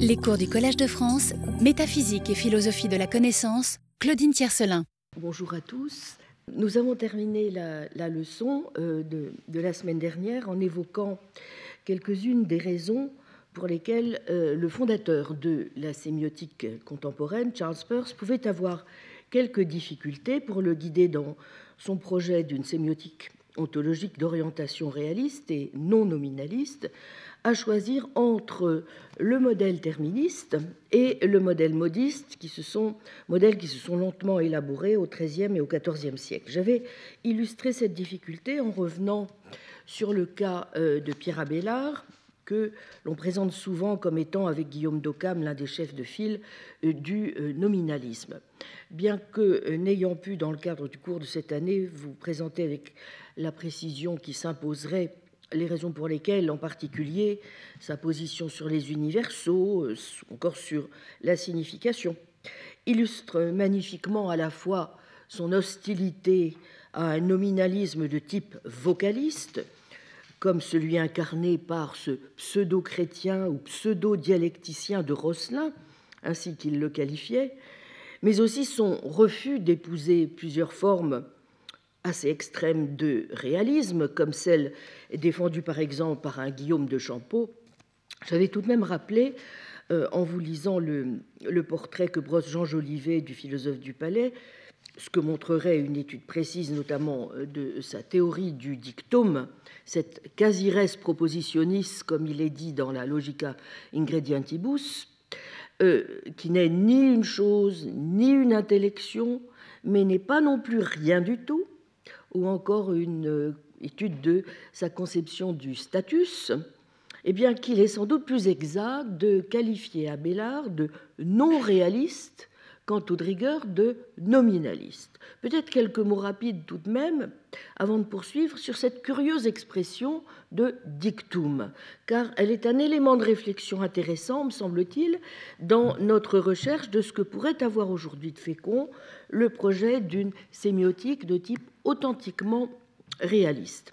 Les cours du Collège de France, Métaphysique et philosophie de la connaissance, Claudine Tiercelin. Bonjour à tous. Nous avons terminé la, leçon euh, de, la semaine dernière en évoquant quelques-unes des raisons pour lesquelles euh, le fondateur de la sémiotique contemporaine, Charles Peirce, pouvait avoir quelques difficultés pour le guider dans son projet d'une sémiotique ontologique d'orientation réaliste et non nominaliste, à choisir entre le modèle terministe et le modèle modiste, qui se sont, modèles qui se sont lentement élaborés au XIIIe et au XIVe siècle. J'avais illustré cette difficulté en revenant sur le cas euh, de Pierre Abélard, que l'on présente souvent comme étant, avec Guillaume d'Occam, l'un des chefs de file euh, du euh, nominalisme. Bien que, n'ayant pu, dans le cadre du cours de cette année, vous présenter avec la précision qui s'imposerait les raisons pour lesquelles, en particulier, sa position sur les universaux, euh, encore sur la signification, illustre magnifiquement à la fois son hostilité à un nominalisme de type vocaliste, comme celui incarné par ce pseudo-chrétien ou pseudo-dialecticien de Rosselin, ainsi qu'il le qualifiait, mais aussi son refus d'épouser plusieurs formes assez extrêmes de réalisme, comme celle défendue par exemple par un Guillaume de Champeau, j'avais tout de même rappelé, euh, en vous lisant le, portrait que brosse Jean Jolivet du philosophe du Palais, ce que montrerait une étude précise notamment euh, de sa théorie du dictum, cette quasi-res propositionnis, comme il est dit dans la Logica Ingredientibus, euh, qui n'est ni une chose, ni une intellection, mais n'est pas non plus rien du tout, ou encore une euh, étude de sa conception du status, eh bien qu'il est sans doute plus exact de qualifier Abélard de non réaliste quant aux rigueur de nominaliste. Peut-être quelques mots rapides tout de même avant de poursuivre sur cette curieuse expression de dictum, car elle est un élément de réflexion intéressant, me semble-t-il, dans notre recherche de ce que pourrait avoir aujourd'hui de fécond le projet d'une sémiotique de type authentiquement réaliste.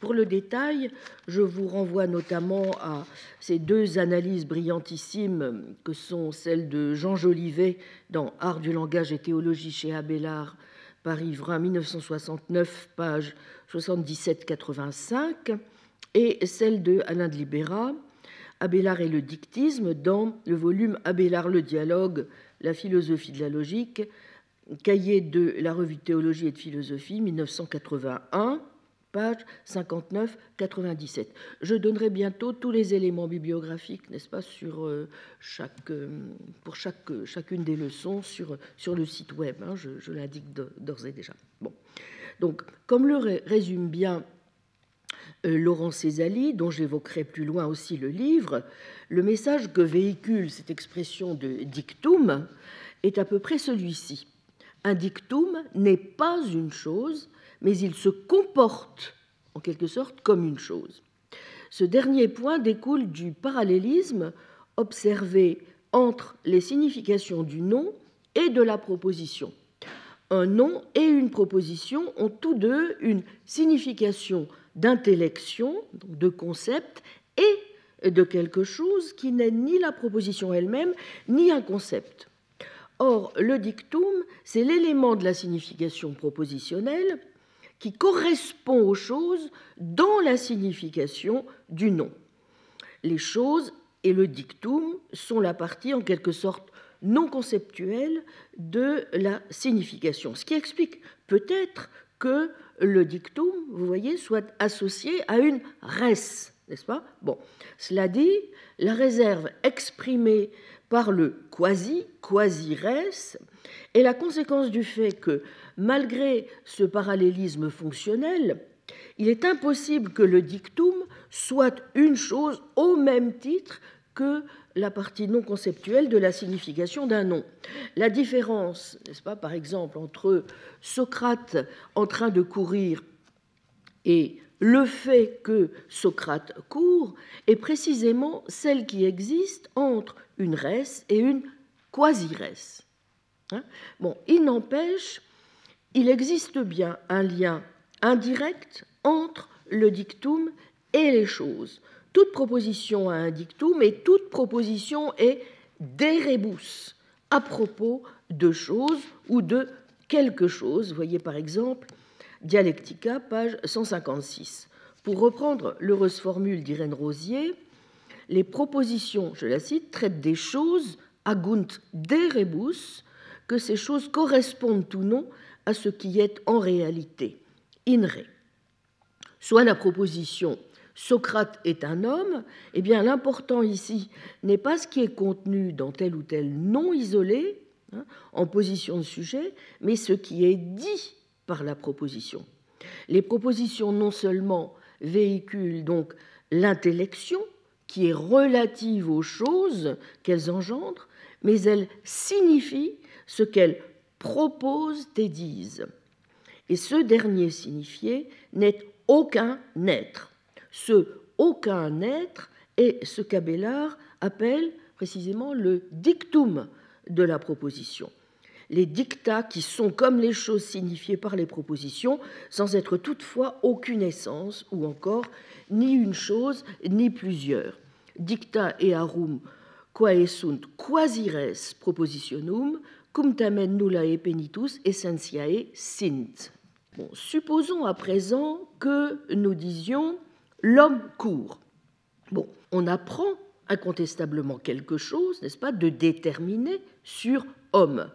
Pour le détail, je vous renvoie notamment à ces deux analyses brillantissimes que sont celles de Jean Jolivet dans Art du langage et théologie chez Abélard, Paris 20 1969, page 77-85, et celle de Alain de Libéra, Abélard et le dictisme, dans le volume Abélard le dialogue, la philosophie de la logique, cahier de la revue théologie et de philosophie, 1981, page 59-97. Je donnerai bientôt tous les éléments bibliographiques, n'est-ce pas, euh, euh, pour chaque, chacune des leçons sur, le site web. Hein, je, l'indique d'ores et déjà. Bon. Donc, comme le résume bien euh, Laurent Césali, dont j'évoquerai plus loin aussi le livre, le message que véhicule cette expression de dictum est à peu près celui-ci. Un dictum n'est pas une chose, mais il se comporte en quelque sorte comme une chose. Ce dernier point découle du parallélisme observé entre les significations du nom et de la proposition. Un nom et une proposition ont tous deux une signification d'intellection, de concept, et de quelque chose qui n'est ni la proposition elle-même, ni un concept. Or, le dictum, c'est l'élément de la signification propositionnelle qui correspond aux choses dans la signification du nom. Les choses et le dictum sont la partie en quelque sorte non conceptuelle de la signification, ce qui explique peut-être que le dictum, vous voyez, soit associé à une res, n'est-ce pas? Bon, cela dit, la réserve exprimée par le quasi, quasi-res, est la conséquence du fait que malgré ce parallélisme fonctionnel, il est impossible que le dictum soit une chose au même titre que la partie non conceptuelle de la signification d'un nom. La différence, n'est-ce pas, par exemple, entre Socrate en train de courir et le fait que Socrate court est précisément celle qui existe entre une res et une quasi-res. Hein bon, il n'empêche il existe bien un lien indirect entre le dictum et les choses, toute proposition a un dictum et toute proposition est des rebus à propos de choses ou de quelque chose. Voyez par exemple Dialectica, page 156. Pour reprendre l'heureuse formule d'Irène Rosier, les propositions, je la cite, traitent des choses agunt des rebus, que ces choses correspondent ou non à ce qui est en réalité, in re. Soit la proposition Socrate est un homme, eh bien l'important ici n'est pas ce qui est contenu dans tel ou tel nom isolé, hein, en position de sujet, mais ce qui est dit par la proposition. Les propositions non seulement véhiculent donc l'intellection, qui est relative aux choses qu'elles engendrent, mais elles signifient ce qu'elles proposent et disent. Et ce dernier signifié n'est aucun être. Ce aucun être est ce qu'Abélard appelle précisément le dictum de la proposition. Les dictats qui sont comme les choses signifiées par les propositions, sans être toutefois aucune essence, ou encore ni une chose, ni plusieurs. Dicta earum quae sunt quasires propositionum, cum tamen nullae penitus essentiae sint. supposons à présent que nous disions l'homme court. Bon, on apprend incontestablement quelque chose, n'est-ce pas, de déterminer sur homme.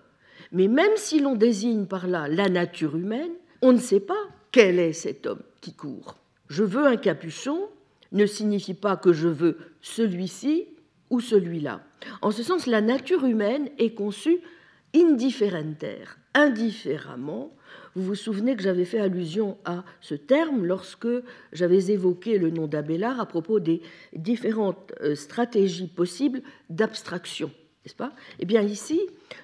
Mais même si l'on désigne par là la nature humaine, on ne sait pas quel est cet homme qui court. Je veux un capuchon ne signifie pas que je veux celui-ci ou celui-là. En ce sens, la nature humaine est conçue indifférenter, indifféremment, vous vous souvenez que j'avais fait allusion à ce terme lorsque j'avais évoqué le nom d'Abélard à propos des différentes euh, stratégies possibles d'abstraction, Eh bien ici,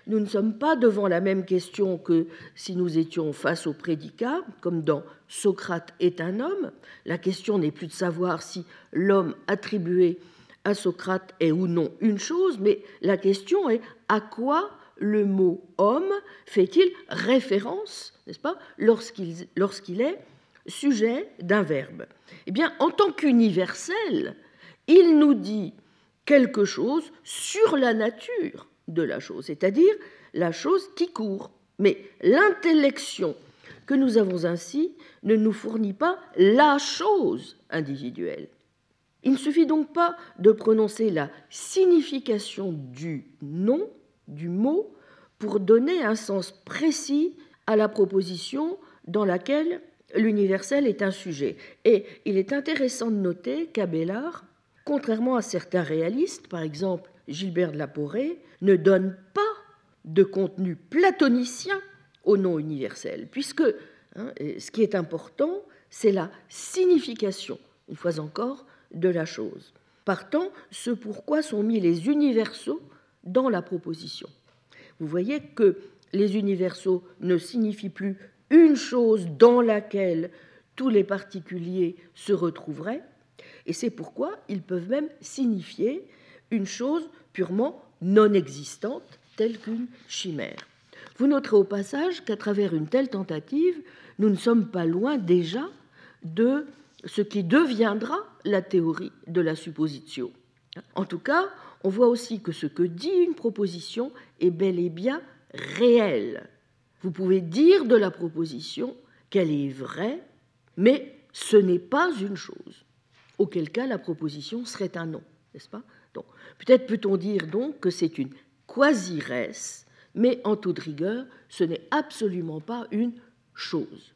nous ne sommes pas devant la même question que si nous étions face au prédicat, comme dans Socrate est un homme. La question n'est plus de savoir si l'homme attribué à Socrate est ou non une chose, mais la question est à quoi le mot homme fait-il référence, n'est-ce pas, lorsqu'il est sujet d'un verbe? Eh bien, en tant qu'universel, il nous dit quelque chose sur la nature de la chose, c'est-à-dire la chose qui court. Mais l'intellection que nous avons ainsi ne nous fournit pas la chose individuelle. Il ne suffit donc pas de prononcer la signification du nom du mot pour donner un sens précis à la proposition dans laquelle l'universel est un sujet. Et il est intéressant de noter qu'Abélard, contrairement à certains réalistes, par exemple Gilbert de la Porée, ne donne pas de contenu platonicien au nom universel, puisque hein, ce qui est important, c'est la signification, une fois encore, de la chose. Partant, ce pourquoi sont mis les universaux dans la proposition. Vous voyez que les universaux ne signifient plus une chose dans laquelle tous les particuliers se retrouveraient, et c'est pourquoi ils peuvent même signifier une chose purement non existante, telle qu'une chimère. Vous noterez au passage qu'à travers une telle tentative, nous ne sommes pas loin déjà de ce qui deviendra la théorie de la suppositio. En tout cas, on voit aussi que ce que dit une proposition est bel et bien réel. Vous pouvez dire de la proposition qu'elle est vraie, mais ce n'est pas une chose, auquel cas la proposition serait un nom, n'est-ce pas? Donc, Peut-être peut-on dire donc que c'est une quasi-res, mais en toute rigueur, ce n'est absolument pas une chose.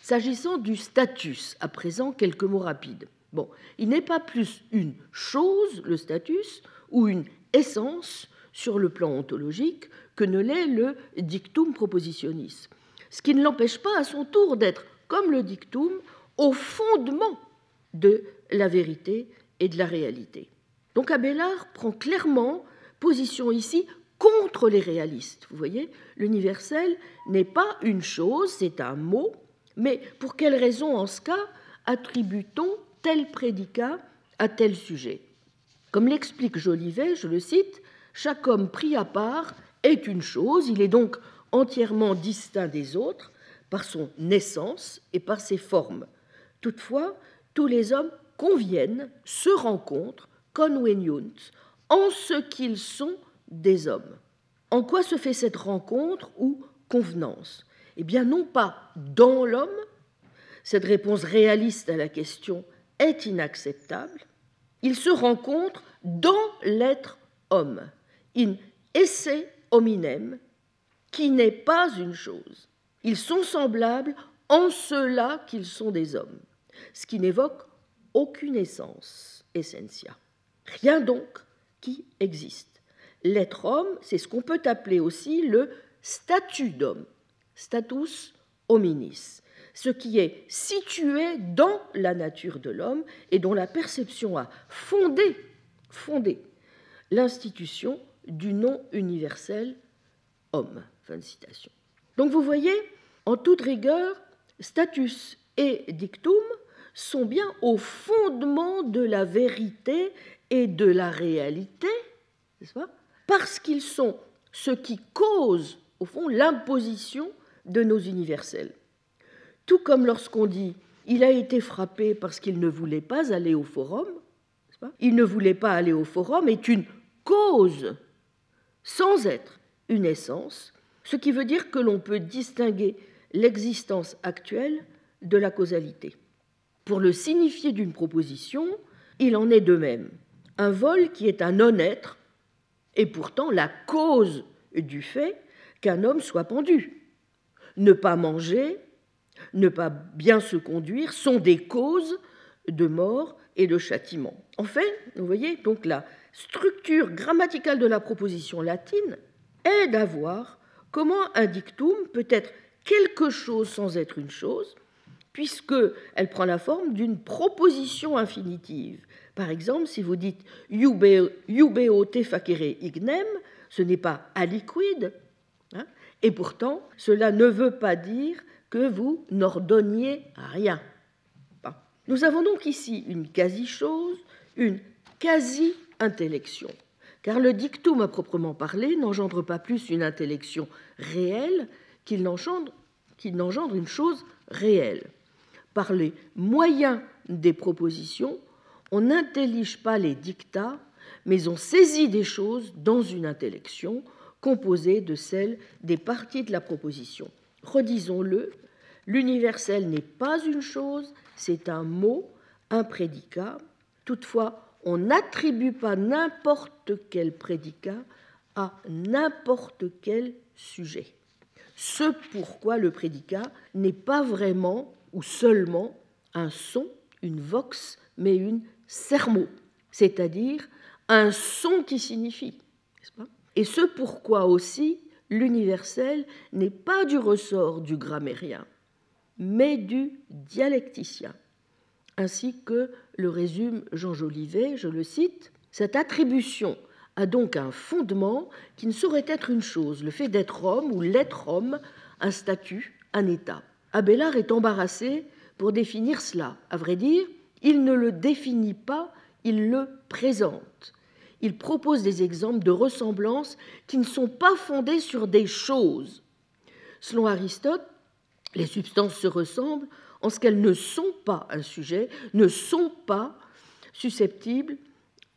S'agissant du status, à présent, quelques mots rapides. Bon, il n'est pas plus une chose, le status, ou une essence sur le plan ontologique que ne l'est le dictum propositionnis, ce qui ne l'empêche pas à son tour d'être, comme le dictum, au fondement de la vérité et de la réalité. Donc Abélard prend clairement position ici contre les réalistes. Vous voyez, l'universel n'est pas une chose, c'est un mot, mais pour quelle raison en ce cas attribue-t-on tel prédicat à tel sujet? Comme l'explique Jolivet, je le cite, chaque homme pris à part est une chose, il est donc entièrement distinct des autres par son naissance et par ses formes. Toutefois, tous les hommes conviennent, se rencontrent, conveniunt, en ce qu'ils sont des hommes. En quoi se fait cette rencontre ou convenance? Eh bien, non pas dans l'homme, cette réponse réaliste à la question est inacceptable, ils se rencontrent dans l'être homme, in esse hominem, qui n'est pas une chose. Ils sont semblables en cela qu'ils sont des hommes, ce qui n'évoque aucune essence, essentia. Rien donc qui existe. L'être homme, c'est ce qu'on peut appeler aussi le statut d'homme, status hominis, ce qui est situé dans la nature de l'homme et dont la perception a fondé, fondé l'institution du nom universel homme. Fin de citation. Donc vous voyez, en toute rigueur, status et dictum sont bien au fondement de la vérité et de la réalité, parce qu'ils sont ce qui cause, au fond, l'imposition de nos universels. Tout comme lorsqu'on dit il a été frappé parce qu'il ne voulait pas aller au forum, il ne voulait pas aller au forum est une cause sans être une essence, ce qui veut dire que l'on peut distinguer l'existence actuelle de la causalité. Pour le signifier d'une proposition, il en est de même. Un vol qui est un non-être est pourtant la cause du fait qu'un homme soit pendu. Ne pas manger, ne pas bien se conduire sont des causes de mort et de châtiment. En fait, vous voyez, donc la structure grammaticale de la proposition latine aide à voir comment un dictum peut être quelque chose sans être une chose, puisqu'elle prend la forme d'une proposition infinitive. Par exemple, si vous dites iubeo te facere ignem, ce n'est pas aliquid, hein, et pourtant cela ne veut pas dire que vous n'ordonniez rien. Nous avons donc ici une quasi-chose, une quasi-intellection, car le dictum à proprement parler n'engendre pas plus une intellection réelle qu'il n'engendre une chose réelle. Par les moyens des propositions, on n'intellige pas les dictats, mais on saisit des choses dans une intellection composée de celles des parties de la proposition. Redisons-le, l'universel n'est pas une chose, c'est un mot, un prédicat. Toutefois, on n'attribue pas n'importe quel prédicat à n'importe quel sujet. Ce pourquoi le prédicat n'est pas vraiment ou seulement un son, une vox, mais une sermo, c'est-à-dire un son qui signifie. Et ce pourquoi aussi l'universel n'est pas du ressort du grammairien, mais du dialecticien, ainsi que le résume Jean Jolivet, je le cite, Cette attribution a donc un fondement qui ne saurait être une chose, le fait d'être homme ou l'être homme, un statut, un état. Abélard est embarrassé pour définir cela. À vrai dire, il ne le définit pas, il le présente. Il propose des exemples de ressemblances qui ne sont pas fondées sur des choses. Selon Aristote, les substances se ressemblent en ce qu'elles ne sont pas un sujet, ne sont pas susceptibles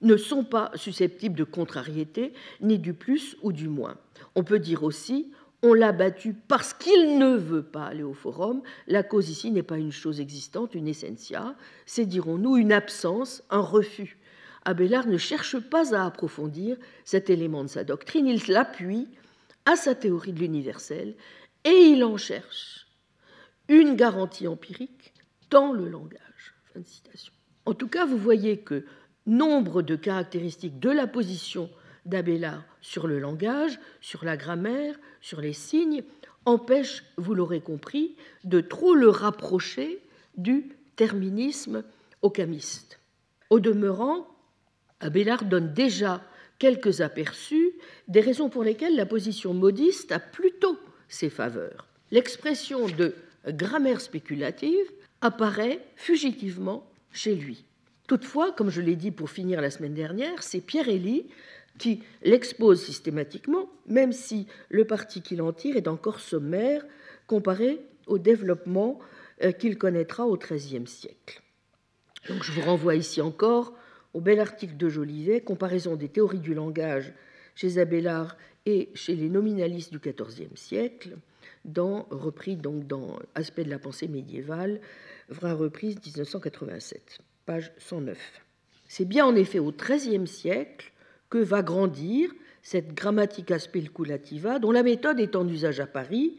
ne sont pas susceptibles de contrariété, ni du plus ou du moins. On peut dire aussi on l'a battu parce qu'il ne veut pas aller au forum. La cause ici n'est pas une chose existante, une essentia, c'est, dirons-nous, une absence, un refus. Abélard ne cherche pas à approfondir cet élément de sa doctrine, il l'appuie à sa théorie de l'universel et il en cherche une garantie empirique dans le langage. En tout cas, vous voyez que nombre de caractéristiques de la position d'Abélard sur le langage, sur la grammaire, sur les signes, empêchent, vous l'aurez compris, de trop le rapprocher du terminisme ocamiste. Au demeurant, Abélard donne déjà quelques aperçus des raisons pour lesquelles la position modiste a plutôt ses faveurs. L'expression de grammaire spéculative apparaît fugitivement chez lui. Toutefois, comme je l'ai dit pour finir la semaine dernière, c'est Pierre Elie qui l'expose systématiquement, même si le parti qu'il en tire est encore sommaire comparé au développement euh, qu'il connaîtra au XIIIe siècle. Donc je vous renvoie ici encore au bel article de Jolivet, Comparaison des théories du langage chez Abélard et chez les nominalistes du XIVe siècle, dans, repris donc dans Aspect de la pensée médiévale, vraie reprise 1987, page 109. C'est bien en effet au XIIIe siècle que va grandir cette grammatica speculativa dont la méthode est en usage à Paris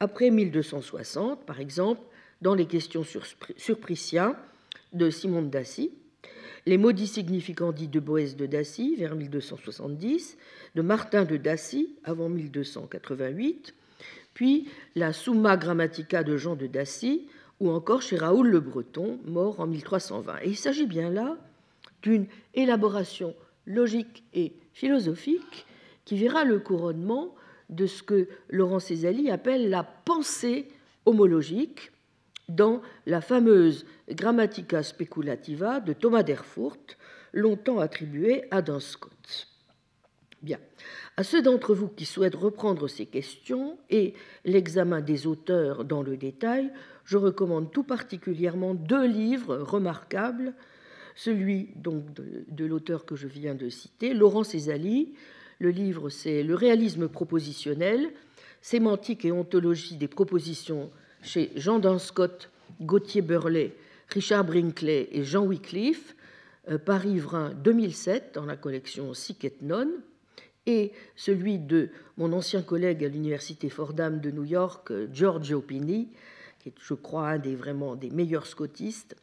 après 1260, par exemple, dans les questions sur, sur de Simon de Dacy, les maudits significandi de Boès de Dacy vers 1270, de Martin de Dacy avant 1288, puis la Summa Grammatica de Jean de Dacy, ou encore chez Raoul le Breton, mort en 1320. Et il s'agit bien là d'une élaboration logique et philosophique qui verra le couronnement de ce que Laurent Césali appelle la pensée homologique dans la fameuse Grammatica speculativa de Thomas d'Erfurt, longtemps attribuée à Duns Scott. Bien. À ceux d'entre vous qui souhaitent reprendre ces questions et l'examen des auteurs dans le détail, je recommande tout particulièrement deux livres remarquables. Celui donc de, l'auteur que je viens de citer, Laurent Césali. Le livre, c'est Le réalisme propositionnel, sémantique et ontologie des propositions chez Jean Danscott, Gauthier Burlet, Richard Brinkley et Jean Wycliffe, euh, Paris Vrin 2007 dans la collection Sic et Non, et celui de mon ancien collègue à l'université Fordham de New York, Giorgio Pini, qui est, je crois, un des vraiment des meilleurs scotistes,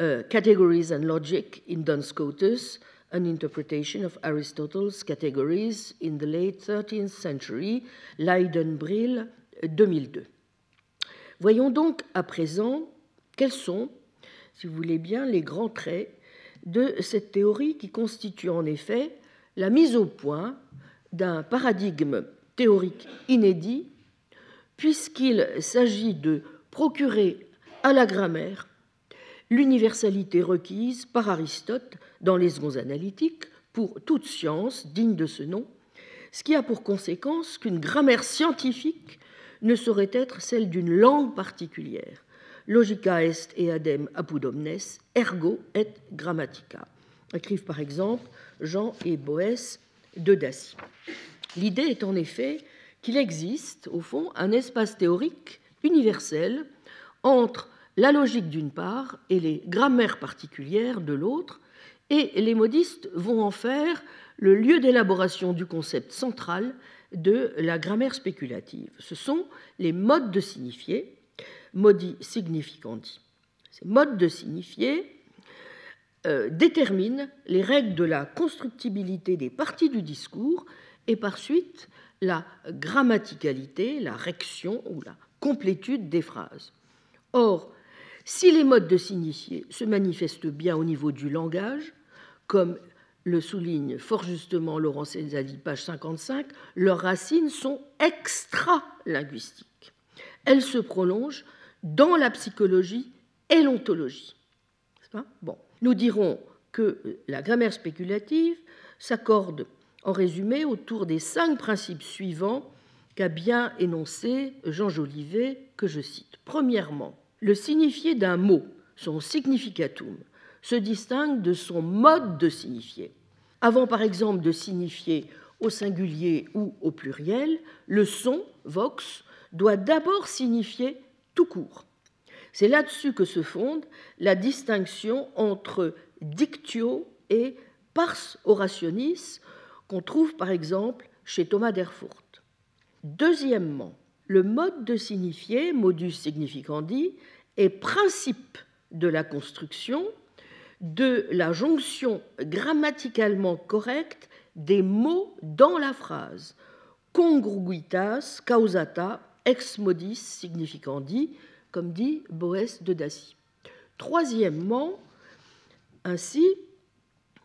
euh, Categories and Logic in Duns Scotus, An Interpretation of Aristotle's Categories in the Late 13th Century, Leiden-Brill, 2002. Voyons donc à présent quels sont, si vous voulez bien, les grands traits de cette théorie qui constitue en effet la mise au point d'un paradigme théorique inédit, puisqu'il s'agit de procurer à la grammaire l'universalité requise par Aristote dans les secondes analytiques pour toute science digne de ce nom, ce qui a pour conséquence qu'une grammaire scientifique ne saurait être celle d'une langue particulière. Logica est eadem apud omnes, ergo et grammatica, écrivent par exemple Jean et Boès de Dacy. L'idée est en effet qu'il existe, au fond, un espace théorique universel entre la logique d'une part et les grammaires particulières de l'autre, et les modistes vont en faire le lieu d'élaboration du concept central de la grammaire spéculative. Ce sont les modes de signifier, modi significandi. Ces modes de signifier euh, déterminent les règles de la constructibilité des parties du discours et par suite la grammaticalité, la rection ou la complétude des phrases. Or, si les modes de signifier se manifestent bien au niveau du langage, comme le souligne fort justement Laurent Césali, page 55, leurs racines sont extra-linguistiques. Elles se prolongent dans la psychologie et l'ontologie. Bon. Nous dirons que la grammaire spéculative s'accorde en résumé autour des cinq principes suivants qu'a bien énoncé Jean Jolivet, que je cite. Premièrement, le signifié d'un mot, son significatum, se distingue de son mode de signifier. Avant, par exemple, de signifier au singulier ou au pluriel, le son, vox, doit d'abord signifier tout court. C'est là-dessus que se fonde la distinction entre dictio et pars orationis qu'on trouve par exemple chez Thomas d'Erfurt. Deuxièmement, le mode de signifier, modus significandi, est principe de la construction de la jonction grammaticalement correcte des mots dans la phrase. Congruitas causata ex modis significandi, comme dit Boès de Dacy. Troisièmement, ainsi,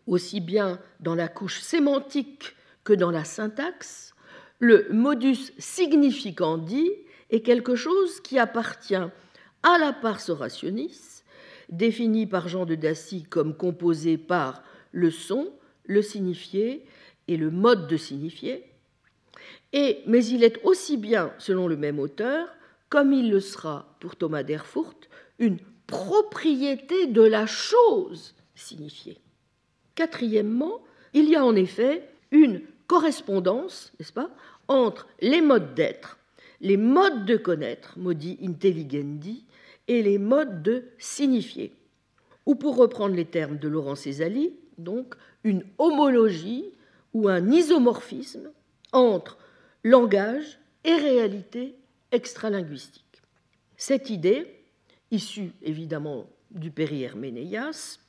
aussi bien dans la couche sémantique que dans la syntaxe, le modus significandi est quelque chose qui appartient à la pars orationis, défini par Jean de Dacy comme composé par le son, le signifié et le mode de signifier, et, mais il est aussi bien, selon le même auteur, comme il le sera pour Thomas d'Erfurt, une propriété de la chose signifiée. Quatrièmement, il y a en effet une correspondance, n'est-ce pas, entre les modes d'être, les modes de connaître, modi intelligendi, et les modes de signifier. Ou pour reprendre les termes de Laurent Césali, donc une homologie ou un isomorphisme entre langage et réalité extralinguistique. Cette idée, issue évidemment du Péri-Herménéas,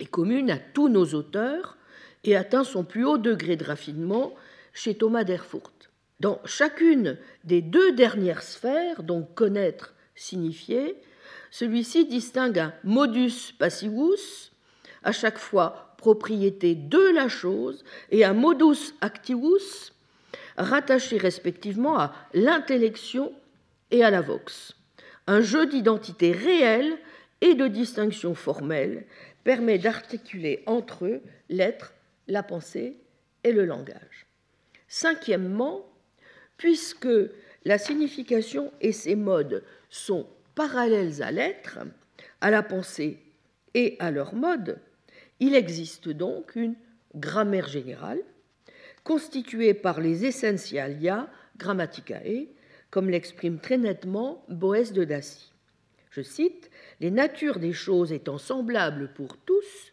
est commune à tous nos auteurs et atteint son plus haut degré de raffinement chez Thomas d'Erfurt. Dans chacune des deux dernières sphères, donc connaître, signifier, celui-ci distingue un modus passivus, à chaque fois propriété de la chose, et un modus activus, rattaché respectivement à l'intellection et à la vox. Un jeu d'identité réelle et de distinction formelle permet d'articuler entre eux l'être, la pensée et le langage. Cinquièmement, puisque la signification et ses modes sont parallèles à l'être, à la pensée et à leur mode, il existe donc une grammaire générale constituée par les essentialia grammaticae, comme l'exprime très nettement Boès de Dacy. Je cite Les natures des choses étant semblables pour tous,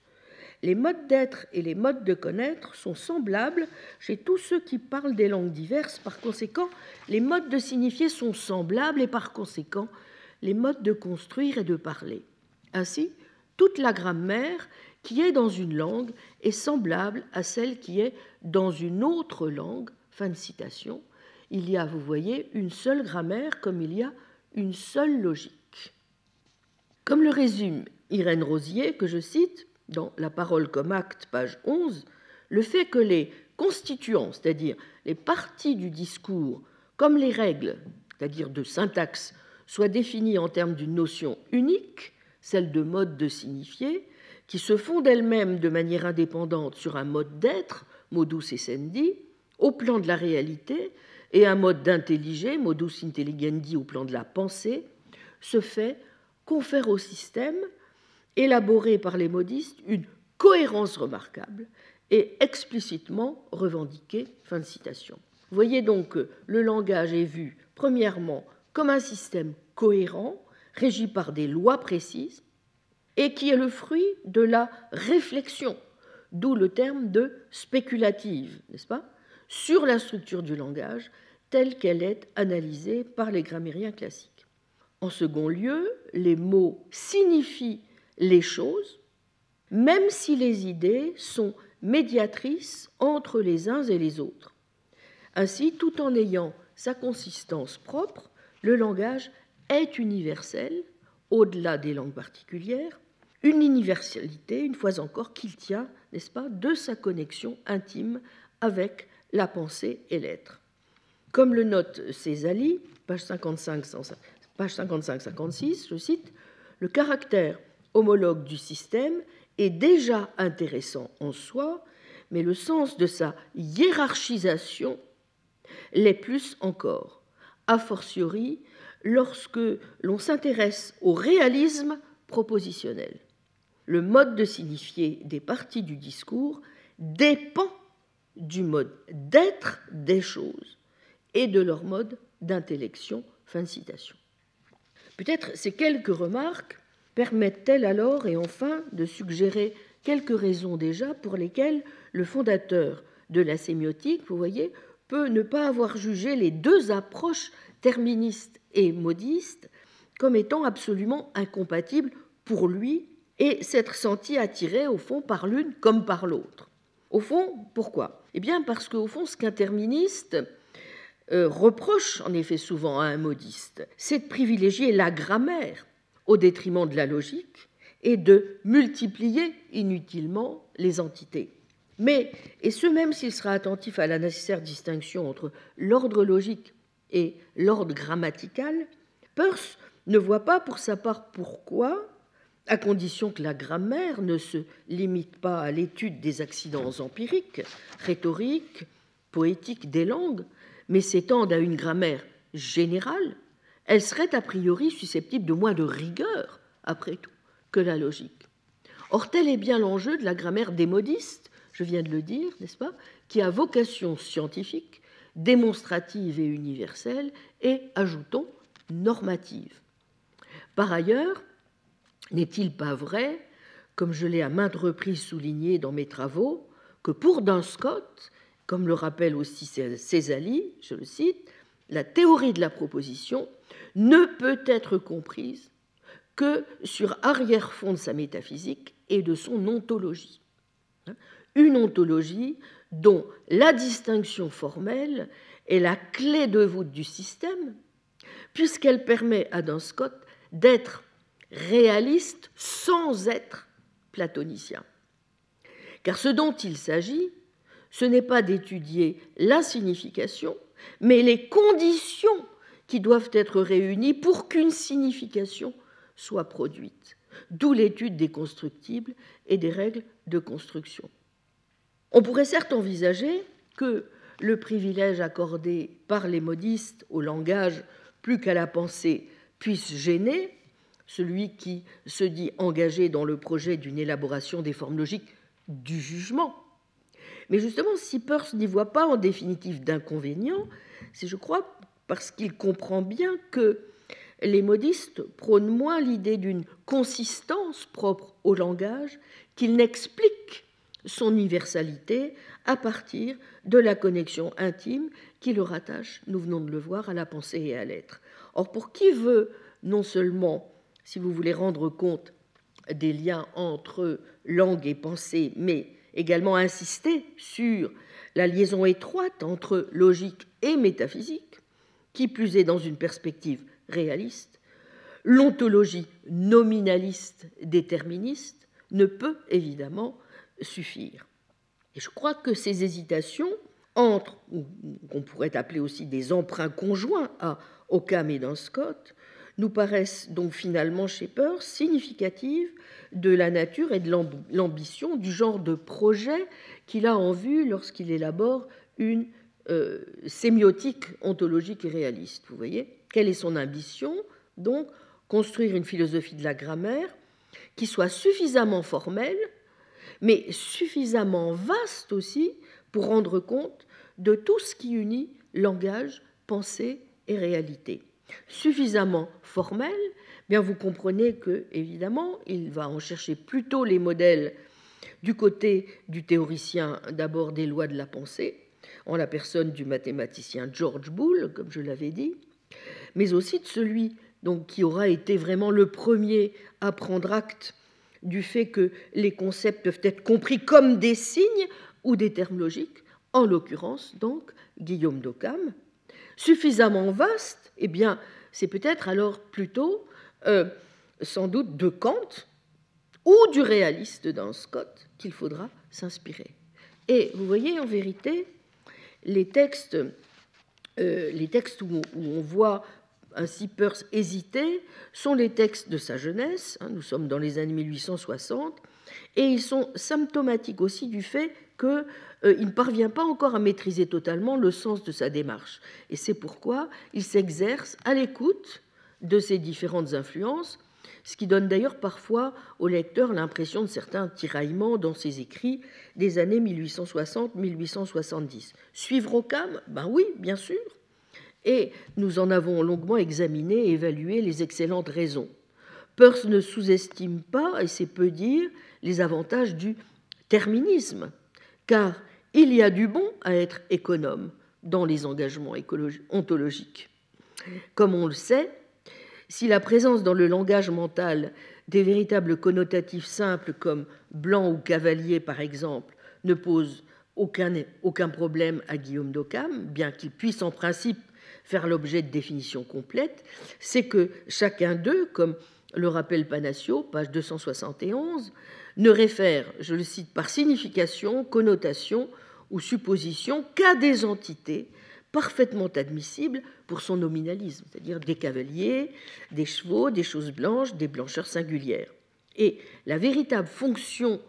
les modes d'être et les modes de connaître sont semblables chez tous ceux qui parlent des langues diverses. Par conséquent, les modes de signifier sont semblables et par conséquent, les modes de construire et de parler. Ainsi, toute la grammaire qui est dans une langue est semblable à celle qui est dans une autre langue. Fin de citation il y a, vous voyez, une seule grammaire comme il y a une seule logique. Comme le résume Irène Rosier, que je cite dans La parole comme acte, page 11, le fait que les constituants, c'est-à-dire les parties du discours, comme les règles, c'est-à-dire de syntaxe, soient définies en termes d'une notion unique, celle de mode de signifier, qui se font d'elles-mêmes de manière indépendante sur un mode d'être, modus essendi, au plan de la réalité, et un mode d'intelliger, modus intelligendi au plan de la pensée, ce fait confère au système, élaboré par les modistes, une cohérence remarquable et explicitement revendiquée. Fin de citation. Vous voyez donc que le langage est vu, premièrement, comme un système cohérent, régi par des lois précises, et qui est le fruit de la réflexion, d'où le terme de spéculative, n'est-ce pas sur la structure du langage telle qu'elle est analysée par les grammairiens classiques. En second lieu, les mots signifient les choses, même si les idées sont médiatrices entre les uns et les autres. Ainsi, tout en ayant sa consistance propre, le langage est universel, au-delà des langues particulières, une universalité, une fois encore, qu'il tient, n'est-ce pas, de sa connexion intime avec la pensée et l'être. Comme le note Césali, page 55-56, je cite, le caractère homologue du système est déjà intéressant en soi, mais le sens de sa hiérarchisation l'est plus encore, a fortiori lorsque l'on s'intéresse au réalisme propositionnel. Le mode de signifier des parties du discours dépend du mode d'être des choses et de leur mode d'intellection. Fin de citation. Peut-être ces quelques remarques permettent-elles alors et enfin de suggérer quelques raisons déjà pour lesquelles le fondateur de la sémiotique, vous voyez, peut ne pas avoir jugé les deux approches terministes et modistes comme étant absolument incompatibles pour lui et s'être senti attiré au fond par l'une comme par l'autre. Au fond, pourquoi? Eh bien parce qu'au fond, ce qu'un terministe euh, reproche en effet souvent à un modiste, c'est de privilégier la grammaire au détriment de la logique et de multiplier inutilement les entités. Mais, et ce même s'il sera attentif à la nécessaire distinction entre l'ordre logique et l'ordre grammatical, Peirce ne voit pas pour sa part pourquoi, à condition que la grammaire ne se limite pas à l'étude des accidents empiriques, rhétoriques, poétiques des langues, mais s'étendent à une grammaire générale, elle serait a priori susceptible de moins de rigueur après tout, que la logique. Or, tel est bien l'enjeu de la grammaire des modistes, je viens de le dire, n'est-ce pas, qui a vocation scientifique, démonstrative et universelle, et, ajoutons, normative. Par ailleurs, n'est-il pas vrai, comme je l'ai à maintes reprises souligné dans mes travaux, que pour Duns Scott, comme le rappelle aussi Césali, je le cite, la théorie de la proposition ne peut être comprise que sur arrière-fond de sa métaphysique et de son ontologie. Une ontologie dont la distinction formelle est la clé de voûte du système, puisqu'elle permet à Duns Scott d'être réaliste sans être platonicien. Car ce dont il s'agit, ce n'est pas d'étudier la signification, mais les conditions qui doivent être réunies pour qu'une signification soit produite, d'où l'étude des constructibles et des règles de construction. On pourrait certes envisager que le privilège accordé par les modistes au langage plus qu'à la pensée puisse gêner celui qui se dit engagé dans le projet d'une élaboration des formes logiques du jugement. Mais justement, si Peirce n'y voit pas en définitive d'inconvénient, c'est, je crois, parce qu'il comprend bien que les modistes prônent moins l'idée d'une consistance propre au langage qu'il n'explique son universalité à partir de la connexion intime qui le rattache, nous venons de le voir, à la pensée et à l'être. Or, pour qui veut non seulement, si vous voulez rendre compte des liens entre langue et pensée, mais également insister sur la liaison étroite entre logique et métaphysique, qui plus est dans une perspective réaliste, l'ontologie nominaliste déterministe ne peut évidemment suffire. Et je crois que ces hésitations entre, ou qu'on pourrait appeler aussi des emprunts conjoints à Occam et Scott, nous paraissent donc finalement chez Peirce significatives de la nature et de l'ambition du genre de projet qu'il a en vue lorsqu'il élabore une euh, sémiotique ontologique et réaliste. Vous voyez Quelle est son ambition? Donc, construire une philosophie de la grammaire qui soit suffisamment formelle, mais suffisamment vaste aussi pour rendre compte de tout ce qui unit langage, pensée et réalité. Suffisamment formelle, bien vous comprenez que, évidemment, il va en chercher plutôt les modèles du côté du théoricien d'abord des lois de la pensée, en la personne du mathématicien George Boole, comme je l'avais dit, mais aussi de celui donc, qui aura été vraiment le premier à prendre acte du fait que les concepts peuvent être compris comme des signes ou des termes logiques, en l'occurrence donc Guillaume d'Occam, suffisamment vaste, eh bien c'est peut-être alors plutôt euh, sans doute de Kant ou du réaliste dans Scott qu'il faudra s'inspirer. Et vous voyez en vérité les textes, euh, les textes où, on voit ainsi Peirce hésiter sont les textes de sa jeunesse, hein, nous sommes dans les années 1860, et ils sont symptomatiques aussi du fait qu'il euh, ne parvient pas encore à maîtriser totalement le sens de sa démarche. Et c'est pourquoi il s'exerce à l'écoute de ces différentes influences, ce qui donne d'ailleurs parfois au lecteur l'impression de certains tiraillements dans ses écrits des années 1860-1870. Suivre Occam Ben oui, bien sûr. Et nous en avons longuement examiné et évalué les excellentes raisons. Peirce ne sous-estime pas, et c'est peu dire, les avantages du terminisme, car il y a du bon à être économe dans les engagements ontologiques. Comme on le sait, si la présence dans le langage mental des véritables connotatifs simples comme blanc ou cavalier, par exemple, ne pose aucun, problème à Guillaume d'Occam, bien qu'il puisse en principe faire l'objet de définitions complètes, c'est que chacun d'eux, comme le rappelle Panacio, page 271, ne réfère, je le cite, par signification, connotation ou supposition qu'à des entités parfaitement admissible pour son nominalisme, c'est-à-dire des cavaliers, des chevaux, des choses blanches, des blancheurs singulières. Et la véritable fonction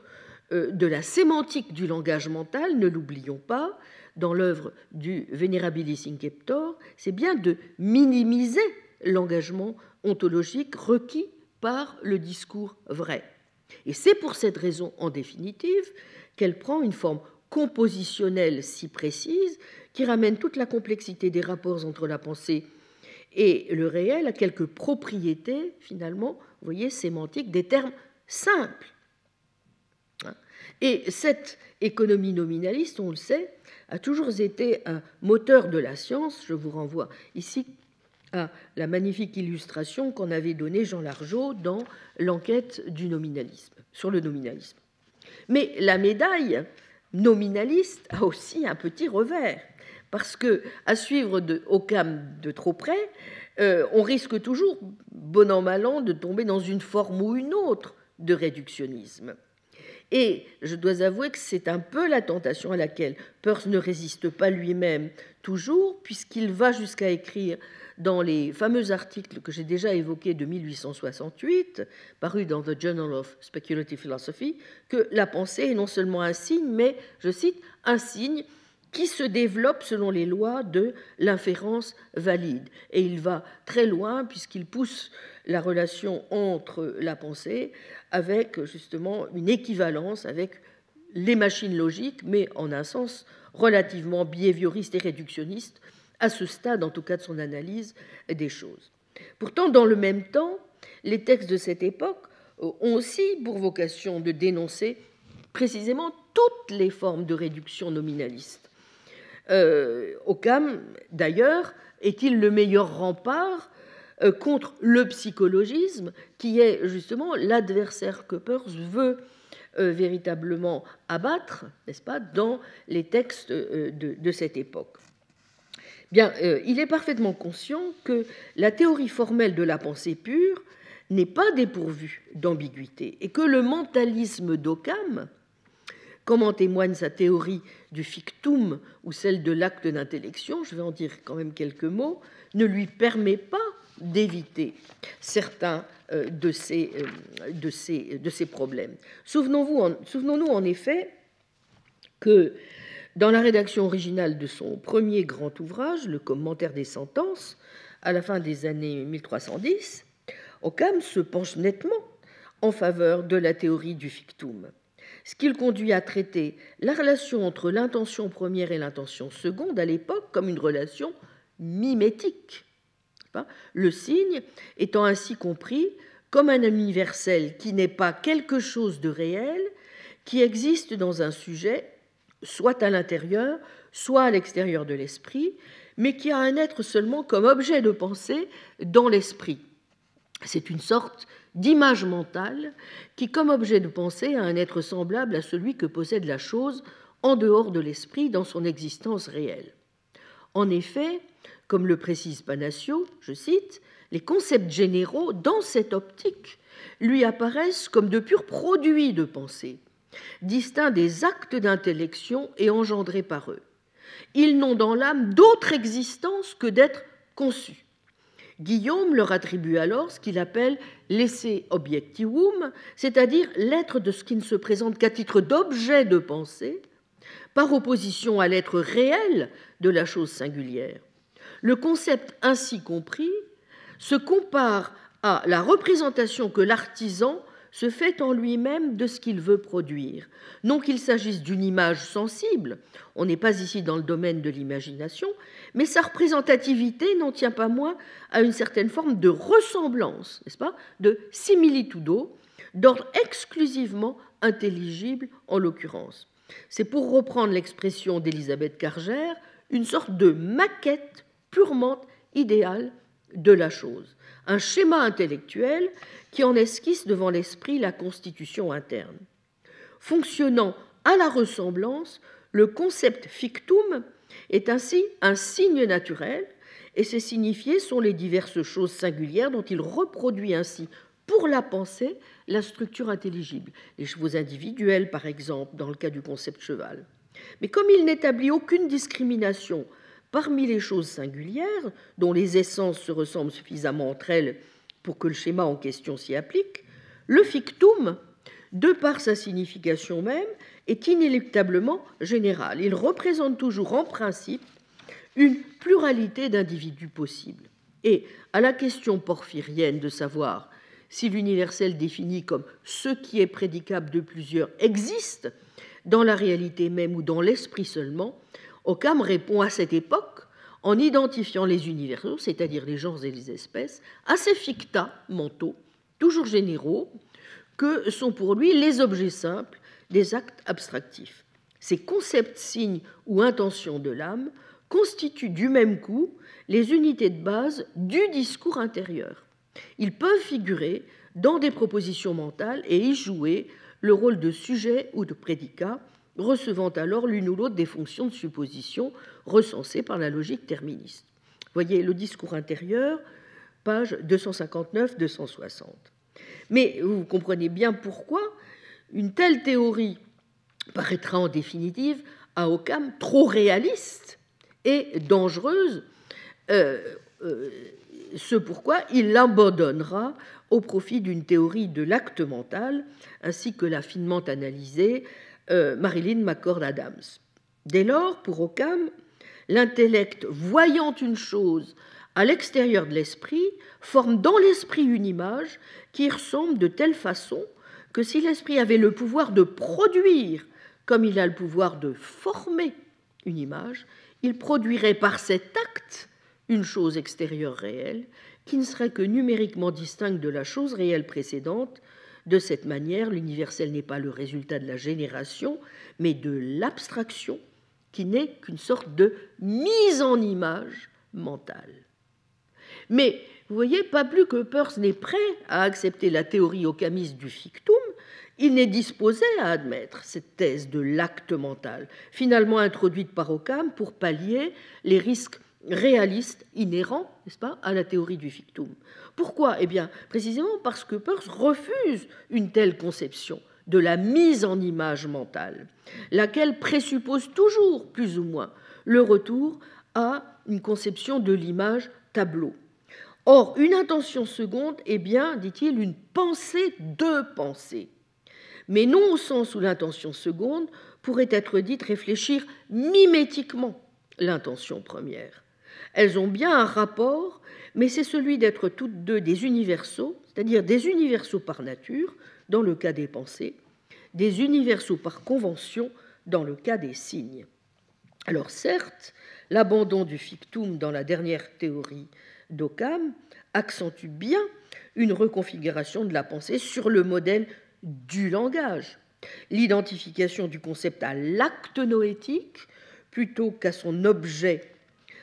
euh, de la sémantique du langage mental, ne l'oublions pas, dans l'œuvre du Venerabilis Inceptor, c'est bien de minimiser l'engagement ontologique requis par le discours vrai. Et c'est pour cette raison, en définitive, qu'elle prend une forme compositionnelle si précise qui ramène toute la complexité des rapports entre la pensée et le réel à quelques propriétés, finalement, vous voyez, sémantiques, des termes simples. Et cette économie nominaliste, on le sait, a toujours été un moteur de la science. Je vous renvoie ici à la magnifique illustration qu'en avait donnée Jean Largeau dans l'enquête du nominalisme, sur le nominalisme. Mais la médaille nominaliste a aussi un petit revers, parce que à suivre de Occam de trop près, euh, on risque toujours, bon an mal an, de tomber dans une forme ou une autre de réductionnisme. Et je dois avouer que c'est un peu la tentation à laquelle Peirce ne résiste pas lui-même toujours, puisqu'il va jusqu'à écrire dans les fameux articles que j'ai déjà évoqués de 1868, parus dans The Journal of Speculative Philosophy, que la pensée est non seulement un signe, mais, je cite, un signe qui se développe selon les lois de l'inférence valide. Et il va très loin puisqu'il pousse la relation entre la pensée avec justement une équivalence avec les machines logiques, mais en un sens relativement behavioriste et réductionniste, à ce stade en tout cas de son analyse des choses. Pourtant, dans le même temps, les textes de cette époque ont aussi pour vocation de dénoncer précisément toutes les formes de réduction nominaliste. Euh, Occam, d'ailleurs, est-il le meilleur rempart euh, contre le psychologisme, qui est justement l'adversaire que Peirce veut euh, véritablement abattre, n'est-ce pas, dans les textes de, cette époque? Bien, il est parfaitement conscient que la théorie formelle de la pensée pure n'est pas dépourvue d'ambiguïté et que le mentalisme d'Occam, comme en témoigne sa théorie du fictum ou celle de l'acte d'intellection, je vais en dire quand même quelques mots, ne lui permet pas d'éviter certains euh, de ces, euh, de ces, de ces problèmes. Souvenons-nous en effet que dans la rédaction originale de son premier grand ouvrage, le commentaire des sentences, à la fin des années 1310, Occam se penche nettement en faveur de la théorie du fictum, ce qui le conduit à traiter la relation entre l'intention première et l'intention seconde à l'époque comme une relation mimétique le signe étant ainsi compris comme un universel qui n'est pas quelque chose de réel, qui existe dans un sujet, soit à l'intérieur, soit à l'extérieur de l'esprit, mais qui a un être seulement comme objet de pensée dans l'esprit. C'est une sorte d'image mentale qui, comme objet de pensée, a un être semblable à celui que possède la chose en dehors de l'esprit dans son existence réelle. En effet, comme le précise Panacio, je cite, les concepts généraux, dans cette optique, lui apparaissent comme de purs produits de pensée, distincts des actes d'intellection et engendrés par eux. Ils n'ont dans l'âme d'autre existence que d'être conçus. Guillaume leur attribue alors ce qu'il appelle l'esse objectivum, c'est-à-dire l'être de ce qui ne se présente qu'à titre d'objet de pensée, par opposition à l'être réel de la chose singulière. Le concept ainsi compris se compare à la représentation que l'artisan se fait en lui-même de ce qu'il veut produire. Non qu'il s'agisse d'une image sensible, on n'est pas ici dans le domaine de l'imagination, mais sa représentativité n'en tient pas moins à une certaine forme de ressemblance, n'est-ce pas, de similitudo, d'ordre exclusivement intelligible en l'occurrence. C'est pour reprendre l'expression d'Elisabeth Cargère, une sorte de maquette purement idéal de la chose, un schéma intellectuel qui en esquisse devant l'esprit la constitution interne. Fonctionnant à la ressemblance, le concept fictum est ainsi un signe naturel, et ces signifiés sont les diverses choses singulières dont il reproduit ainsi pour la pensée la structure intelligible. Les chevaux individuels, par exemple, dans le cas du concept cheval. Mais comme il n'établit aucune discrimination Parmi les choses singulières, dont les essences se ressemblent suffisamment entre elles pour que le schéma en question s'y applique, le fictum, de par sa signification même, est inéluctablement général. Il représente toujours en principe une pluralité d'individus possibles. Et à la question porphyrienne de savoir si l'universel défini comme ce qui est prédicable de plusieurs existe, dans la réalité même ou dans l'esprit seulement, Occam répond à cette époque en identifiant les universaux, c'est-à-dire les genres et les espèces, à ces ficta mentaux, toujours généraux, que sont pour lui les objets simples des actes abstractifs. Ces concepts, signes ou intentions de l'âme constituent du même coup les unités de base du discours intérieur. Ils peuvent figurer dans des propositions mentales et y jouer le rôle de sujet ou de prédicat, recevant alors l'une ou l'autre des fonctions de supposition recensées par la logique terministe. Voyez le discours intérieur, page 259-260. Mais vous comprenez bien pourquoi une telle théorie paraîtra en définitive à Occam trop réaliste et dangereuse, euh, euh, ce pourquoi il l'abandonnera au profit d'une théorie de l'acte mental, ainsi que l'a finement analysée euh, Marilyn McCord Adams. Dès lors, pour Occam, l'intellect voyant une chose à l'extérieur de l'esprit forme dans l'esprit une image qui ressemble de telle façon que si l'esprit avait le pouvoir de produire comme il a le pouvoir de former une image, il produirait par cet acte une chose extérieure réelle qui ne serait que numériquement distincte de la chose réelle précédente. De cette manière, l'universel n'est pas le résultat de la génération, mais de l'abstraction, qui n'est qu'une sorte de mise en image mentale. Mais vous voyez, pas plus que Peirce n'est prêt à accepter la théorie ocamiste du fictum, il n'est disposé à admettre cette thèse de l'acte mental, finalement introduite par Occam pour pallier les risques réalistes inhérents, n'est-ce pas, à la théorie du fictum. Pourquoi? Eh bien, précisément parce que Peirce refuse une telle conception de la mise en image mentale, laquelle présuppose toujours, plus ou moins, le retour à une conception de l'image tableau. Or, une intention seconde est bien, dit-il, une pensée de pensée mais non au sens où l'intention seconde pourrait être dite réfléchir mimétiquement l'intention première. Elles ont bien un rapport, mais c'est celui d'être toutes deux des universaux, c'est-à-dire des universaux par nature, dans le cas des pensées, des universaux par convention, dans le cas des signes. Alors certes, l'abandon du fictum dans la dernière théorie d'Occam accentue bien une reconfiguration de la pensée sur le modèle du langage, l'identification du concept à l'acte noétique plutôt qu'à son objet,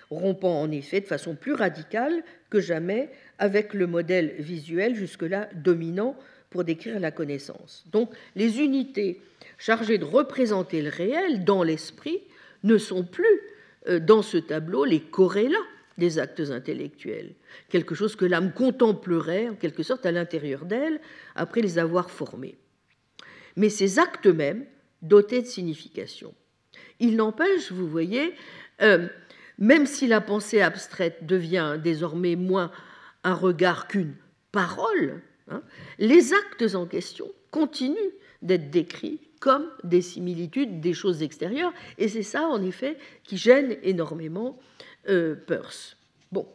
rompant en effet de façon plus radicale que jamais avec le modèle visuel jusque-là dominant pour décrire la connaissance. Donc les unités chargées de représenter le réel dans l'esprit ne sont plus euh, dans ce tableau les corrélats des actes intellectuels, quelque chose que l'âme contemplerait en quelque sorte à l'intérieur d'elle après les avoir formés. Mais ces actes mêmes, dotés de signification. Il n'empêche, vous voyez, euh, même si la pensée abstraite devient désormais moins un regard qu'une parole, hein, les actes en question continuent d'être décrits comme des similitudes des choses extérieures, et c'est ça, en effet, qui gêne énormément euh, Peirce. Bon,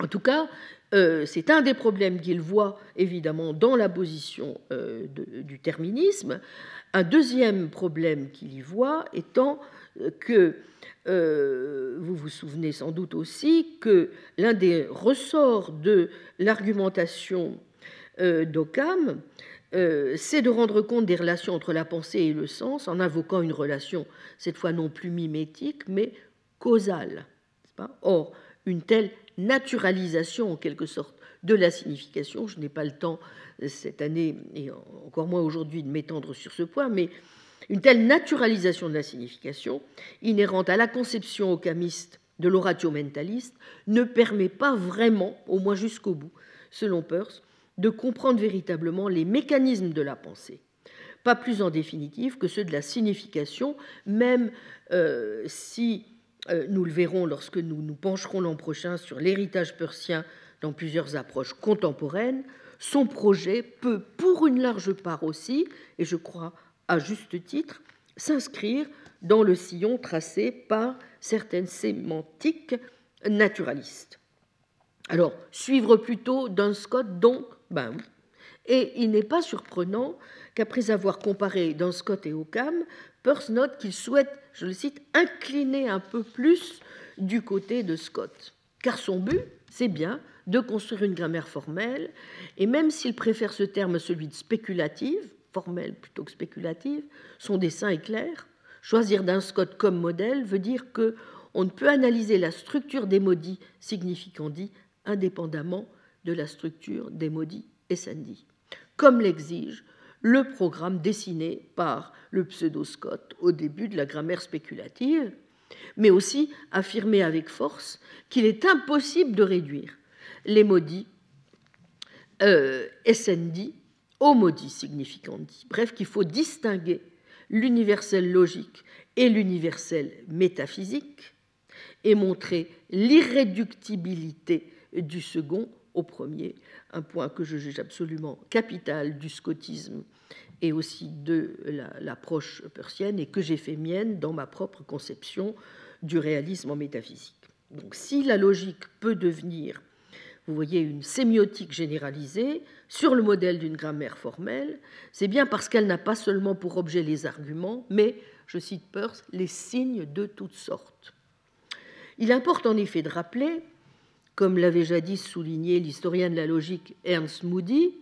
en tout cas, euh, c'est un des problèmes qu'il voit évidemment dans la position euh, du terminisme. Un deuxième problème qu'il y voit étant que, vous vous souvenez sans doute aussi, que l'un des ressorts de l'argumentation d'Occam, c'est de rendre compte des relations entre la pensée et le sens en invoquant une relation, cette fois non plus mimétique, mais causale. Or, une telle naturalisation, en quelque sorte, de la signification, je n'ai pas le temps euh, cette année, et encore moins aujourd'hui, de m'étendre sur ce point, mais une telle naturalisation de la signification, inhérente à la conception ocamiste de l'oratio mentaliste, ne permet pas vraiment, au moins jusqu'au bout, selon Peirce, de comprendre véritablement les mécanismes de la pensée. Pas plus en définitive que ceux de la signification, même euh, si euh, nous le verrons lorsque nous nous pencherons l'an prochain sur l'héritage persien dans plusieurs approches contemporaines, son projet peut, pour une large part aussi, et je crois à juste titre, s'inscrire dans le sillon tracé par certaines sémantiques naturalistes. Alors, suivre plutôt d'un Scott, donc, ben Et il n'est pas surprenant qu'après avoir comparé dans Scott et Occam, Peirce note qu'il souhaite, je le cite, incliner un peu plus du côté de Scott. Car son but, c'est bien de construire une grammaire formelle, et même s'il préfère ce terme à celui de spéculative, formelle plutôt que spéculative, son dessin est clair. Choisir d'un Scott comme modèle veut dire que on ne peut analyser la structure des maudits significandi indépendamment de la structure des maudits SND, comme l'exige le programme dessiné par le pseudo-Scott au début de la grammaire spéculative, mais aussi affirmer avec force qu'il est impossible de réduire les maudits euh, SND maudits significandi. Bref, qu'il faut distinguer l'universel logique et l'universel métaphysique et montrer l'irréductibilité du second au premier, un point que je juge absolument capital du scotisme et aussi de l'approche persienne et que j'ai fait mienne dans ma propre conception du réalisme en métaphysique. Donc si la logique peut devenir, vous voyez, une sémiotique généralisée sur le modèle d'une grammaire formelle, c'est bien parce qu'elle n'a pas seulement pour objet les arguments, mais, je cite Peirce, les signes de toutes sortes. Il importe en effet de rappeler, comme l'avait jadis souligné l'historien de la logique Ernst Moody,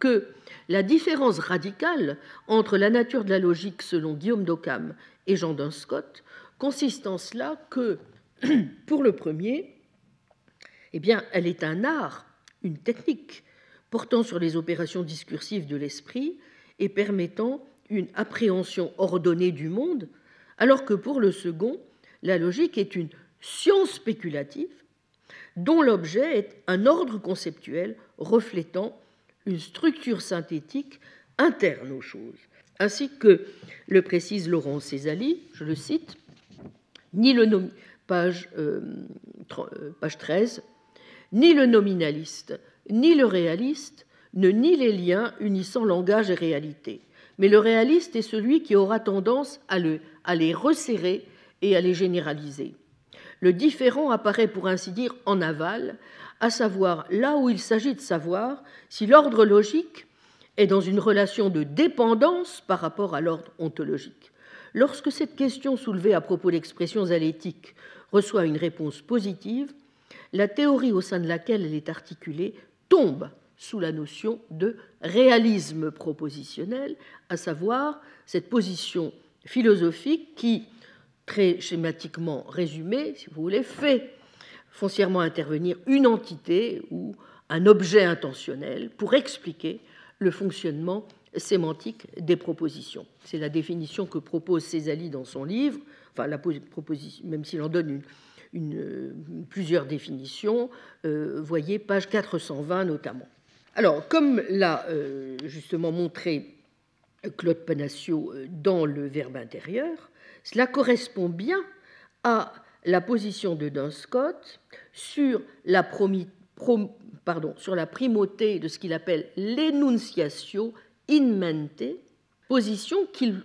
que la différence radicale entre la nature de la logique selon Guillaume d'Occam et Jean Dunscott consiste en cela que, pour le premier, eh bien, elle est un art, une technique portant sur les opérations discursives de l'esprit et permettant une appréhension ordonnée du monde, alors que pour le second, la logique est une science spéculative dont l'objet est un ordre conceptuel reflétant une structure synthétique interne aux choses. Ainsi que le précise Laurent Césali, je le cite, ni le euh, euh, page 13, ni le nominaliste, ni le réaliste ne nie les liens unissant langage et réalité. Mais le réaliste est celui qui aura tendance à les resserrer et à les généraliser. Le différent apparaît pour ainsi dire en aval, à savoir là où il s'agit de savoir si l'ordre logique est dans une relation de dépendance par rapport à l'ordre ontologique. Lorsque cette question soulevée à propos d'expressions alétiques reçoit une réponse positive, la théorie au sein de laquelle elle est articulée tombe sous la notion de réalisme propositionnel, à savoir cette position philosophique qui, très schématiquement résumée, si vous voulez, fait foncièrement intervenir une entité ou un objet intentionnel pour expliquer le fonctionnement sémantique des propositions. C'est la définition que propose Césali dans son livre, enfin la proposition, même s'il en donne une, plusieurs définitions, euh, voyez page 420 notamment. Alors, comme l'a euh, justement montré Claude Panassio euh, dans le verbe intérieur, cela correspond bien à la position de la, pardon, sur la primauté de ce qu'il appelle l'énunciatio in mente, position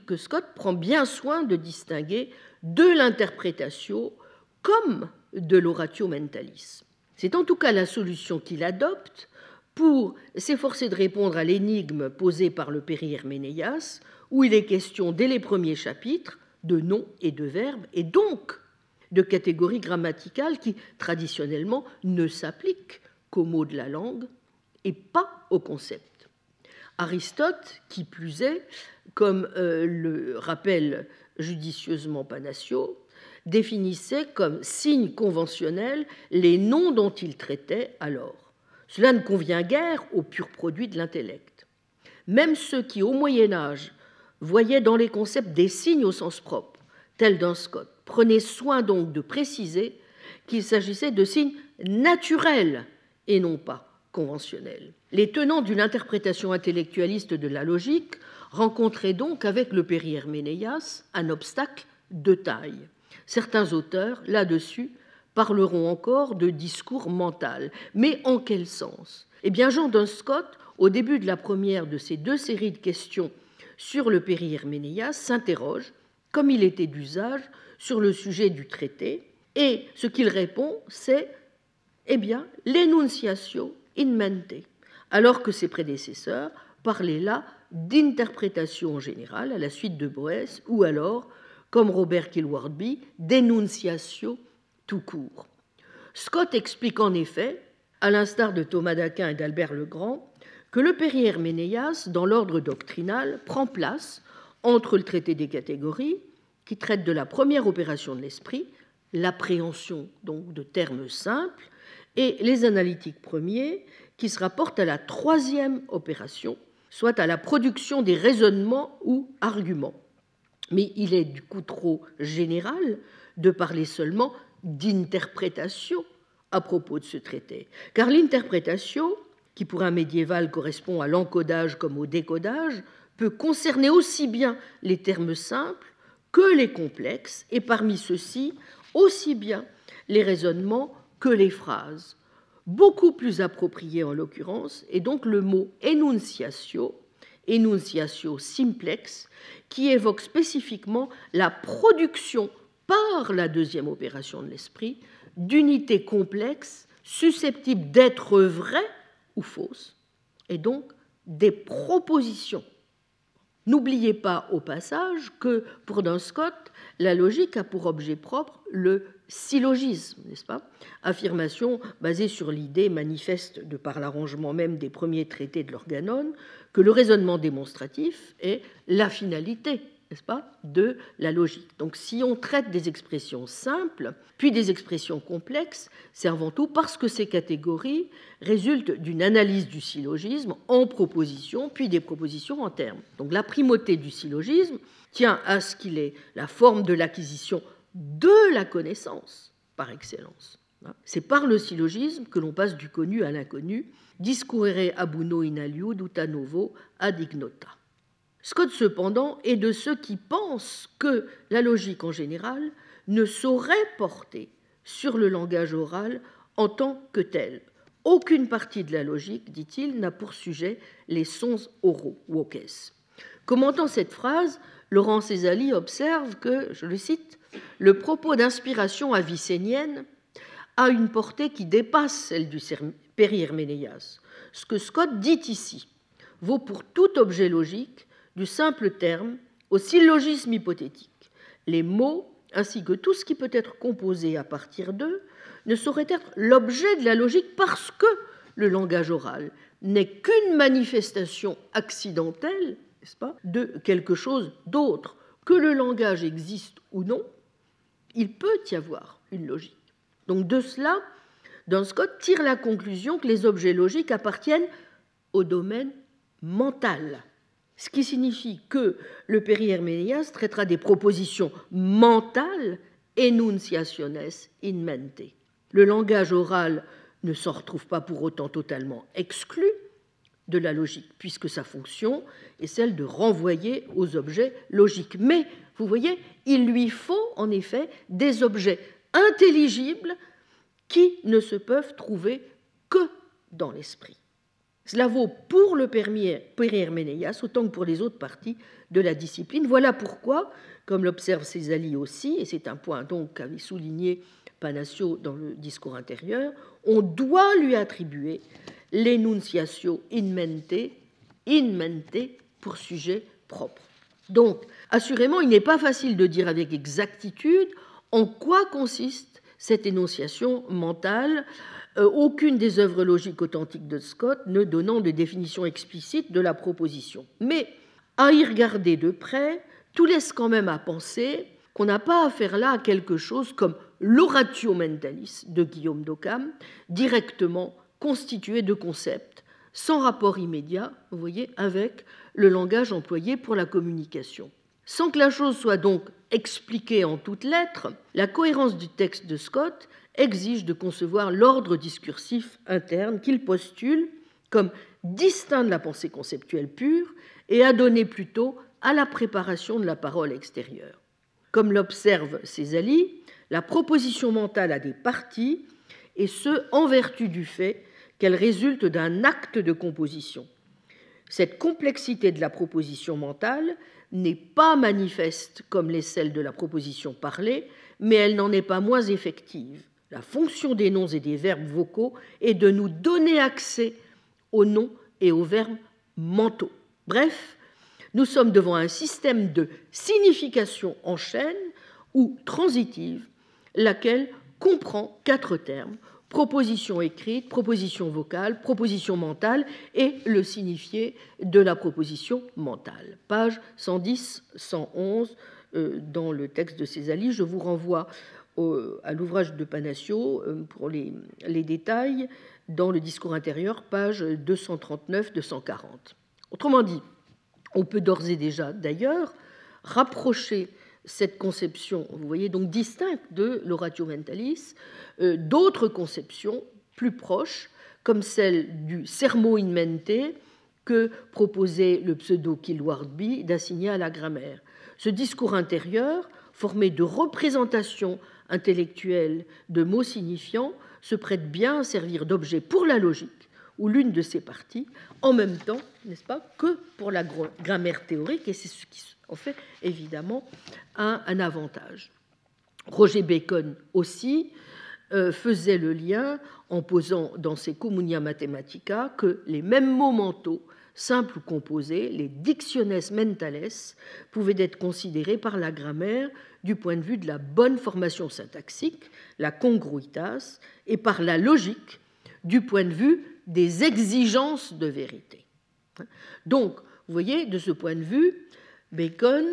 que Scott prend bien soin de distinguer de l'interprétation comme de l'oratio mentalis. C'est en tout cas la solution qu'il adopte pour s'efforcer de répondre à l'énigme posée par le Péri-Herménéas, où il est question dès les premiers chapitres de noms et de verbes, et donc de catégories grammaticales qui, traditionnellement, ne s'appliquent qu'aux mots de la langue et pas aux concepts. Aristote, qui plus est, comme euh, le rappelle judicieusement Panassio, définissait comme signes conventionnels les noms dont il traitait alors. Cela ne convient guère au pur produit de l'intellect. Même ceux qui, au Moyen Âge, voyaient dans les concepts des signes au sens propre, tels d'un Scott, prenaient soin donc de préciser qu'il s'agissait de signes naturels et non pas conventionnels. Les tenants d'une interprétation intellectualiste de la logique rencontraient donc avec le Péri-Herménéas un obstacle de taille. Certains auteurs, là-dessus, parleront encore de discours mental. Mais en quel sens? Eh bien, Jean Scott, au début de la première de ces deux séries de questions sur le Péri-Herménéas, s'interroge, comme il était d'usage, sur le sujet du traité, et ce qu'il répond, c'est eh bien, l'énunciatio in mente, alors que ses prédécesseurs parlaient là d'interprétation générale à la suite de Boès, ou alors, comme Robert Kilwardby, d'énonciation tout court. Scott explique en effet, à l'instar de Thomas d'Aquin et d'Albert Legrand, que le Périère Ménéas, dans l'ordre doctrinal, prend place entre le traité des catégories, qui traite de la première opération de l'esprit, l'appréhension donc de termes simples, et les analytiques premiers, qui se rapportent à la troisième opération, soit à la production des raisonnements ou arguments. Mais il est du coup trop général de parler seulement d'interprétation à propos de ce traité, car l'interprétation, qui pour un médiéval correspond à l'encodage comme au décodage, peut concerner aussi bien les termes simples que les complexes, et parmi ceux-ci, aussi bien les raisonnements que les phrases. Beaucoup plus approprié en l'occurrence est donc le mot enunciatio, enunciatio simplex, qui évoque spécifiquement la production par la deuxième opération de l'esprit d'unités complexes susceptibles d'être vraies ou fausses, et donc des propositions. N'oubliez pas au passage que pour Duns Scott, la logique a pour objet propre le syllogisme, n'est-ce pas? Affirmation basée sur l'idée manifeste de par l'arrangement même des premiers traités de l'organon que le raisonnement démonstratif est la finalité n'est-ce pas, de la logique. Donc si on traite des expressions simples, puis des expressions complexes, c'est avant tout parce que ces catégories résultent d'une analyse du syllogisme en propositions, puis des propositions en termes. Donc la primauté du syllogisme tient à ce qu'il est la forme de l'acquisition de la connaissance par excellence. C'est par le syllogisme que l'on passe du connu à l'inconnu, discurrere abuno in aliud ut novo ad ignota. Scott, cependant, est de ceux qui pensent que la logique en général ne saurait porter sur le langage oral en tant que tel. Aucune partie de la logique, dit-il, n'a pour sujet les sons oraux, wokes. Commentant cette phrase, Laurent Césali observe que, je le cite, le propos d'inspiration avicénienne a une portée qui dépasse celle du Ménéas. Ce que Scott dit ici vaut pour tout objet logique du simple terme au syllogisme hypothétique. Les mots, ainsi que tout ce qui peut être composé à partir d'eux, ne sauraient être l'objet de la logique parce que le langage oral n'est qu'une manifestation accidentelle, n'est-ce pas, de quelque chose d'autre. Que le langage existe ou non, il peut y avoir une logique. Donc de cela, Don Scott tire la conclusion que les objets logiques appartiennent au domaine mental ce qui signifie que le Périherménias traitera des propositions mentales enunciationes in mente. Le langage oral ne s'en retrouve pas pour autant totalement exclu de la logique, puisque sa fonction est celle de renvoyer aux objets logiques. Mais, vous voyez, il lui faut en effet des objets intelligibles qui ne se peuvent trouver que dans l'esprit. Cela vaut pour le Périherménéas autant que pour les autres parties de la discipline. Voilà pourquoi, comme l'observe Césali aussi, et c'est un point donc qu'avait souligné Panacio dans le discours intérieur, on doit lui attribuer l'énunciatio in mente, in mente pour sujet propre. Donc, assurément, il n'est pas facile de dire avec exactitude en quoi consiste cette énonciation mentale euh, aucune des œuvres logiques authentiques de Scott ne donnant de définition explicite de la proposition. Mais à y regarder de près, tout laisse quand même à penser qu'on n'a pas affaire là à quelque chose comme l'oratio mentalis de Guillaume d'Occam, directement constitué de concepts, sans rapport immédiat, vous voyez, avec le langage employé pour la communication. Sans que la chose soit donc expliquée en toutes lettres, la cohérence du texte de Scott exige de concevoir l'ordre discursif interne qu'il postule comme distinct de la pensée conceptuelle pure et adonné plutôt à la préparation de la parole extérieure. Comme l'observe Césali, la proposition mentale a des parties, et ce en vertu du fait qu'elle résulte d'un acte de composition. Cette complexité de la proposition mentale n'est pas manifeste comme les celles de la proposition parlée, mais elle n'en est pas moins effective. La fonction des noms et des verbes vocaux est de nous donner accès aux noms et aux verbes mentaux. Bref, nous sommes devant un système de signification en chaîne ou transitive, laquelle comprend quatre termes proposition écrite, proposition vocale, proposition mentale et le signifié de la proposition mentale. Page 110-111 euh, dans le texte de Césalie. Je vous renvoie à l'ouvrage de Panacio euh, pour les, les, détails dans le discours intérieur, page 239-240. Autrement dit, on peut d'ores et déjà d'ailleurs rapprocher cette conception, vous voyez, donc distincte de l'oratio mentalis, euh, d'autres conceptions plus proches, comme celle du sermo in mente que proposait le pseudo Kilwardby d'assigner à la grammaire. Ce discours intérieur, formé de représentations intellectuelles de mots signifiants, se prête bien à servir d'objet pour la logique ou l'une de ses parties, en même temps, n'est-ce pas, que pour la grammaire théorique, et c'est ce qui fait évidemment un, avantage. Roger Bacon aussi euh, faisait le lien en posant dans ses Communia Mathematica que les mêmes mots mentaux, simples ou composés, les dictiones mentales, pouvaient être considérés par la grammaire du point de vue de la bonne formation syntaxique, la congruitas, et par la logique du point de vue des exigences de vérité. Donc, vous voyez, de ce point de vue, Bacon,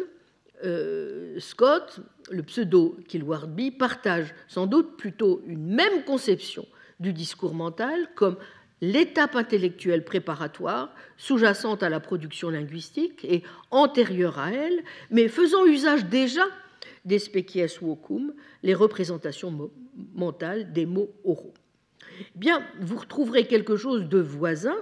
euh, Scott, le pseudo Kilwardby, partagent sans doute plutôt une même conception du discours mental comme l'étape intellectuelle préparatoire sous-jacente à la production linguistique et antérieure à elle, mais faisant usage déjà des species vocum, les représentations mentales des mots oraux. Bien, vous retrouverez quelque chose de voisin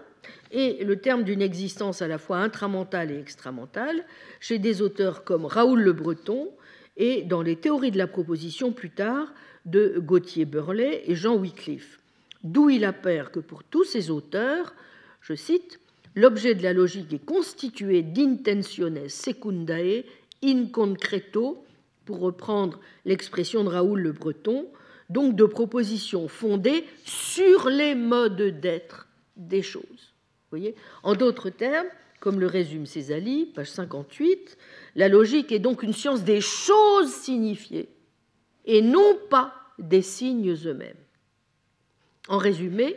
et le terme d'une existence à la fois intramentale et extramentale chez des auteurs comme Raoul Le Breton et dans les théories de la proposition plus tard de Gauthier Burlet et Jean Wycliffe. D'où il apparaît que pour tous ces auteurs, je cite, l'objet de la logique est constitué d'intentiones secundae in concreto, pour reprendre l'expression de Raoul Le Breton, donc de propositions fondées sur les modes d'être des choses. Voyez en d'autres termes, comme le résume Césali, page 58, la logique est donc une science des choses signifiées et non pas des signes eux-mêmes. En résumé,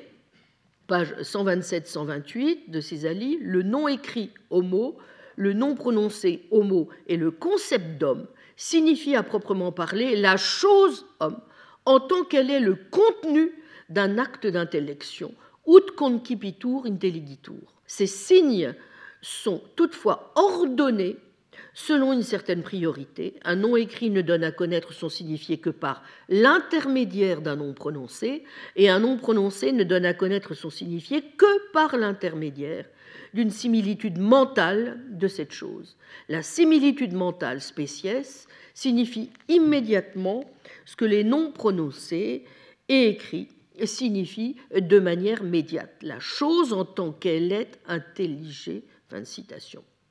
page 127-128 de Césali, le nom écrit homo, le nom prononcé homo et le concept d'homme signifient à proprement parler la chose homme en tant qu'elle est le contenu d'un acte d'intellection, ut concipitur intelligitur. Ces signes sont toutefois ordonnés selon une certaine priorité. Un nom écrit ne donne à connaître son signifié que par l'intermédiaire d'un nom prononcé, et un nom prononcé ne donne à connaître son signifié que par l'intermédiaire d'une similitude mentale de cette chose. La similitude mentale spéciesse signifie immédiatement ce que les noms prononcés et écrits signifient de manière médiate. La chose en tant qu'elle est intelligée. Fin.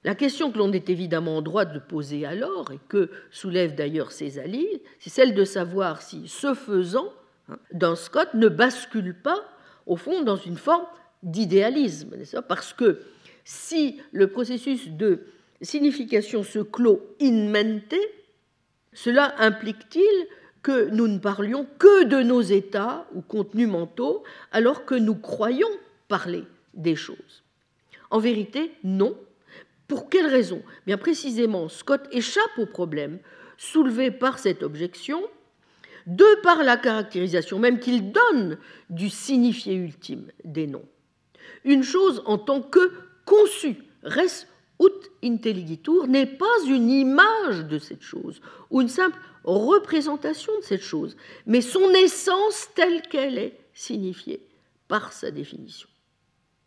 La question que l'on est évidemment en droit de poser alors, et que soulève d'ailleurs Césalie, c'est celle de savoir si, ce faisant, hein, dans Scott ne bascule pas, au fond, dans une forme d'idéalisme, parce que si le processus de signification se clôt in mente, cela implique-t-il que nous ne parlions que de nos états ou contenus mentaux alors que nous croyons parler des choses En vérité, non. Pour quelle raison? Bien précisément, Scott échappe au problème soulevé par cette objection de par la caractérisation même qu'il donne du signifié ultime des noms. Une chose en tant que conçue reste ut intelligitur n'est pas une image de cette chose ou une simple représentation de cette chose, mais son essence telle qu'elle est signifiée par sa définition.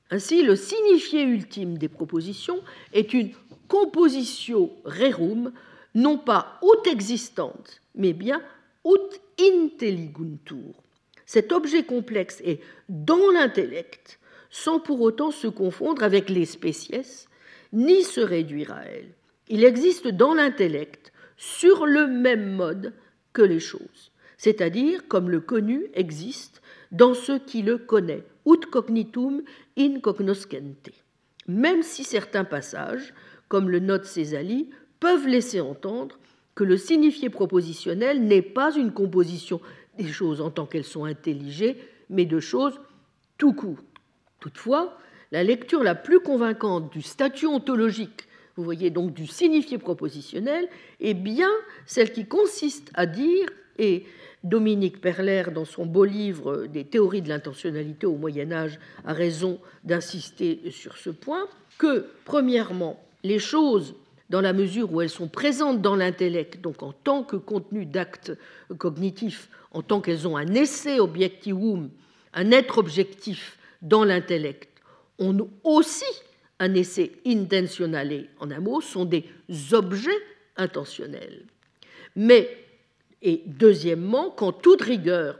Ainsi, le signifié ultime des propositions est une composition rerum, non pas ut existante, mais bien ut intelliguntur. Cet objet complexe est dans l'intellect, sans pour autant se confondre avec les spécies, ni se réduire à elles. Il existe dans l'intellect sur le même mode que les choses, c'est-à-dire comme le connu existe dans ce qui le connaît, ut cognitum in cognoscente. même si certains passages, comme le note Césali, peuvent laisser entendre que le signifié propositionnel n'est pas une composition des choses en tant qu'elles sont intelligées, mais de choses tout court. Toutefois, la lecture la plus convaincante du statut ontologique, vous voyez donc du signifié propositionnel, est bien celle qui consiste à dire, et Dominique Perler, dans son beau livre des théories de l'intentionnalité au Moyen Âge, a raison d'insister sur ce point, que, premièrement, les choses, dans la mesure où elles sont présentes dans l'intellect, donc en tant que contenu d'actes cognitifs, en tant qu'elles ont un essai objectivum, un être objectif dans l'intellect, ont aussi un essai intentionnel, en un mot, sont des objets intentionnels. Mais et deuxièmement, qu'en toute rigueur,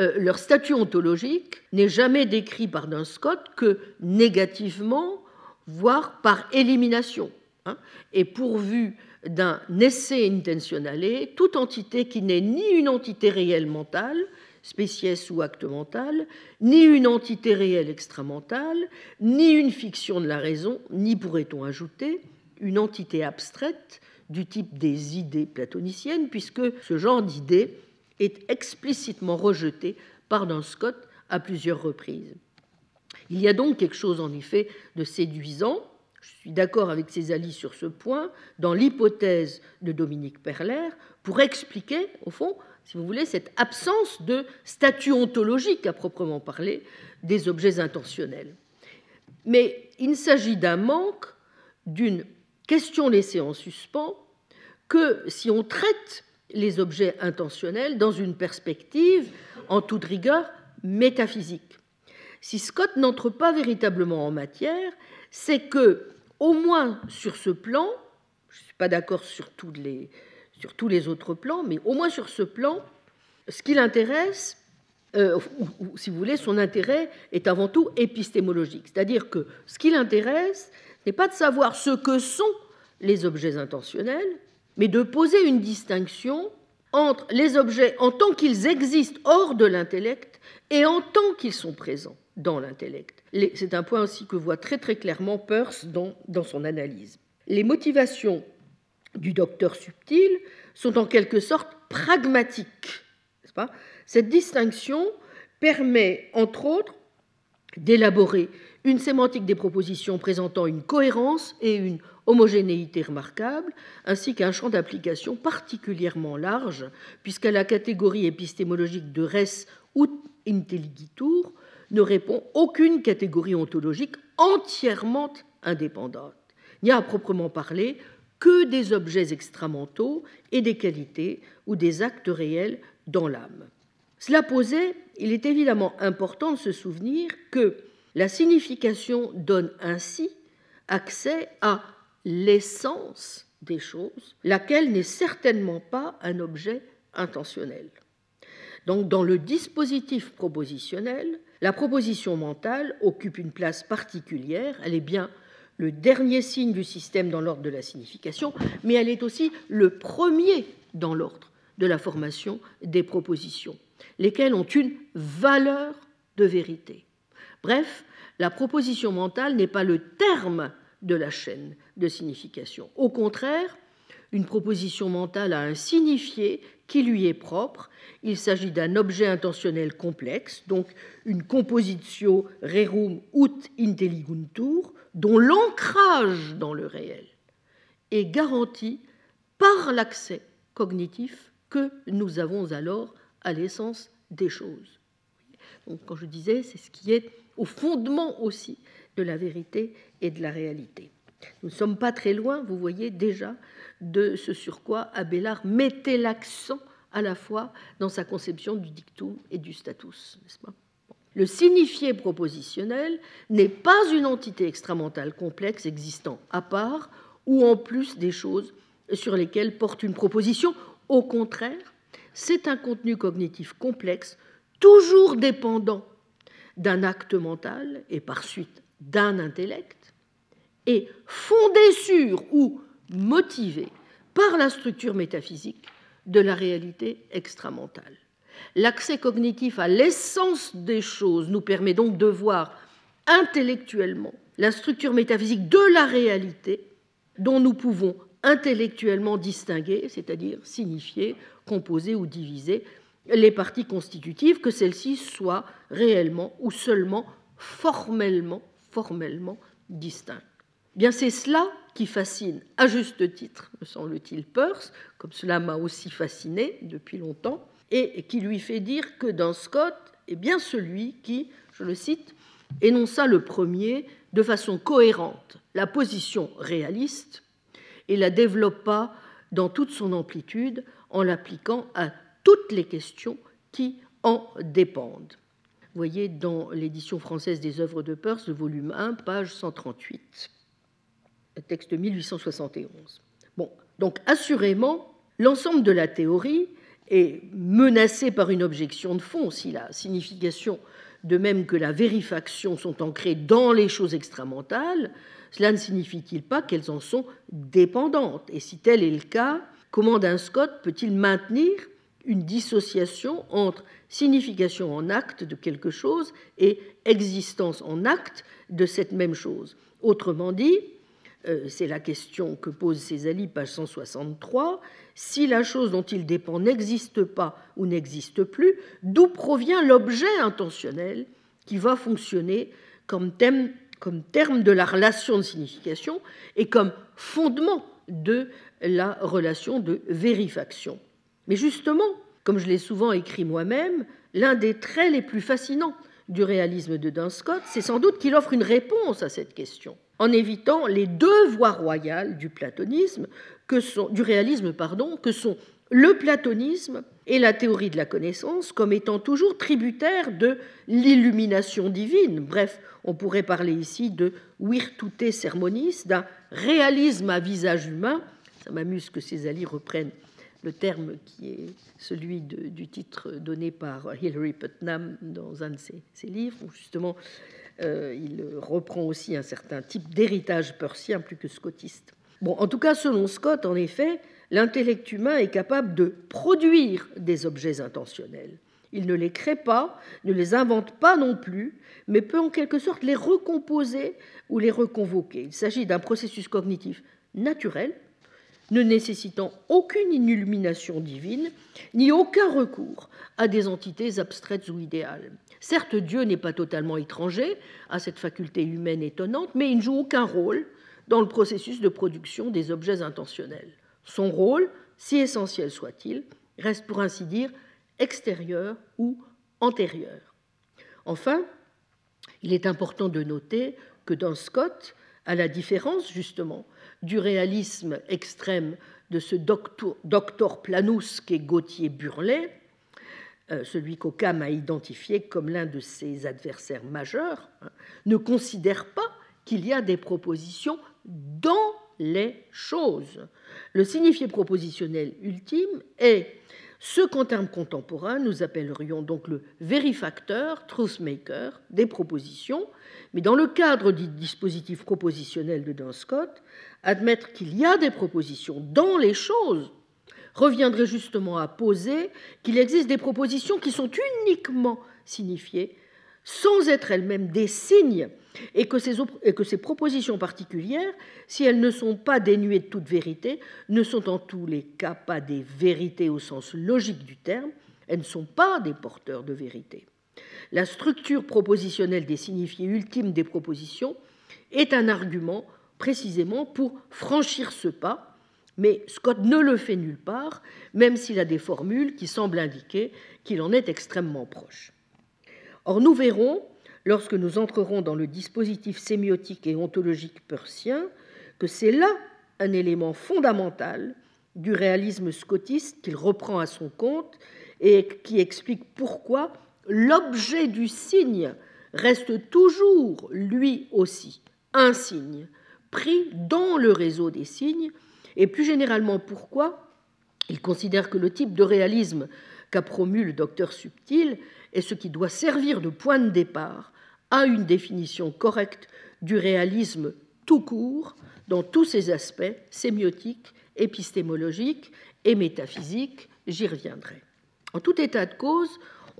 euh, leur statut ontologique n'est jamais décrit par Duns Scott que négativement, voire par élimination, hein, et pourvu d'un essai intentionnel, toute entité qui n'est ni une entité réelle mentale, spéciès ou acte mental, ni une entité réelle extramentale, ni une fiction de la raison, ni pourrait-on ajouter une entité abstraite du type des idées platoniciennes, puisque ce genre d'idée est explicitement rejeté par Duns Scott à plusieurs reprises. Il y a donc quelque chose en effet de séduisant, je suis d'accord avec Césali sur ce point, dans l'hypothèse de Dominique Perler, pour expliquer, au fond, si vous voulez, cette absence de statut ontologique à proprement parler des objets intentionnels. Mais il s'agit d'un manque d'une question laissée en suspens que si on traite les objets intentionnels dans une perspective, en toute rigueur, métaphysique. Si Scott n'entre pas véritablement en matière, c'est que, au moins sur ce plan, je ne suis pas d'accord sur, les, sur tous les autres plans, mais au moins sur ce plan, ce qui l'intéresse, euh, ou, si vous voulez, son intérêt est avant tout épistémologique. C'est-à-dire que ce qui l'intéresse n'est pas de savoir ce que sont les objets intentionnels, mais de poser une distinction entre les objets en tant qu'ils existent hors de l'intellect et en tant qu'ils sont présents dans l'intellect. C'est un point aussi que voit très très clairement Peirce dans, dans son analyse. Les motivations du docteur subtil sont en quelque sorte pragmatiques. Pas? Cette distinction permet, entre autres, d'élaborer une sémantique des propositions présentant une cohérence et une homogénéité remarquable, ainsi qu'un champ d'application particulièrement large, puisqu'à la catégorie épistémologique de res ut intelligitur ne répond aucune catégorie ontologique entièrement indépendante. Il n'y a à proprement parler que des objets extramentaux et des qualités ou des actes réels dans l'âme. Cela posé, il est évidemment important de se souvenir que la signification donne ainsi accès à l'essence des choses, laquelle n'est certainement pas un objet intentionnel. Donc dans le dispositif propositionnel, la proposition mentale occupe une place particulière, elle est bien le dernier signe du système dans l'ordre de la signification, mais elle est aussi le premier dans l'ordre de la formation des propositions, lesquelles ont une valeur de vérité. Bref, la proposition mentale n'est pas le terme de la chaîne de signification. Au contraire, une proposition mentale a un signifié qui lui est propre. Il s'agit d'un objet intentionnel complexe, donc une compositio rerum ut intelliguntur, dont l'ancrage dans le réel est garanti par l'accès cognitif que nous avons alors à l'essence des choses. Donc, quand je disais, c'est ce qui est au fondement aussi de la vérité et de la réalité. Nous ne sommes pas très loin, vous voyez déjà, de ce sur quoi Abélard mettait l'accent à la fois dans sa conception du dictum et du status, n'est-ce Le signifié propositionnel n'est pas une entité extramentale complexe existant à part ou en plus des choses sur lesquelles porte une proposition. Au contraire, c'est un contenu cognitif complexe, toujours dépendant d'un acte mental et par suite d'un intellect, et fondé sur ou motivé par la structure métaphysique de la réalité extramentale. L'accès cognitif à l'essence des choses nous permet donc de voir intellectuellement la structure métaphysique de la réalité dont nous pouvons intellectuellement distinguer, c'est-à-dire signifier, composer ou diviser les parties constitutives, que celles-ci soient réellement ou seulement formellement, formellement distinctes. Bien, c'est cela qui fascine à juste titre, me semble-t-il, Peirce, comme cela m'a aussi fasciné depuis longtemps, et qui lui fait dire que dans Scott est bien celui qui, je le cite, énonça le premier de façon cohérente la position réaliste et la développa dans toute son amplitude en l'appliquant à toutes les questions qui en dépendent. Vous voyez dans l'édition française des œuvres de Peirce, le volume 1, page 138, texte 1871. Bon, donc assurément, l'ensemble de la théorie est menacé par une objection de fond si la signification de même que la vérifaction sont ancrées dans les choses extramentales, cela ne signifie-t-il pas qu'elles en sont dépendantes? Et si tel est le cas, comment d'un Scott peut-il maintenir une dissociation entre signification en acte de quelque chose et existence en acte de cette même chose? Autrement dit, c'est la question que pose Césali, page 163, si la chose dont il dépend n'existe pas ou n'existe plus, d'où provient l'objet intentionnel qui va fonctionner comme, thème, comme terme de la relation de signification et comme fondement de la relation de vérifaction. Mais justement, comme je l'ai souvent écrit moi-même, l'un des traits les plus fascinants du réalisme de Duns Scott, c'est sans doute qu'il offre une réponse à cette question en évitant les deux voies royales du platonisme, que sont, du réalisme, pardon, que sont le platonisme et la théorie de la connaissance comme étant toujours tributaires de l'illumination divine. Bref, on pourrait parler ici de virtute sermonis, d'un réalisme à visage humain. Ça m'amuse que Césali reprenne le terme qui est celui du titre donné par Hilary Putnam dans un de ses, ses livres, où justement il reprend aussi un certain type d'héritage persien plus que scotiste. Bon, en tout cas, selon Scott, en effet, l'intellect humain est capable de produire des objets intentionnels. Il ne les crée pas, ne les invente pas non plus, mais peut en quelque sorte les recomposer ou les reconvoquer. Il s'agit d'un processus cognitif naturel, ne nécessitant aucune illumination divine, ni aucun recours à des entités abstraites ou idéales. Certes, Dieu n'est pas totalement étranger à cette faculté humaine étonnante, mais il ne joue aucun rôle dans le processus de production des objets intentionnels. Son rôle, si essentiel soit-il, reste pour ainsi dire extérieur ou antérieur. Enfin, il est important de noter que dans Scott, à la différence justement du réalisme extrême de ce doctor, Planus qu'est Gauthier Burlet, celui qu'Occam a identifié comme l'un de ses adversaires majeurs, hein, ne considère pas qu'il y a des propositions dans les choses. Le signifié propositionnel ultime est ce qu'en termes contemporains nous appellerions donc le vérifacteur, truthmaker des propositions, mais dans le cadre du dispositif propositionnel de Duns Scott, admettre qu'il y a des propositions dans les choses reviendrait justement à poser qu'il existe des propositions qui sont uniquement signifiées sans être elles-mêmes des signes, et que, ces, que, ces, propositions particulières, si elles ne sont pas dénuées de toute vérité, ne sont en tous les cas pas des vérités au sens logique du terme, elles ne sont pas des porteurs de vérité. La structure propositionnelle des signifiés ultimes des propositions est un argument précisément pour franchir ce pas mais Scott ne le fait nulle part, même s'il a des formules qui semblent indiquer qu'il en est extrêmement proche. Or, nous verrons, lorsque nous entrerons dans le dispositif sémiotique et ontologique persien, que c'est là un élément fondamental du réalisme scotiste qu'il reprend à son compte et qui explique pourquoi l'objet du signe reste toujours, lui aussi, un signe, pris dans le réseau des signes et plus généralement pourquoi il considère que le type de réalisme qu'a promu le docteur Subtil est ce qui doit servir de point de départ à une définition correcte du réalisme tout court dans tous ses aspects sémiotiques, épistémologiques et métaphysiques. J'y reviendrai. En tout état de cause,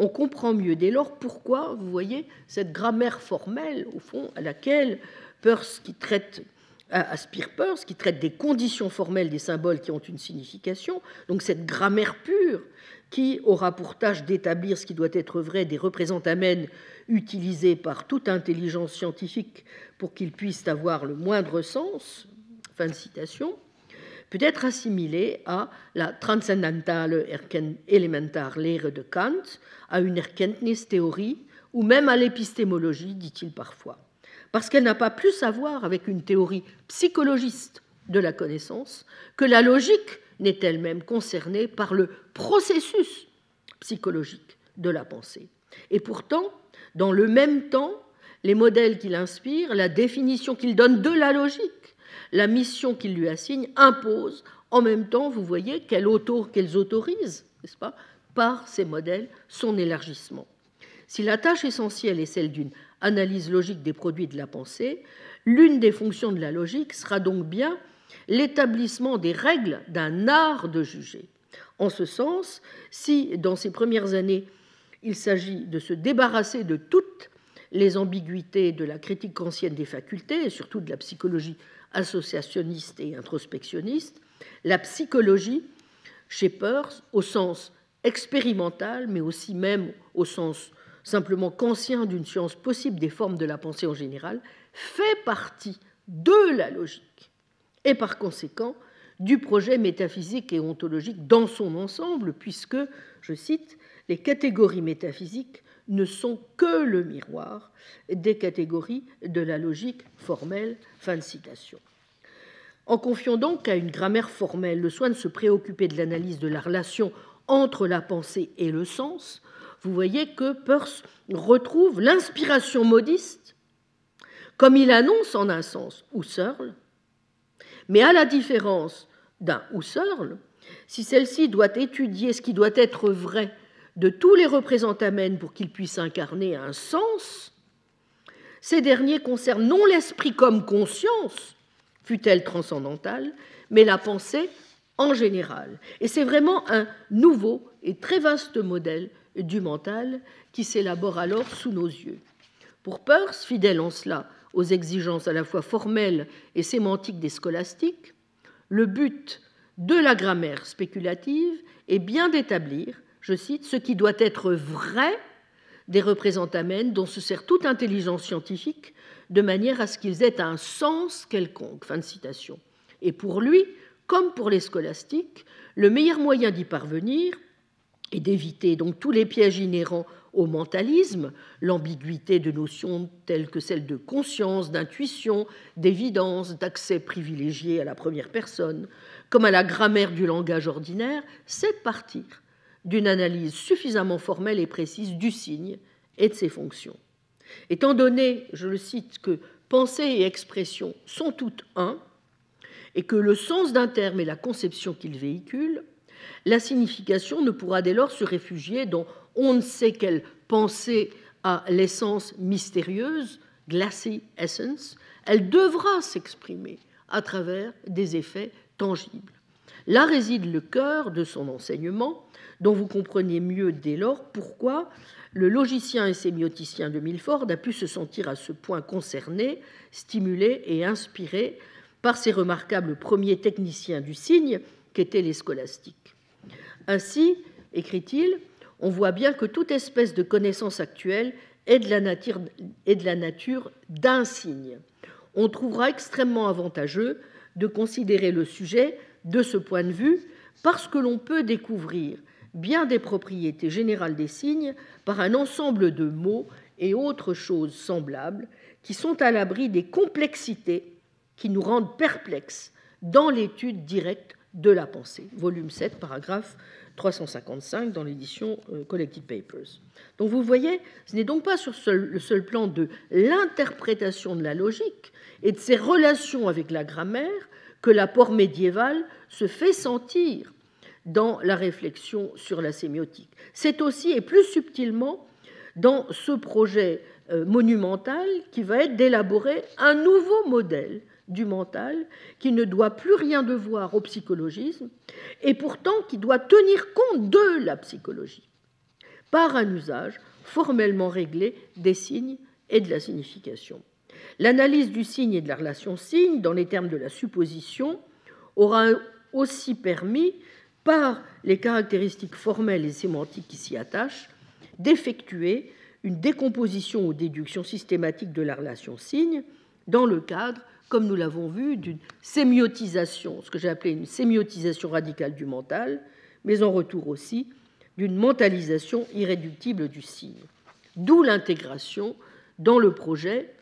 On comprend mieux dès lors pourquoi, vous voyez, cette grammaire formelle, au fond, à laquelle Peirce, qui traite aspire Peirce, qui traite des conditions formelles des symboles qui ont une signification, donc cette grammaire pure qui aura pour tâche d'établir ce qui doit être vrai des représentamènes utilisés par toute intelligence scientifique pour qu'ils puissent avoir le moindre sens, fin de citation, peut être assimilée à la transcendentale Elementarlehre de Kant, à une Erkenntnis-théorie ou même à l'épistémologie, dit-il parfois. Parce qu'elle n'a pas plus à voir avec une théorie psychologiste de la connaissance que la logique n'est elle-même concernée par le processus psychologique de la pensée. Et pourtant, dans le même temps, les modèles qu'il inspire, la définition qu'il donne de la logique, la mission qu'il lui assigne, imposent en même temps, vous voyez, qu'elles autorisent, n'est-ce pas, par ces modèles, son élargissement. Si la tâche essentielle est celle d'une analyse logique des produits de la pensée, l'une des fonctions de la logique sera donc bien l'établissement des règles d'un art de juger. En ce sens, si dans ces premières années, il s'agit de se débarrasser de toutes les ambiguïtés de la critique ancienne des facultés, et surtout de la psychologie associationniste et introspectionniste, la psychologie, chez Peirce, au sens expérimental, mais aussi même au sens simplement conscient d'une science possible des formes de la pensée en général, fait partie de la logique et par conséquent du projet métaphysique et ontologique dans son ensemble, puisque, je cite, les catégories métaphysiques ne sont que le miroir des catégories de la logique formelle. Fin de citation. En confiant donc à une grammaire formelle le soin de se préoccuper de l'analyse de la relation entre la pensée et le sens, vous voyez que Peirce retrouve l'inspiration modiste, comme il annonce en un sens Husserl, mais à la différence d'un Husserl, si celle-ci doit étudier ce qui doit être vrai de tous les représentamènes pour qu'ils puissent incarner un sens, ces derniers concernent non l'esprit comme conscience, fut-elle transcendantale, mais la pensée en général. Et c'est vraiment un nouveau et très vaste modèle du mental qui s'élabore alors sous nos yeux. Pour Peirce, fidèle en cela aux exigences à la fois formelles et sémantiques des scolastiques, le but de la grammaire spéculative est bien d'établir, je cite, ce qui doit être vrai des représentamènes dont se sert toute intelligence scientifique de manière à ce qu'ils aient un sens quelconque. Fin de citation. Et pour lui, comme pour les scolastiques, le meilleur moyen d'y parvenir et d'éviter donc tous les pièges inhérents au mentalisme, l'ambiguïté de notions telles que celles de conscience, d'intuition, d'évidence, d'accès privilégié à la première personne, comme à la grammaire du langage ordinaire, c'est de partir d'une analyse suffisamment formelle et précise du signe et de ses fonctions. Étant donné, je le cite, que pensée et expression sont toutes un, et que le sens d'un terme est la conception qu'il véhicule, la signification ne pourra dès lors se réfugier dans on ne sait quelle pensée à l'essence mystérieuse, glassy essence, elle devra s'exprimer à travers des effets tangibles. Là réside le cœur de son enseignement, dont vous comprenez mieux dès lors pourquoi le logicien et sémioticien de Milford a pu se sentir à ce point concerné, stimulé et inspiré par ces remarquables premiers techniciens du signe qu'étaient les scolastiques. Ainsi, écrit-il, on voit bien que toute espèce de connaissance actuelle est de la nature, d'un signe. On trouvera extrêmement avantageux de considérer le sujet de ce point de vue parce que l'on peut découvrir bien des propriétés générales des signes par un ensemble de mots et autres choses semblables qui sont à l'abri des complexités qui nous rendent perplexes dans l'étude directe de la pensée. Volume 7, paragraphe 355 dans l'édition euh, Collected Papers. Donc vous voyez, ce n'est donc pas sur le seul plan de l'interprétation de la logique et de ses relations avec la grammaire que l'apport médiéval se fait sentir dans la réflexion sur la sémiotique. C'est aussi et plus subtilement dans ce projet euh, monumental qui va être d'élaborer un nouveau modèle du mental qui ne doit plus rien devoir au psychologisme et pourtant qui doit tenir compte de la psychologie. par un usage formellement réglé des signes et de la signification. L'analyse du signe et de la relation signe, dans les termes de la supposition, aura aussi permis, par les caractéristiques formelles et sémantiques qui s'y attachent, d'effectuer une décomposition ou déduction systématique de la relation signe dans le cadre, comme nous l'avons vu, d'une sémiotisation, ce que j'ai appelé une sémiotisation radicale du mental, mais en retour aussi d'une mentalisation irréductible du signe. D'où l'intégration dans le projet,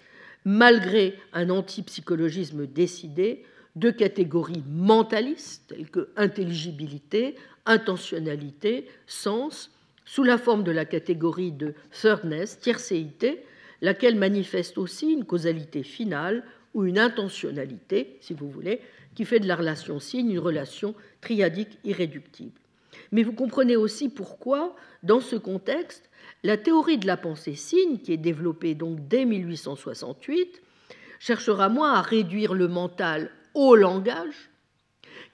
malgré un antipsychologisme décidé, de catégories mentalistes telles que intelligibilité, intentionnalité, sens, sous la forme de la catégorie de thirdness, tiercéité, laquelle manifeste aussi une causalité finale ou une intentionnalité, si vous voulez, qui fait de la relation signe une relation triadique irréductible. Mais vous comprenez aussi pourquoi, dans ce contexte, la théorie de la pensée signe, qui est développée donc dès 1868, cherchera moins à réduire le mental au langage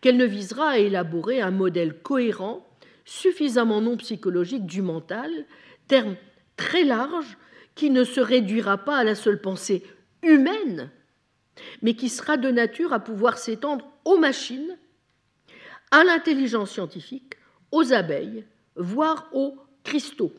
qu'elle ne visera à élaborer un modèle cohérent, suffisamment non psychologique du mental, terme très large qui ne se réduira pas à la seule pensée humaine, mais qui sera de nature à pouvoir s'étendre aux machines, à l'intelligence scientifique, aux abeilles, voire aux cristaux.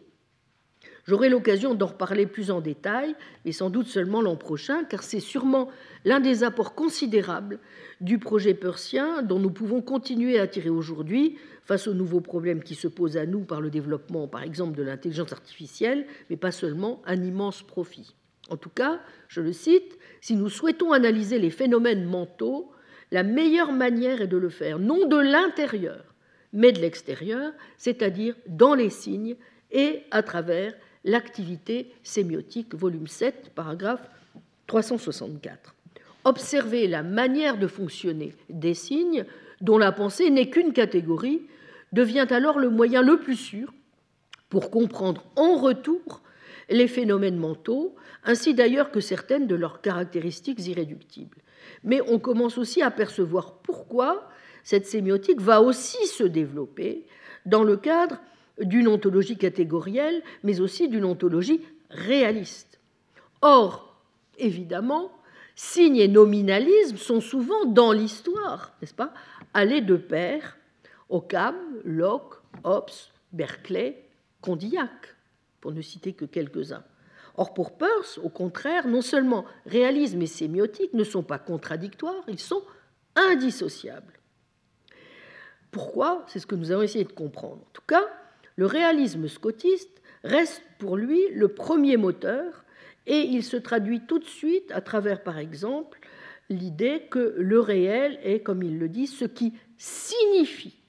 J'aurai l'occasion d'en reparler plus en détail, mais sans doute seulement l'an prochain, car c'est sûrement l'un des apports considérables du projet persien dont nous pouvons continuer à tirer aujourd'hui face aux nouveaux problèmes qui se posent à nous par le développement, par exemple, de l'intelligence artificielle, mais pas seulement un immense profit. En tout cas, je le cite, si nous souhaitons analyser les phénomènes mentaux, la meilleure manière est de le faire non de l'intérieur, mais de l'extérieur, c'est-à-dire dans les signes et à travers l'activité sémiotique, volume 7, paragraphe 364. Observer la manière de fonctionner des signes, dont la pensée n'est qu'une catégorie, devient alors le moyen le plus sûr pour comprendre en retour les phénomènes mentaux, ainsi d'ailleurs que certaines de leurs caractéristiques irréductibles. Mais on commence aussi à percevoir pourquoi cette sémiotique va aussi se développer dans le cadre d'une ontologie catégorielle, mais aussi d'une ontologie réaliste. Or, évidemment, signe et nominalisme sont souvent dans l'histoire, n'est-ce pas, allés de pair, Occam, Locke, Hobbes, Berkeley, Condillac, pour ne citer que quelques-uns. Or, pour Peirce, au contraire, non seulement réalisme et sémiotique ne sont pas contradictoires, ils sont indissociables. Pourquoi? C'est ce que nous avons essayé de comprendre. En tout cas, le réalisme scotiste reste pour lui le premier moteur et il se traduit tout de suite à travers, par exemple, l'idée que le réel est, comme il le dit, ce qui signifie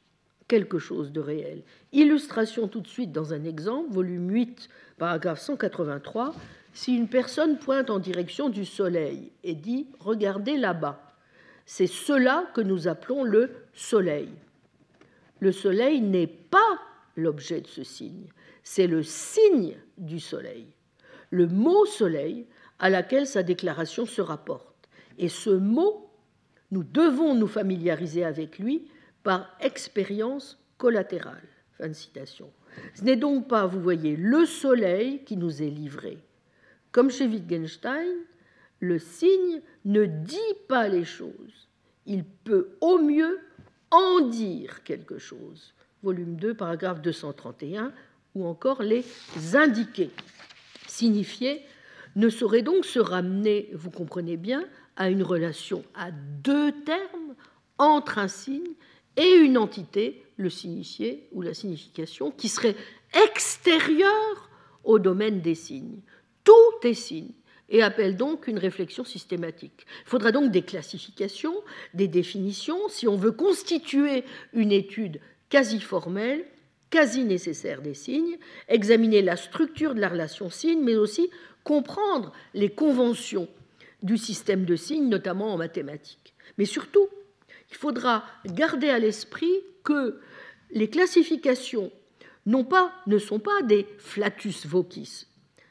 quelque chose de réel. Illustration tout de suite dans un exemple, volume 8, paragraphe 183. Si une personne pointe en direction du soleil et dit ⁇ Regardez là-bas ⁇ c'est cela que nous appelons le soleil. Le soleil n'est pas l'objet de ce signe. C'est le signe du soleil, le mot soleil à laquelle sa déclaration se rapporte. Et ce mot, nous devons nous familiariser avec lui par expérience collatérale. Fin de citation. Ce n'est donc pas, vous voyez, le soleil qui nous est livré. Comme chez Wittgenstein, le signe ne dit pas les choses. Il peut au mieux en dire quelque chose volume 2, paragraphe 231, ou encore les indiqués. Signifiés ne saurait donc se ramener, vous comprenez bien, à une relation à deux termes entre un signe et une entité, le signifié ou la signification, qui serait extérieure au domaine des signes. Tout est signe et appelle donc une réflexion systématique. Il faudra donc des classifications, des définitions, si on veut constituer une étude quasi formelle, quasi nécessaire des signes, examiner la structure de la relation signe, mais aussi comprendre les conventions du système de signes, notamment en mathématiques. Mais surtout, il faudra garder à l'esprit que les classifications ne sont pas des flatus vocis,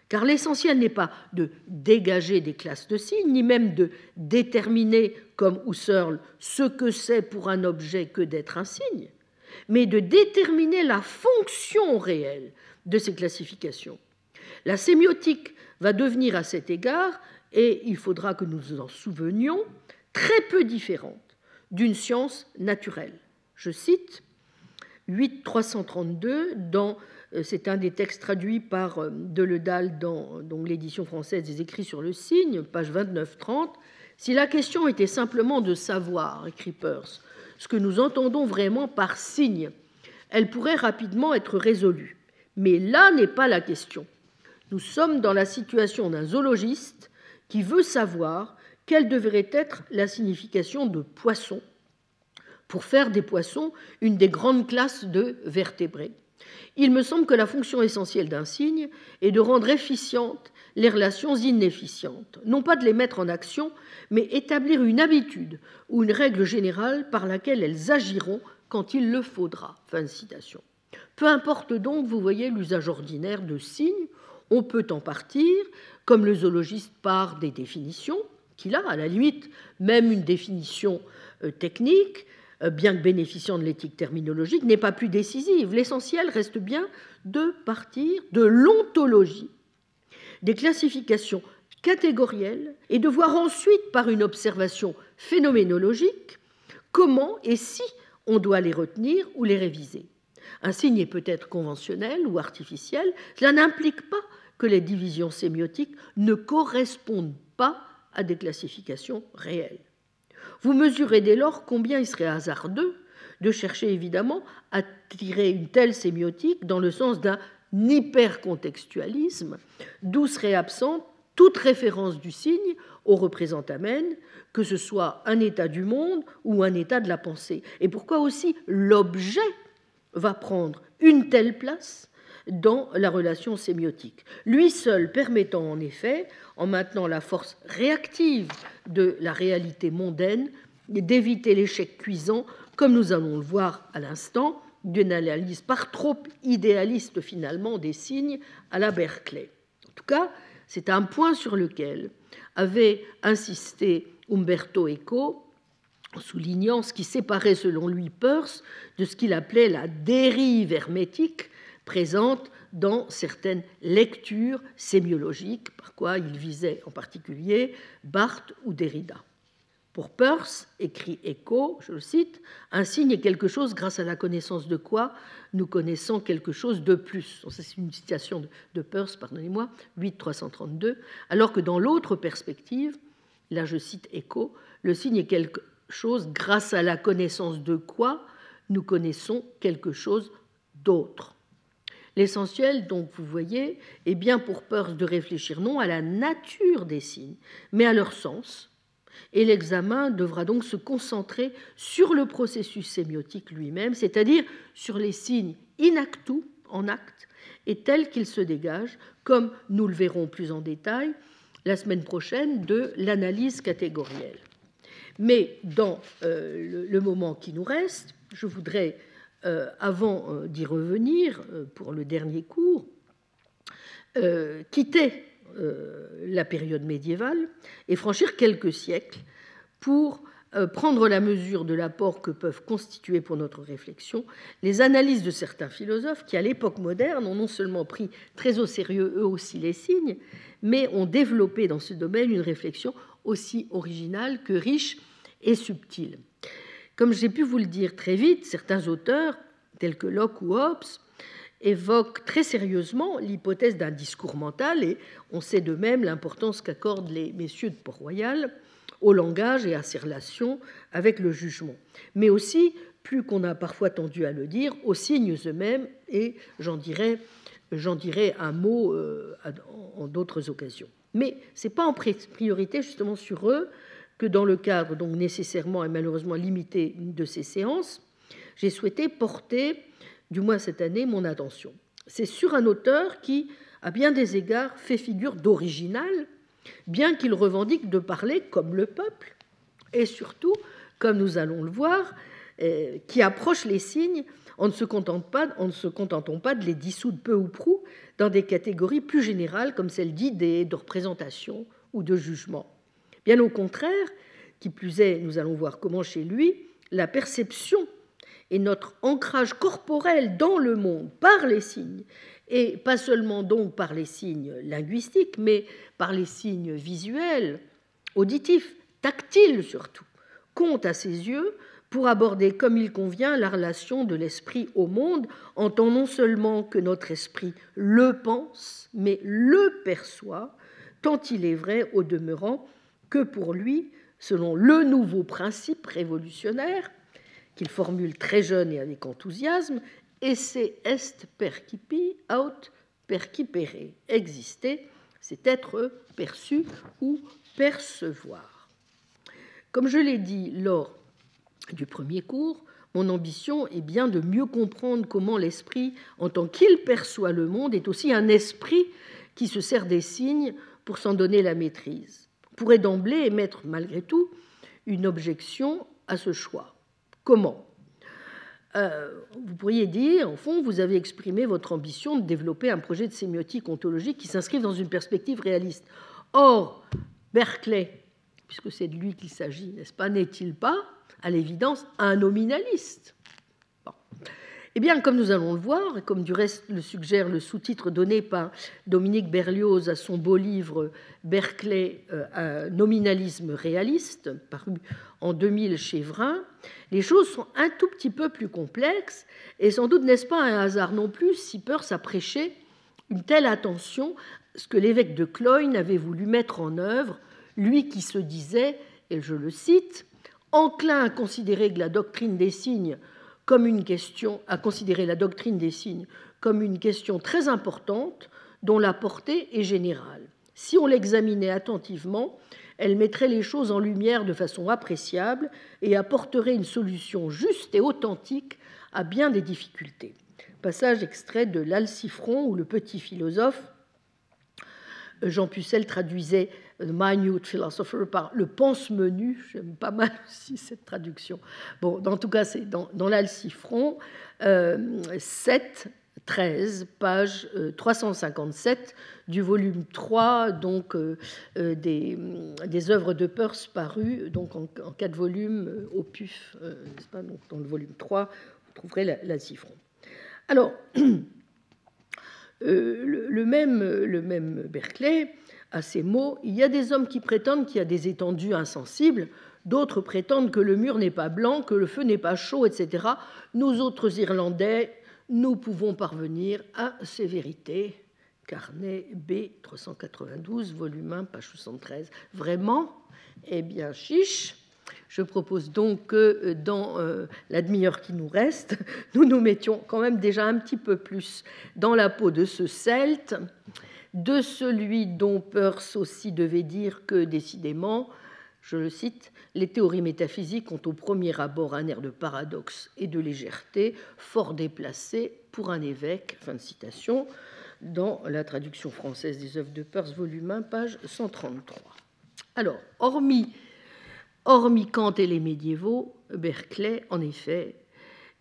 car l'essentiel n'est pas de dégager des classes de signes, ni même de déterminer, comme Husserl, ce que c'est pour un objet que d'être un signe, mais de déterminer la fonction réelle de ces classifications. La sémiotique va devenir à cet égard, et il faudra que nous nous en souvenions, très peu différente d'une science naturelle. Je cite 8332 dans euh, c'est un des textes traduits par euh, Deledal dans, l'édition française des écrits sur le signe, page 29-30. Si la question était simplement de savoir, écrit Peirce, ce que nous entendons vraiment par signe, elle pourrait rapidement être résolue. Mais là n'est pas la question. Nous sommes dans la situation d'un zoologiste qui veut savoir quelle devrait être la signification de poisson pour faire des poissons une des grandes classes de vertébrés. Il me semble que la fonction essentielle d'un signe est de rendre efficientes les relations inefficientes, non pas de les mettre en action, mais établir une habitude ou une règle générale par laquelle elles agiront quand il le faudra. Fin de citation. Peu importe donc, vous voyez, l'usage ordinaire de signes, on peut en partir, comme le zoologiste part des définitions, qu'il a, à la limite, même une définition euh, technique, euh, bien que bénéficiant de l'éthique terminologique, n'est pas plus décisive. L'essentiel reste bien de partir de l'ontologie, des classifications catégorielles, et de voir ensuite, par une observation phénoménologique, comment et si on doit les retenir ou les réviser. Un signe est peut-être conventionnel ou artificiel, cela n'implique pas que les divisions sémiotiques ne correspondent pas à des classifications réelles. Vous mesurez dès lors combien il serait hasardeux de chercher évidemment à tirer une telle sémiotique dans le sens d'un hypercontextualisme, d'où serait absente toute référence du signe au représentamène, que ce soit un état du monde ou un état de la pensée. Et pourquoi aussi l'objet va prendre une telle place dans la relation sémiotique. Lui seul permettant en effet, en maintenant la force réactive de la réalité mondaine, d'éviter l'échec cuisant, comme nous allons le voir à l'instant, d'une analyse par trop idéaliste finalement des signes à la Berkeley. En tout cas, c'est un point sur lequel avait insisté Umberto Eco, en soulignant ce qui séparait selon lui Peirce de ce qu'il appelait la dérive hermétique présente dans certaines lectures sémiologiques, par quoi il visait en particulier Barthes ou Derrida. Pour Peirce, écrit Eco, je le cite, un signe est quelque chose grâce à la connaissance de quoi nous connaissons quelque chose de plus. C'est une citation de Peirce, pardonnez-moi, 8.332, alors que dans l'autre perspective, là je cite Eco, le signe est quelque chose grâce à la connaissance de quoi nous connaissons quelque chose d'autre. L'essentiel, donc, vous voyez, est bien pour Peirce de réfléchir non à la nature des signes, mais à leur sens. Et l'examen devra donc se concentrer sur le processus sémiotique lui-même, c'est-à-dire sur les signes inactu, en acte, et tels qu'ils se dégagent, comme nous le verrons plus en détail la semaine prochaine, de l'analyse catégorielle. Mais dans euh, le moment qui nous reste, je voudrais avant euh, d'y revenir euh, pour le dernier cours, quitter la période médiévale et franchir quelques siècles pour prendre la mesure de l'apport que peuvent constituer pour notre réflexion les analyses de certains philosophes qui, à l'époque moderne, ont non seulement pris très au sérieux eux aussi les signes, mais ont développé dans ce domaine une réflexion aussi originale que riche et subtile. Comme j'ai pu vous le dire très vite, certains auteurs, tels que Locke ou Hobbes, évoquent très sérieusement l'hypothèse d'un discours mental, et on sait de même l'importance qu'accordent les messieurs de Port-Royal au langage et à ses relations avec le jugement. Mais aussi, plus qu'on a parfois tendu à le dire, aux signes eux-mêmes, et j'en dirai, un mot euh, en d'autres occasions. Mais ce n'est pas en priorité justement sur eux que dans le cadre donc nécessairement et malheureusement limité de ces séances, j'ai souhaité porter, du moins cette année, mon attention. C'est sur un auteur qui, à bien des égards, fait figure d'original, bien qu'il revendique de parler comme le peuple, et surtout, comme nous allons le voir, euh, qui approche les signes en ne, se contente pas, contentant pas de les dissoudre peu ou prou dans des catégories plus générales comme celles d'idées, de représentation ou de jugement. Bien au contraire, qui plus est, nous allons voir comment chez lui, la perception et notre ancrage corporel dans le monde par les signes et pas seulement donc par les signes linguistiques, mais par les signes visuels, auditifs, tactiles surtout, compte à ses yeux pour aborder comme il convient la relation de l'esprit au monde, en tant non seulement que notre esprit le pense, mais le perçoit, tant il est vrai au demeurant que pour lui, selon le nouveau principe révolutionnaire, qu'il formule très jeune et avec enthousiasme, esse est percipi aut percipere. Exister, c'est être perçu ou percevoir. Comme je l'ai dit lors du premier cours, mon ambition est bien de mieux comprendre comment l'esprit, en tant qu'il perçoit le monde, est aussi un esprit qui se sert des signes pour s'en donner la maîtrise. Pourrait d'emblée émettre malgré tout une objection à ce choix. Comment? Euh, Vous pourriez dire, en fond, vous avez exprimé votre ambition de développer un projet de sémiotique ontologique qui s'inscrive dans une perspective réaliste. Or, Berkeley, puisque c'est de lui qu'il s'agit, n'est-ce pas, n'est-il pas à l'évidence un nominaliste? Eh bien, comme nous allons le voir, et comme du reste le suggère le sous-titre donné par Dominique Berlioz à son beau livre Berkeley, euh, Nominalisme réaliste, paru en 2000 chez Vrin, les choses sont un tout petit peu plus complexes, et sans doute n'est-ce pas un hasard non plus si Peirce a prêché une telle attention, ce que l'évêque de Cloyne avait voulu mettre en œuvre, lui qui se disait, et je le cite, enclin à considérer la doctrine des signes comme une question, à considérer la doctrine des signes comme une question très importante dont la portée est générale. Si on l'examinait attentivement, elle mettrait les choses en lumière de façon appréciable et apporterait une solution juste et authentique à bien des difficultés. Passage extrait de l'Alcifron où le petit philosophe Jean Pucelle traduisait The Minute Philosopher par le pense-menu. J'aime pas mal aussi cette traduction. Bon, en tout cas, c'est dans, dans l'Alcifron, euh, 7, 13, page 357 euh, du volume 3 donc, euh, euh, des, des, œuvres de Peirce parues donc en, en quatre volumes au PUF. Pas, donc, dans le volume 3, vous trouverez l'Alcifron. Alors, le, le, même, le même Berkeley à ces mots, il y a des hommes qui prétendent qu'il y a des étendues insensibles, d'autres prétendent que le mur n'est pas blanc, que le feu n'est pas chaud, etc. Nous autres Irlandais, nous pouvons parvenir à ces vérités. Carnet B 392, volume 1, page 73. Vraiment? Eh bien, chiche. Je propose donc que euh, dans euh, la demi-heure qui nous reste, nous nous mettions quand même déjà un petit peu plus dans la peau de ce celte de celui dont Peirce aussi devait dire que, décidément, je le cite, les théories métaphysiques ont au premier abord un air de paradoxe et de légèreté fort déplacé pour un évêque. Fin de citation dans la traduction française des œuvres de Peirce, volume 1, page 133. Alors, hormis, hormis Kant et les médiévaux, Berkeley, en effet,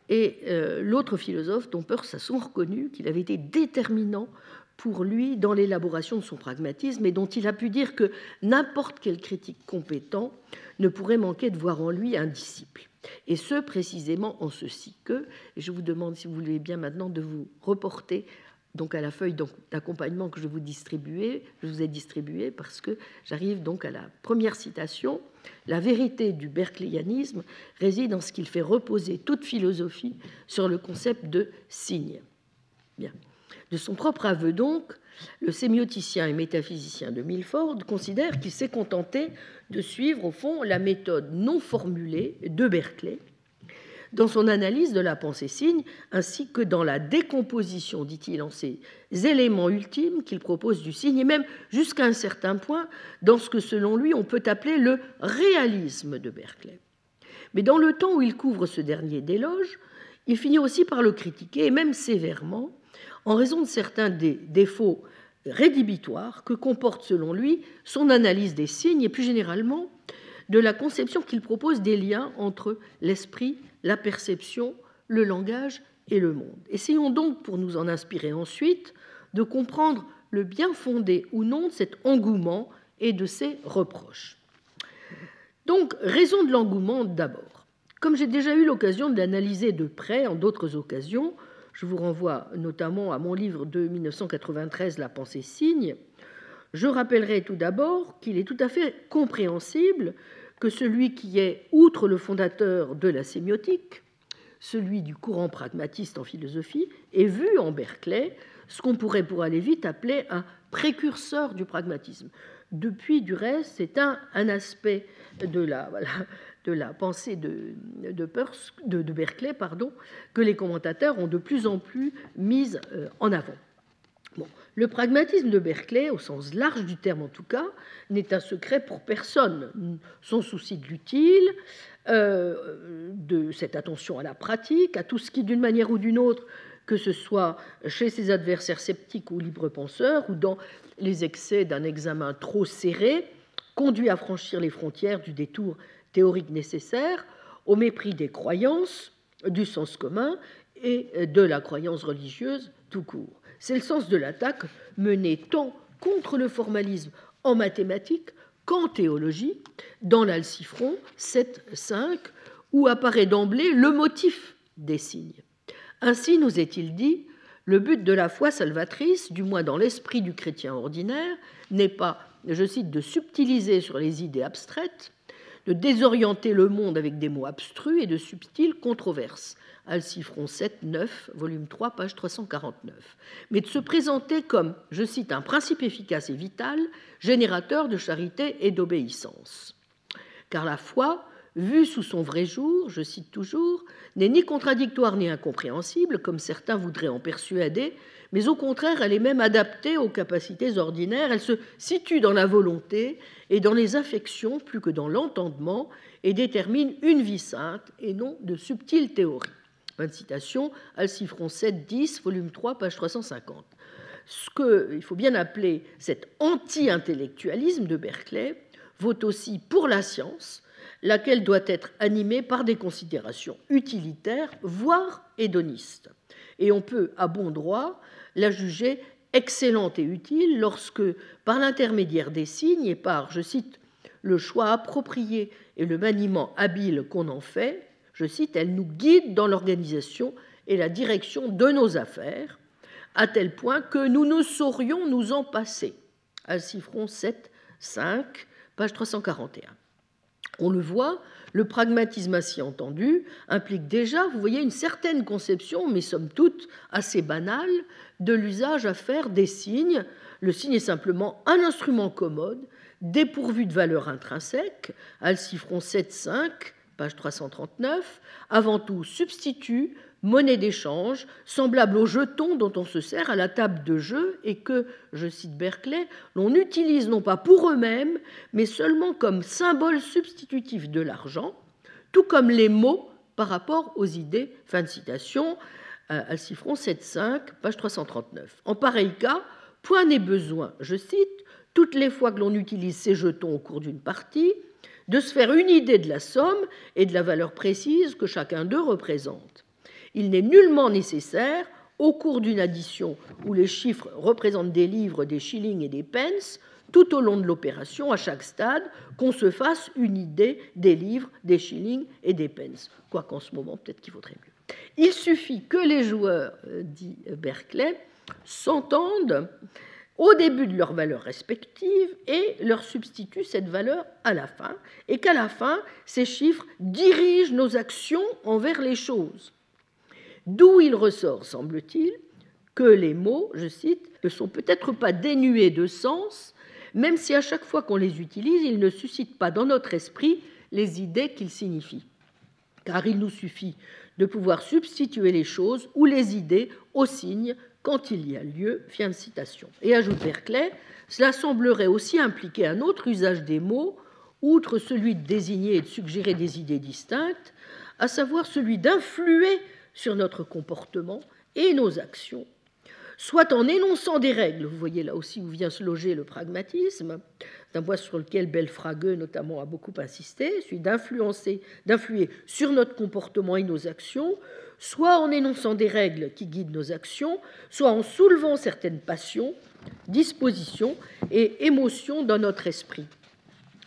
est euh, l'autre philosophe dont Peirce a souvent reconnu qu'il avait été déterminant pour lui dans l'élaboration de son pragmatisme et dont il a pu dire que n'importe quel critique compétent ne pourrait manquer de voir en lui un disciple. Et ce, précisément en ceci que, et je vous demande si vous voulez bien maintenant de vous reporter donc à la feuille d'accompagnement que je vous distribuer, je vous ai distribué parce que j'arrive donc à la première citation. La vérité du berkeleyanisme réside en ce qu'il fait reposer toute philosophie sur le concept de signe. Bien. De son propre aveu donc, le sémioticien et métaphysicien de Milford considère qu'il s'est contenté de suivre au fond la méthode non formulée de Berkeley dans son analyse de la pensée-signe, ainsi que dans la décomposition, dit-il, en ces éléments ultimes qu'il propose du signe, et même jusqu'à un certain point dans ce que selon lui on peut appeler le réalisme de Berkeley. Mais dans le temps où il couvre ce dernier d'éloge, il finit aussi par le critiquer, et même sévèrement, en raison de certains des défauts rédhibitoires que comporte selon lui son analyse des signes et plus généralement de la conception qu'il propose des liens entre l'esprit, la perception, le langage et le monde. Essayons donc, pour nous en inspirer ensuite, de comprendre le bien fondé ou non de cet engouement et de ses reproches. Donc, raison de l'engouement d'abord. Comme j'ai déjà eu l'occasion de l'analyser de près en d'autres occasions, je vous renvoie notamment à mon livre de 1993, La pensée signe. Je rappellerai tout d'abord qu'il est tout à fait compréhensible que celui qui est, outre le fondateur de la sémiotique, celui du courant pragmatiste en philosophie, ait vu en Berkeley ce qu'on pourrait pour aller vite appeler un précurseur du pragmatisme. Depuis, du reste, c'est un, aspect de la, de la pensée de, de, Berkeley pardon, que les commentateurs ont de plus en plus mise euh, en avant. Bon, le pragmatisme de Berkeley, au sens large du terme en tout cas, n'est un secret pour personne. Son souci de l'utile, euh, de cette attention à la pratique, à tout ce qui, d'une manière ou d'une autre, que ce soit chez ses adversaires sceptiques ou libres penseurs, ou dans les excès d'un examen trop serré, conduit à franchir les frontières du détour théorique nécessaire, au mépris des croyances, du sens commun et de la croyance religieuse tout court. C'est le sens de l'attaque menée tant contre le formalisme en mathématiques qu'en théologie, dans l'Alcifron 7.5, où apparaît d'emblée le motif des signes. Ainsi, nous est-il dit, le but de la foi salvatrice, du moins dans l'esprit du chrétien ordinaire, n'est pas, je cite, de subtiliser sur les idées abstraites, de désorienter le monde avec des mots abstrus et de subtiles controverses. Alcifron 7, 9, volume 3, page 349. Mais de se présenter comme, je cite, un principe efficace et vital, générateur de charité et d'obéissance. Car la foi, vue sous son vrai jour, je cite toujours, n'est ni contradictoire ni incompréhensible, comme certains voudraient en persuader, mais au contraire, elle est même adaptée aux capacités ordinaires, elle se situe dans la volonté et dans les affections plus que dans l'entendement, et détermine une vie sainte et non de subtiles théories. Fin de citation, Alcifron 7, 10, volume 3, page 350. Ce qu'il faut bien appeler cet anti-intellectualisme de Berkeley vaut aussi pour la science, laquelle doit être animée par des considérations utilitaires, voire hédonistes. Et on peut, à bon droit, la juger excellente et utile lorsque, par l'intermédiaire des signes et par, je cite, le choix approprié et le maniement habile qu'on en fait, je cite, elle nous guide dans l'organisation et la direction de nos affaires, à tel point que nous ne saurions nous en passer. Alcifron 7, 5, page 341. On le voit, le pragmatisme ainsi entendu implique déjà, vous voyez, une certaine conception, mais somme toute assez banale, de l'usage à faire des signes. Le signe est simplement un instrument commode, dépourvu de valeur intrinsèque, Alcifron 7.5, page 339, avant tout substitut, monnaie d'échange, semblable aux jetons dont on se sert à la table de jeu et que, je cite Berkeley, l'on utilise non pas pour eux-mêmes, mais seulement comme symbole substitutif de l'argent, tout comme les mots par rapport aux idées. Fin de citation, euh, Alcifron 7.5, page 339. En pareil cas, point n'est besoin, je cite, toutes les fois que l'on utilise ces jetons au cours d'une partie, de se faire une idée de la somme et de la valeur précise que chacun d'eux représente. Il n'est nullement nécessaire, au cours d'une addition où les chiffres représentent des livres, des shillings et des pence, tout au long de l'opération, à chaque stade, qu'on se fasse une idée des livres, des shillings et des pence. Quoiqu'en ce moment, peut-être qu'il vaudrait mieux. Il suffit que les joueurs, euh, dit Berkeley, s'entendent au début de leur valeur respective et leur substituent cette valeur à la fin, et qu'à la fin, ces chiffres dirigent nos actions envers les choses. D'où il ressort, semble-t-il, que les mots, je cite, ne sont peut-être pas dénués de sens, même si à chaque fois qu'on les utilise, ils ne suscitent pas dans notre esprit les idées qu'ils signifient. Car il nous suffit de pouvoir substituer les choses ou les idées aux signes quand il y a lieu. Fin citation. Et ajoute Berkeley, cela semblerait aussi impliquer un autre usage des mots, outre celui de désigner et de suggérer des idées distinctes, à savoir celui d'influer sur notre comportement et nos actions, soit en énonçant des règles, vous voyez là aussi où vient se loger le pragmatisme, d'un point sur lequel Belfrageux notamment a beaucoup insisté, celui d'influencer, d'influer sur notre comportement et nos actions, soit en énonçant des règles qui guident nos actions, soit en soulevant certaines passions, dispositions et émotions dans notre esprit.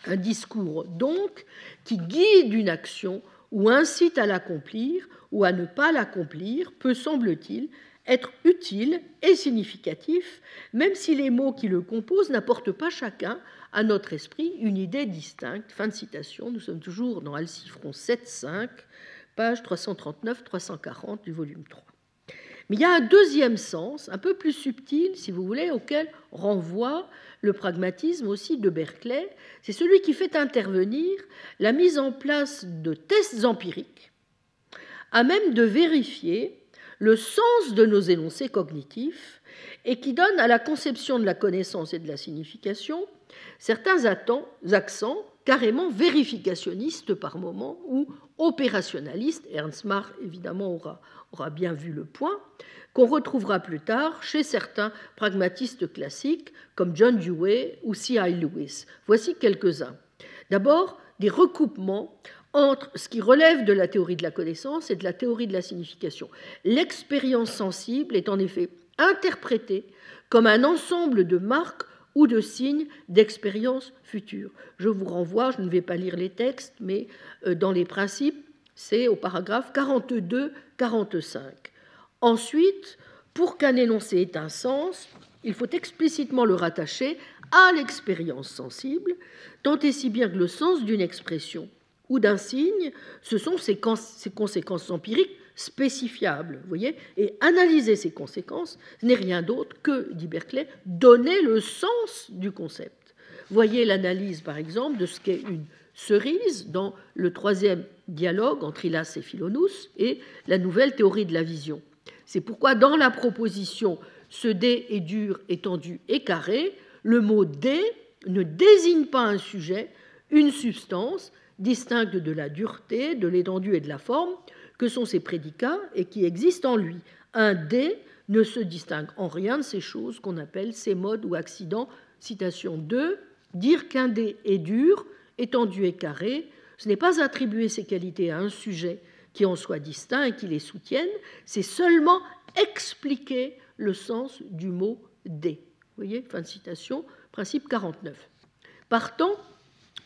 Un discours donc qui guide une action ou incite à l'accomplir ou à ne pas l'accomplir peut, semble-t-il, être utile et significatif, même si les mots qui le composent n'apportent pas chacun à notre esprit une idée distincte. Fin de citation. Nous sommes toujours dans Alcifron 7.5, page 339-340 du volume 3. Mais il y a un deuxième sens, un peu plus subtil, si vous voulez, auquel renvoie le pragmatisme aussi de Berkeley. C'est celui qui fait intervenir la mise en place de tests empiriques à même de vérifier le sens de nos énoncés cognitifs et qui donne à la conception de la connaissance et de la signification certains accents carrément vérificationnistes par moment ou opérationnalistes. Ernst Mach, évidemment, aura, aura bien vu le point, qu'on retrouvera plus tard chez certains pragmatistes classiques comme John Dewey ou C.I. Lewis. Voici quelques-uns. D'abord, des recoupements entre ce qui relève de la théorie de la connaissance et de la théorie de la signification. L'expérience sensible est en effet interprétée comme un ensemble de marques ou de signes d'expérience future. Je vous renvoie, je ne vais pas lire les textes, mais euh, dans les principes, c'est au paragraphe 42-45. Ensuite, pour qu'un énoncé ait un sens, il faut explicitement le rattacher à l'expérience sensible, tant et si bien que le sens d'une expression ou d'un signe, ce sont ses, conséquences empiriques spécifiables, voyez, et analyser ces conséquences n'est rien d'autre que, dit Berkeley, donner le sens du concept. Voyez l'analyse, par exemple, de ce qu'est une cerise dans le troisième dialogue entre Hylas et Philonous et la nouvelle théorie de la vision. C'est pourquoi dans la proposition ce dé est dur, étendu et carré, le mot dé ne désigne pas un sujet, une substance, distincte de la dureté, de l'étendue et de la forme, que sont ces prédicats et qui existent en lui. Un dé ne se distingue en rien de ces choses qu'on appelle ces modes ou accidents. Citation 2. Dire qu'un dé est dur, étendu et carré, ce n'est pas attribuer ces qualités à un sujet qui en soit distinct et qui les soutienne, c'est seulement expliquer le sens du mot dé. Vous voyez, fin de citation, principe 49. Partant,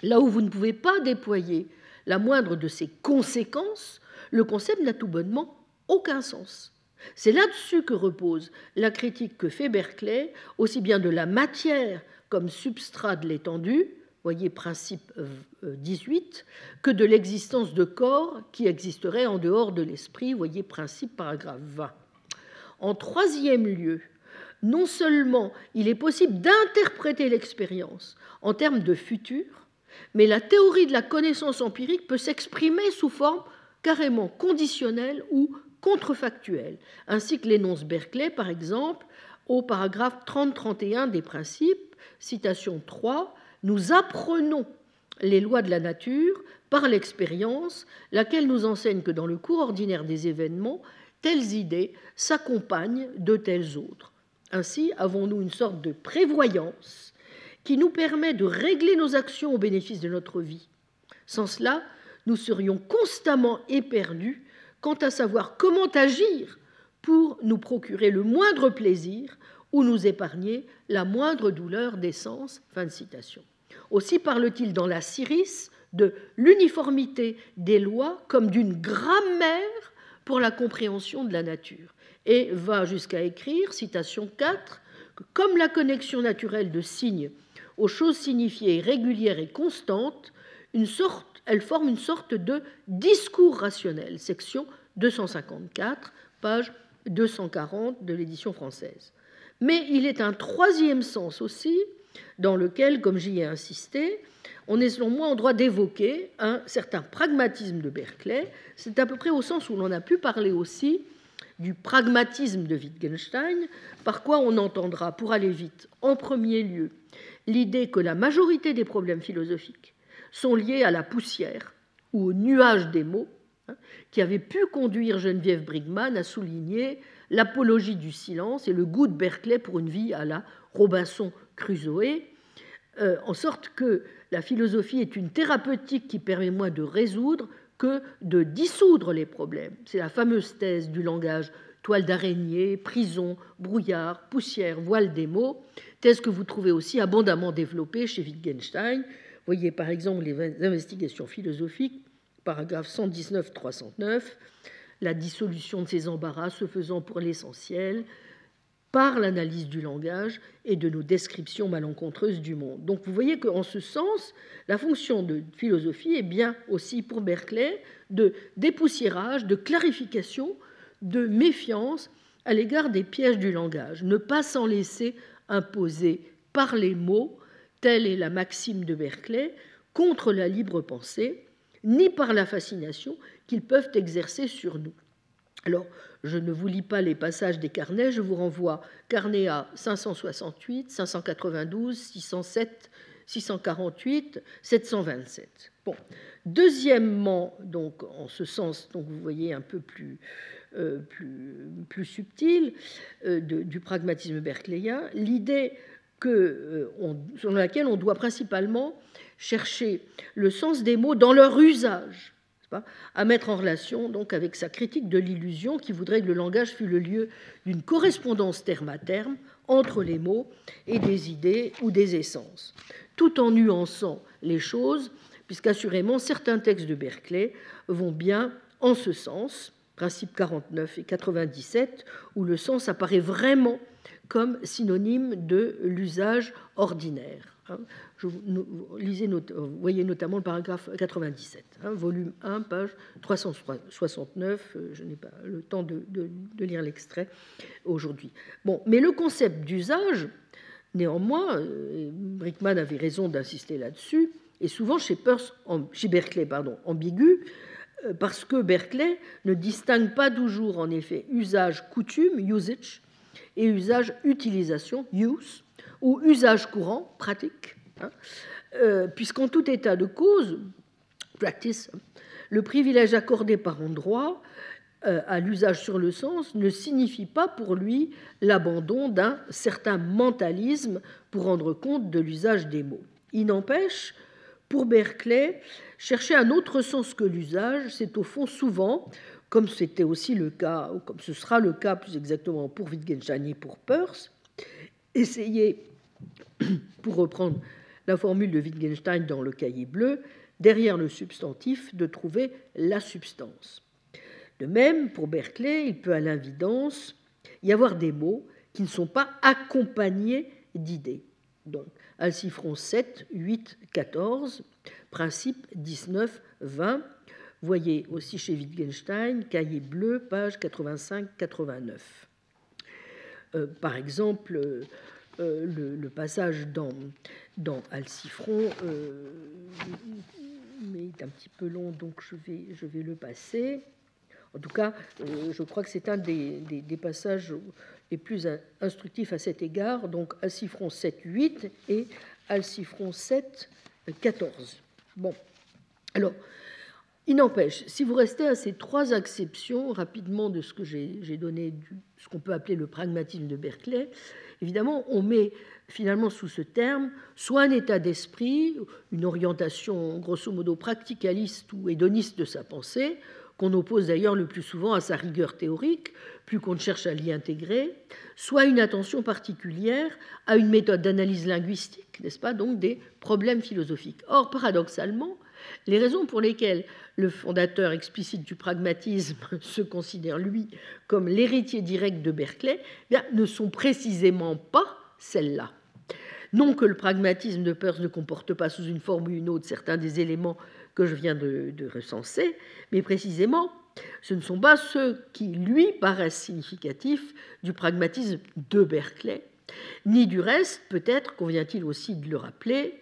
Là où vous ne pouvez pas déployer la moindre de ces conséquences, le concept n'a tout bonnement aucun sens. C'est là-dessus que repose la critique que fait Berkeley, aussi bien de la matière comme substrat de l'étendue, voyez principe 18, que de l'existence de corps qui existerait en dehors de l'esprit, voyez principe paragraphe 20. En troisième lieu, non seulement il est possible d'interpréter l'expérience en termes de futur, mais la théorie de la connaissance empirique peut s'exprimer sous forme carrément conditionnelle ou contrefactuelle, ainsi que l'énonce Berkeley, par exemple, au paragraphe 30-31 des principes, citation 3, Nous apprenons les lois de la nature par l'expérience, laquelle nous enseigne que dans le cours ordinaire des événements, telles idées s'accompagnent de telles autres. Ainsi avons-nous une sorte de prévoyance qui nous permet de régler nos actions au bénéfice de notre vie. Sans cela, nous serions constamment éperdus quant à savoir comment agir pour nous procurer le moindre plaisir ou nous épargner la moindre douleur d'essence. Fin de citation. Aussi parle-t-il dans la Syris de l'uniformité des lois comme d'une grammaire pour la compréhension de la nature, et va jusqu'à écrire, citation 4, que comme la connexion naturelle de signes aux choses signifiées régulières et constantes, une sorte, elle forme une sorte de discours rationnel, section 254, page 240 de l'édition française. Mais il est un troisième sens aussi, dans lequel, comme j'y ai insisté, on est selon moi en droit d'évoquer un certain pragmatisme de Berkeley. C'est à peu près au sens où l'on a pu parler aussi du pragmatisme de Wittgenstein, par quoi on entendra, pour aller vite, en premier lieu, l'idée que la majorité des problèmes philosophiques sont liés à la poussière ou au nuage des mots, hein, qui avait pu conduire Geneviève Brigman à souligner l'apologie du silence et le goût de Berkeley pour une vie à la Robinson Crusoe, euh, en sorte que la philosophie est une thérapeutique qui permet moins de résoudre que de dissoudre les problèmes. C'est la fameuse thèse du langage toile d'araignée, prison, brouillard, poussière, voile des mots, thèse que vous trouvez aussi abondamment développée chez Wittgenstein. Voyez par exemple les investigations philosophiques paragraphe 119-309, la dissolution de ces embarras se faisant pour l'essentiel par l'analyse du langage et de nos descriptions malencontreuses du monde. Donc vous voyez qu'en ce sens, la fonction de philosophie est bien aussi pour Berkeley de dépoussiérage, de clarification, de méfiance à l'égard des pièges du langage, ne pas s'en laisser imposer par les mots, telle est la maxime de Berkeley, contre la libre pensée, ni par la fascination qu'ils peuvent exercer sur nous. Alors, je ne vous lis pas les passages des carnets, je vous renvoie carnet A 568, 592, 607, 648, 727. Bon. Deuxièmement, donc en ce sens, donc vous voyez un peu plus, euh, plus, plus subtil euh, du pragmatisme berkeleyien, l'idée que, euh, sur laquelle on doit principalement chercher le sens des mots dans leur usage à mettre en relation donc avec sa critique de l'illusion qui voudrait que le langage fût le lieu d'une correspondance terme à terme entre les mots et des idées ou des essences, tout en nuançant les choses, puisqu'assurément certains textes de Berkeley vont bien en ce sens, principe 49 et 97, où le sens apparaît vraiment comme synonyme de l'usage ordinaire. Hein. Je lisez, voyez notamment le paragraphe 97, hein, volume 1, page 369. Euh, je n'ai pas le temps de, lire l'extrait aujourd'hui. Bon, mais le concept d'usage, néanmoins, euh, Brickman avait raison d'insister là-dessus, est souvent chez, Berkeley pardon, ambigu, euh, parce que Berkeley ne distingue pas toujours, en effet, usage coutume, usage, et usage utilisation, use, ou usage courant, pratique, hein, euh, puisqu'en tout état de cause, le privilège accordé par un droit euh, à l'usage sur le sens ne signifie pas pour lui l'abandon d'un certain mentalisme pour rendre compte de l'usage des mots. Il n'empêche, pour Berkeley, chercher un autre sens que l'usage, c'est au fond souvent, comme c'était aussi le cas, comme ce sera le cas plus exactement pour Wittgenstein et pour Peirce, essayer pour reprendre la formule de Wittgenstein dans le cahier bleu, derrière le substantif, de trouver la substance. De même, pour Berkeley, il peut à l'évidence y avoir des mots qui ne sont pas accompagnés d'idées. Donc, Alcifron 7, 8, 14, principe 19, 20. Voyez aussi chez Wittgenstein, cahier bleu, page 85-89. Euh, par exemple, euh, le, passage dans, dans Alcifron euh, mais est un petit peu long, donc je vais, je vais le passer. En tout cas, euh, je crois que c'est un des, des, passages les plus instructifs à cet égard. Donc, Alcifron 7.8 et Alcifron 7.14. Bon, alors, il n'empêche, si vous restez à ces trois exceptions rapidement de ce que j'ai donné, ce qu'on peut appeler le pragmatisme de Berkeley, Évidemment, on met finalement sous ce terme soit un état d'esprit, une orientation grosso modo practicaliste ou hédoniste de sa pensée, qu'on oppose d'ailleurs le plus souvent à sa rigueur théorique, plus qu'on ne cherche à l'y intégrer, soit une attention particulière à une méthode d'analyse linguistique, n'est-ce pas, donc des problèmes philosophiques. Or, paradoxalement, les raisons pour lesquelles le fondateur explicite du pragmatisme se considère, lui, comme l'héritier direct de Berkeley, eh ne sont précisément pas celles-là. Non que le pragmatisme de Peirce ne comporte pas sous une forme ou une autre certains des éléments que je viens de, de recenser, mais précisément, ce ne sont pas ceux qui, lui, paraissent significatifs du pragmatisme de Berkeley, ni du reste, peut-être, convient-il aussi de le rappeler,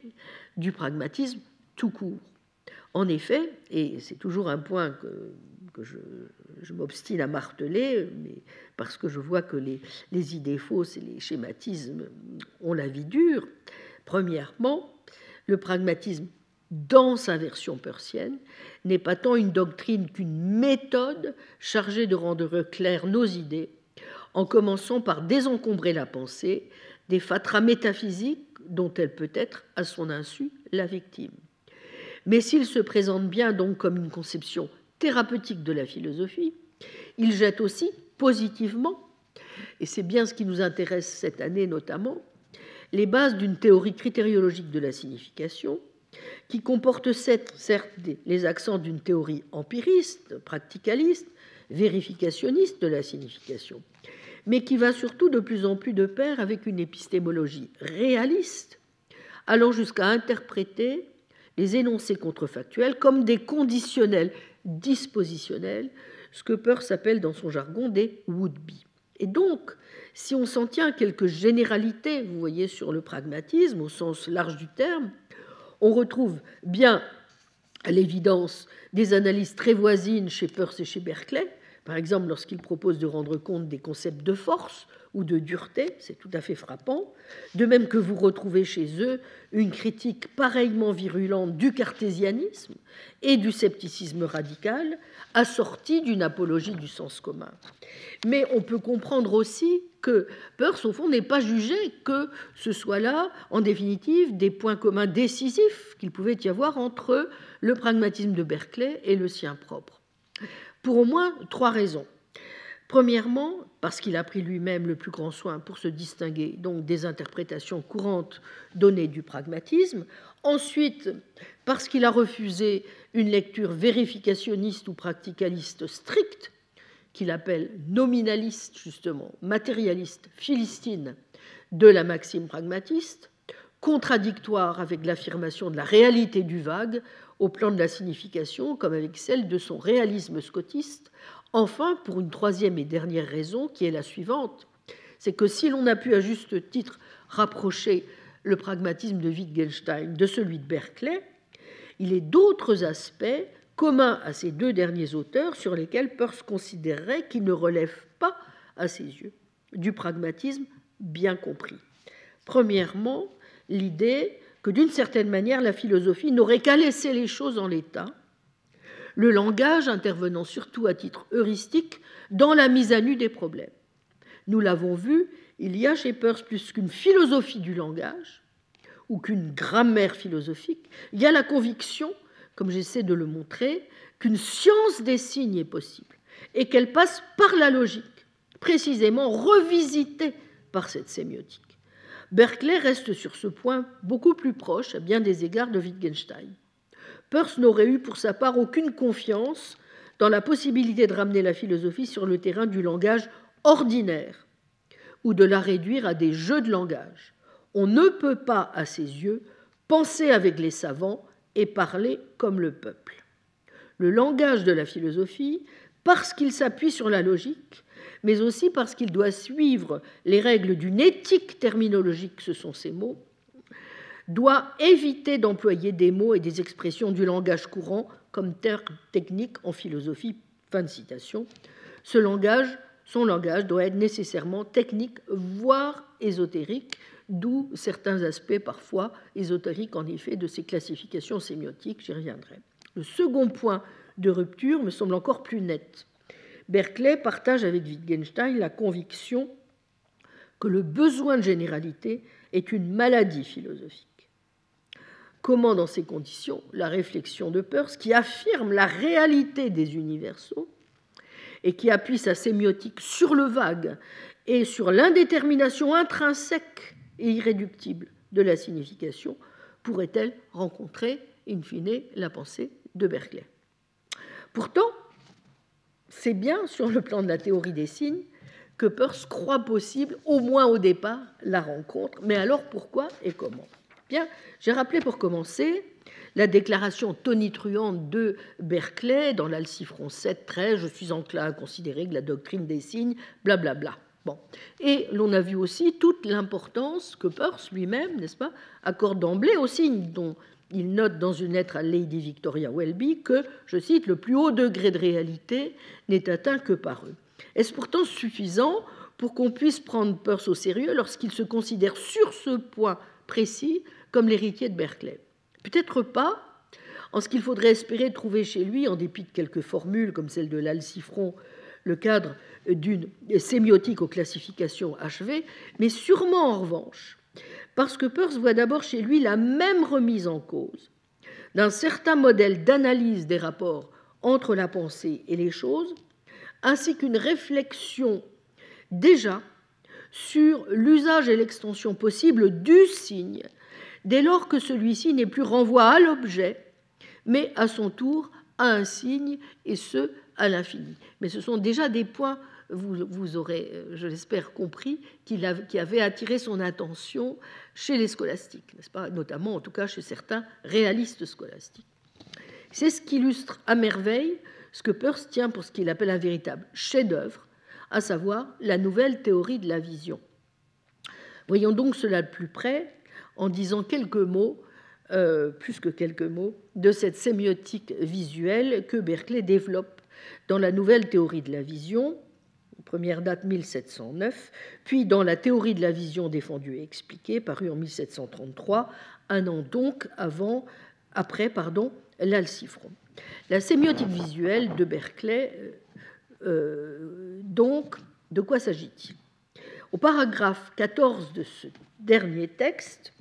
du pragmatisme tout court. En effet, et c'est toujours un point que, je, m'obstine à marteler, parce que je vois que les, les, idées fausses et les schématismes ont la vie dure, premièrement, le pragmatisme dans sa version persienne n'est pas tant une doctrine qu'une méthode chargée de rendre claires nos idées, en commençant par désencombrer la pensée des fatras métaphysiques dont elle peut être, à son insu, la victime. Mais s'il se présente bien donc comme une conception thérapeutique de la philosophie, il jette aussi positivement, et c'est bien ce qui nous intéresse cette année notamment, les bases d'une théorie critériologique de la signification qui comporte certes les accents d'une théorie empiriste, practicaliste, vérificationniste de la signification, mais qui va surtout de plus en plus de pair avec une épistémologie réaliste, allant jusqu'à interpréter les énoncés contrefactuels comme des conditionnels dispositionnels, ce que Peirce appelle dans son jargon des would-be. Et donc, si on s'en tient à quelques généralités, vous voyez, sur le pragmatisme au sens large du terme, on retrouve bien à l'évidence des analyses très voisines chez Peirce et chez Berkeley, par exemple lorsqu'il propose de rendre compte des concepts de force ou de dureté, c'est tout à fait frappant, de même que vous retrouvez chez eux une critique pareillement virulente du cartésianisme et du scepticisme radical, assortie d'une apologie du sens commun. Mais on peut comprendre aussi que Peirce, au fond, n'est pas jugé que ce soit là, en définitive, des points communs décisifs qu'il pouvait y avoir entre le pragmatisme de Berkeley et le sien propre. Pour au moins trois raisons. Premièrement, parce qu'il a pris lui-même le plus grand soin pour se distinguer des interprétations courantes données du pragmatisme. Ensuite, parce qu'il a refusé une lecture vérificationniste ou practicaliste stricte, qu'il appelle nominaliste justement, matérialiste, philistine, de la maxime pragmatiste, contradictoire avec l'affirmation de la réalité du vague au plan de la signification, comme avec celle de son réalisme scotiste, Enfin, pour une troisième et dernière raison, qui est la suivante, c'est que si l'on a pu à juste titre rapprocher le pragmatisme de Wittgenstein de celui de Berkeley, il est d'autres aspects communs à ces deux derniers auteurs sur lesquels Peirce considérerait qu'ils ne relèvent pas, à ses yeux, du pragmatisme bien compris. Premièrement, l'idée que d'une certaine manière la philosophie n'aurait qu'à laisser les choses en l'état le langage intervenant surtout à titre heuristique dans la mise à nu des problèmes. Nous l'avons vu, il y a chez Peirce plus qu'une philosophie du langage ou qu'une grammaire philosophique, il y a la conviction, comme j'essaie de le montrer, qu'une science des signes est possible et qu'elle passe par la logique, précisément revisitée par cette sémiotique. Berkeley reste sur ce point beaucoup plus proche à bien des égards de Wittgenstein. Peirce n'aurait eu pour sa part aucune confiance dans la possibilité de ramener la philosophie sur le terrain du langage ordinaire ou de la réduire à des jeux de langage. On ne peut pas, à ses yeux, penser avec les savants et parler comme le peuple. Le langage de la philosophie, parce qu'il s'appuie sur la logique, mais aussi parce qu'il doit suivre les règles d'une éthique terminologique, ce sont ces mots, doit éviter d'employer des mots et des expressions du langage courant comme termes techniques en philosophie. Fin de citation. Ce langage, son langage doit être nécessairement technique, voire ésotérique, d'où certains aspects parfois ésotériques en effet de ces classifications sémiotiques, j'y reviendrai. Le second point de rupture me semble encore plus net. Berkeley partage avec Wittgenstein la conviction que le besoin de généralité est une maladie philosophique. Comment, dans ces conditions, la réflexion de Peirce, qui affirme la réalité des universaux et qui appuie sa sémiotique sur le vague et sur l'indétermination intrinsèque et irréductible de la signification, pourrait-elle rencontrer, in fine, la pensée de Berkeley? Pourtant, c'est bien sur le plan de la théorie des signes que Peirce croit possible, au moins au départ, la rencontre. Mais alors pourquoi et comment? Bien, j'ai rappelé pour commencer la déclaration tonitruante de Berkeley dans l'Alcifron 7, 13, je suis enclin à considérer que la doctrine des signes, blablabla. Bla bla. Bon. Et l'on a vu aussi toute l'importance que Peirce lui-même, n'est-ce pas, accorde d'emblée aux signes, dont il note dans une lettre à Lady Victoria Welby que, je cite, le plus haut degré de réalité n'est atteint que par eux. Est-ce pourtant suffisant pour qu'on puisse prendre Peirce au sérieux lorsqu'il se considère sur ce point précis comme l'héritier de Berkeley? Peut-être pas, en ce qu'il faudrait espérer trouver chez lui, en dépit de quelques formules comme celle de l'Alcifron, le cadre d'une sémiotique aux classifications achevées, mais sûrement en revanche, parce que Peirce voit d'abord chez lui la même remise en cause d'un certain modèle d'analyse des rapports entre la pensée et les choses, ainsi qu'une réflexion déjà sur l'usage et l'extension possible du signe dès lors que celui-ci n'est plus renvoi à l'objet, mais à son tour à un signe, et ce, à l'infini. Mais ce sont déjà des points, vous, aurez, euh, je l'espère, compris, qui, qui avaient attiré son attention chez les scolastiques, n'est-ce pas? Notamment, en tout cas, chez certains réalistes scolastiques. C'est ce qui illustre à merveille ce que Peirce tient pour ce qu'il appelle un véritable chef-d'œuvre, à savoir la nouvelle théorie de la vision. Voyons donc cela de plus près en disant quelques mots, euh, plus que quelques mots, de cette sémiotique visuelle que Berkeley développe dans la nouvelle théorie de la vision, première date 1709, puis dans la théorie de la vision défendue et expliquée, parue en 1733, un an donc avant, après l'alcifron. La sémiotique visuelle de Berkeley, euh, euh, donc, de quoi s'agit-il? Au paragraphe 14 de ce dernier texte,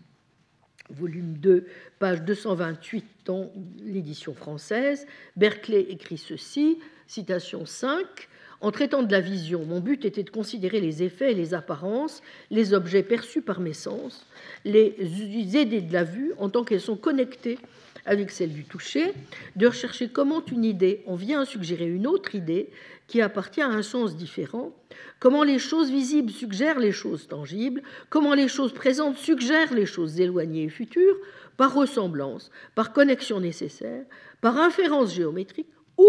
volume 2, page 228 dans l'édition française, Berkeley écrit ceci, citation 5, en traitant de la vision, mon but était de considérer les effets et les apparences, les objets perçus par mes sens, les idées de la vue en tant qu'elles sont connectées avec celles du toucher, de rechercher comment une idée en vient à suggérer une autre idée qui appartient à un sens différent, comment les choses visibles suggèrent les choses tangibles, comment les choses présentes suggèrent les choses éloignées et futures, par ressemblance, par connexion nécessaire, par inférence géométrique ou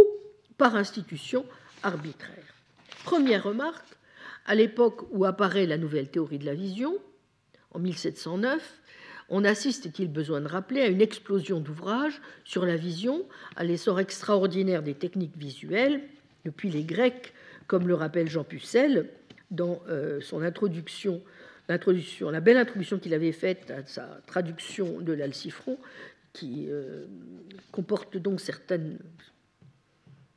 par institution arbitraire. Première remarque, à l'époque où apparaît la nouvelle théorie de la vision, en 1709, on assiste, est-il besoin de rappeler, à une explosion d'ouvrages sur la vision, à l'essor extraordinaire des techniques visuelles, depuis les Grecs, comme le rappelle Jean Pucelle dans euh, son introduction, la belle introduction qu'il avait faite à sa traduction de l'Alcifron, qui euh, comporte donc certaines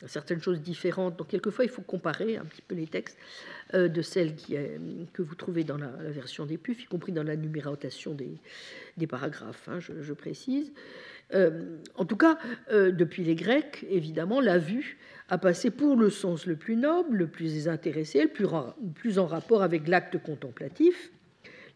certaines choses différentes. Donc, quelquefois, il faut comparer un petit peu les textes euh, de celles qui, que vous trouvez dans la, version des PUF, y compris dans la numérotation des, paragraphes, hein, je, précise. Euh, en tout cas, euh, depuis les Grecs, évidemment, la vue a passé pour le sens le plus noble, le plus intéressé, le plus, le plus en rapport avec l'acte contemplatif,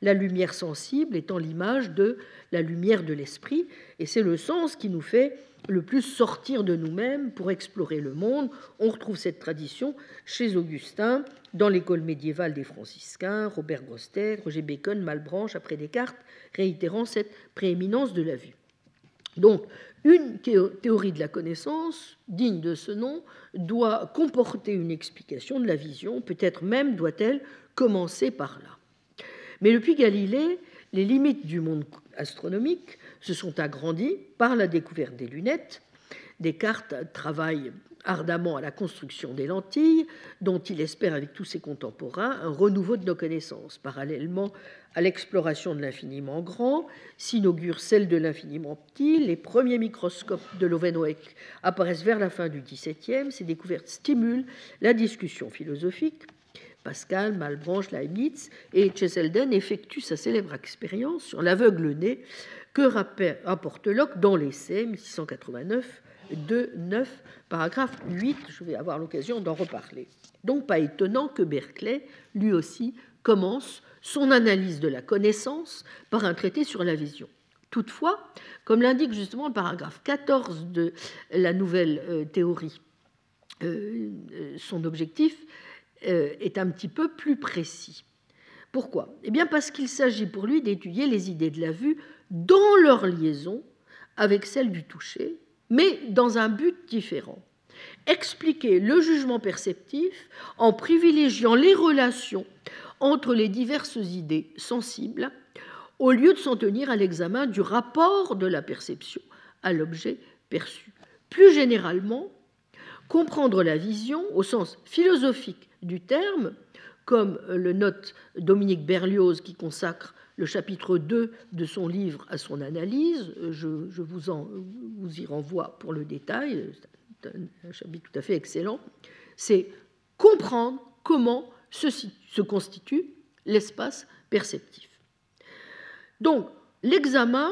la lumière sensible étant l'image de la lumière de l'esprit, et c'est le sens qui nous fait le plus sortir de nous-mêmes pour explorer le monde. On retrouve cette tradition chez Augustin, dans l'école médiévale des franciscains, Robert Grostet, Roger Bacon, Malbranche, après Descartes, réitérant cette prééminence de la vue. Donc, une théorie de la connaissance, digne de ce nom, doit comporter une explication de la vision, peut-être même doit-elle commencer par là. Mais depuis Galilée, les limites du monde astronomiques se sont agrandies par la découverte des lunettes. Descartes travaille ardemment à la construction des lentilles, dont il espère avec tous ses contemporains un renouveau de nos connaissances. Parallèlement à l'exploration de l'infiniment grand, s'inaugure celle de l'infiniment petit. Les premiers microscopes de Lovenwijk apparaissent vers la fin du XVIIe. Ces découvertes stimulent la discussion philosophique. Pascal, Malebranche, Leibniz et Cheselden effectuent sa célèbre expérience sur l'aveugle né que rapporte Locke dans l'essai 1689 de 9, paragraphe 8. Je vais avoir l'occasion d'en reparler. Donc pas étonnant que Berkeley, lui aussi, commence son analyse de la connaissance par un traité sur la vision. Toutefois, comme l'indique justement le paragraphe 14 de la nouvelle euh, théorie, euh, euh, son objectif est un petit peu plus précis. Pourquoi? Eh bien parce qu'il s'agit pour lui d'étudier les idées de la vue dans leur liaison avec celle du toucher, mais dans un but différent. Expliquer le jugement perceptif en privilégiant les relations entre les diverses idées sensibles, au lieu de s'en tenir à l'examen du rapport de la perception à l'objet perçu. Plus généralement, comprendre la vision au sens philosophique du terme, comme le note Dominique Berlioz qui consacre le chapitre 2 de son livre à son analyse. Je, vous, en, vous y renvoie pour le détail, c'est un chapitre tout à fait excellent. C'est comprendre comment se, se constitue l'espace perceptif. Donc, l'examen,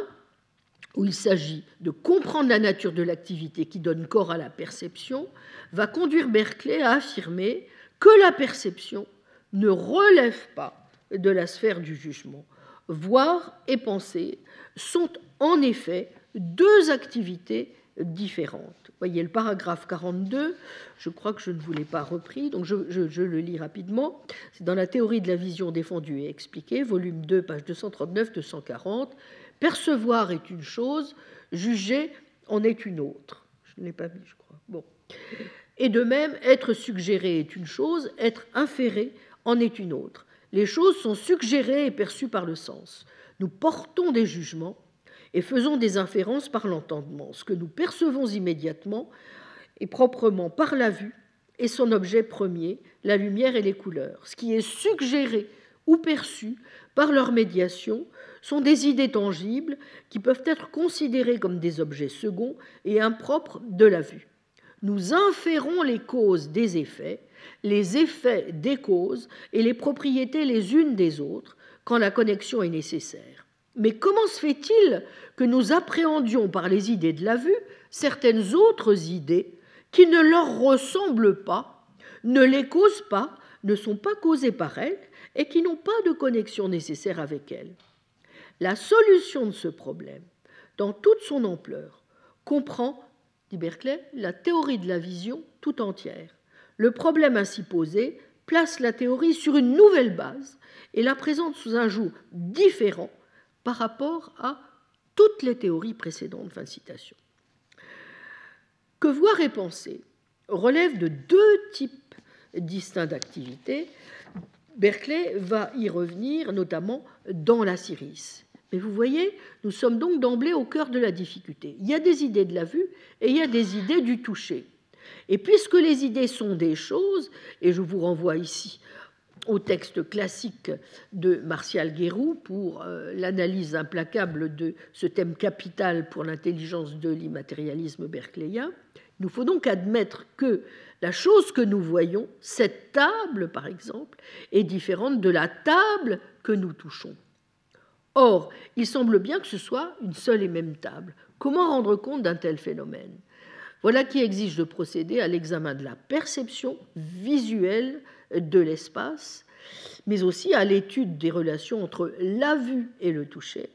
où il s'agit de comprendre la nature de l'activité qui donne corps à la perception, va conduire Berkeley à affirmer que la perception ne relève pas de la sphère du jugement, voir et penser sont en effet deux activités différentes. Voyez le paragraphe 42, je crois que je ne vous l'ai pas repris, donc je, le lis rapidement. C'est dans la théorie de la vision défendue et expliquée, volume 2, page 239-240. Percevoir est une chose, juger en est une autre. Je ne l'ai pas mis, je crois. Bon. Et de même, être suggéré est une chose, être inféré en est une autre. Les choses sont suggérées et perçues par le sens. Nous portons des jugements et faisons des inférences par l'entendement. Ce que nous percevons immédiatement et proprement par la vue est son objet premier, la lumière et les couleurs. Ce qui est suggéré ou perçu par leur médiation sont des idées tangibles qui peuvent être considérées comme des objets seconds et impropres de la vue. Nous inférons les causes des effets, les effets des causes et les propriétés les unes des autres quand la connexion est nécessaire. Mais comment se fait-il que nous appréhendions par les idées de la vue certaines autres idées qui ne leur ressemblent pas, ne les causent pas, ne sont pas causées par elles et qui n'ont pas de connexion nécessaire avec elles? La solution de ce problème, dans toute son ampleur, comprend, dit Berkeley, la théorie de la vision tout entière. Le problème ainsi posé place la théorie sur une nouvelle base et la présente sous un jour différent par rapport à toutes les théories précédentes. Que voir et penser relève de deux types distincts d'activités. Berkeley va y revenir notamment dans la Syris. Mais vous voyez, nous sommes donc d'emblée au cœur de la difficulté. Il y a des idées de la vue et il y a des idées du toucher. Et puisque les idées sont des choses, et je vous renvoie ici au texte classique de Martial Guérou pour euh, l'analyse implacable de ce thème capital pour l'intelligence de l'immatérialisme berkeleyien. Il nous faut donc admettre que la chose que nous voyons, cette table par exemple, est différente de la table que nous touchons. Or, il semble bien que ce soit une seule et même table. Comment rendre compte d'un tel phénomène? Voilà qui exige de procéder à l'examen de la perception visuelle de l'espace, mais aussi à l'étude des relations entre la vue et le toucher,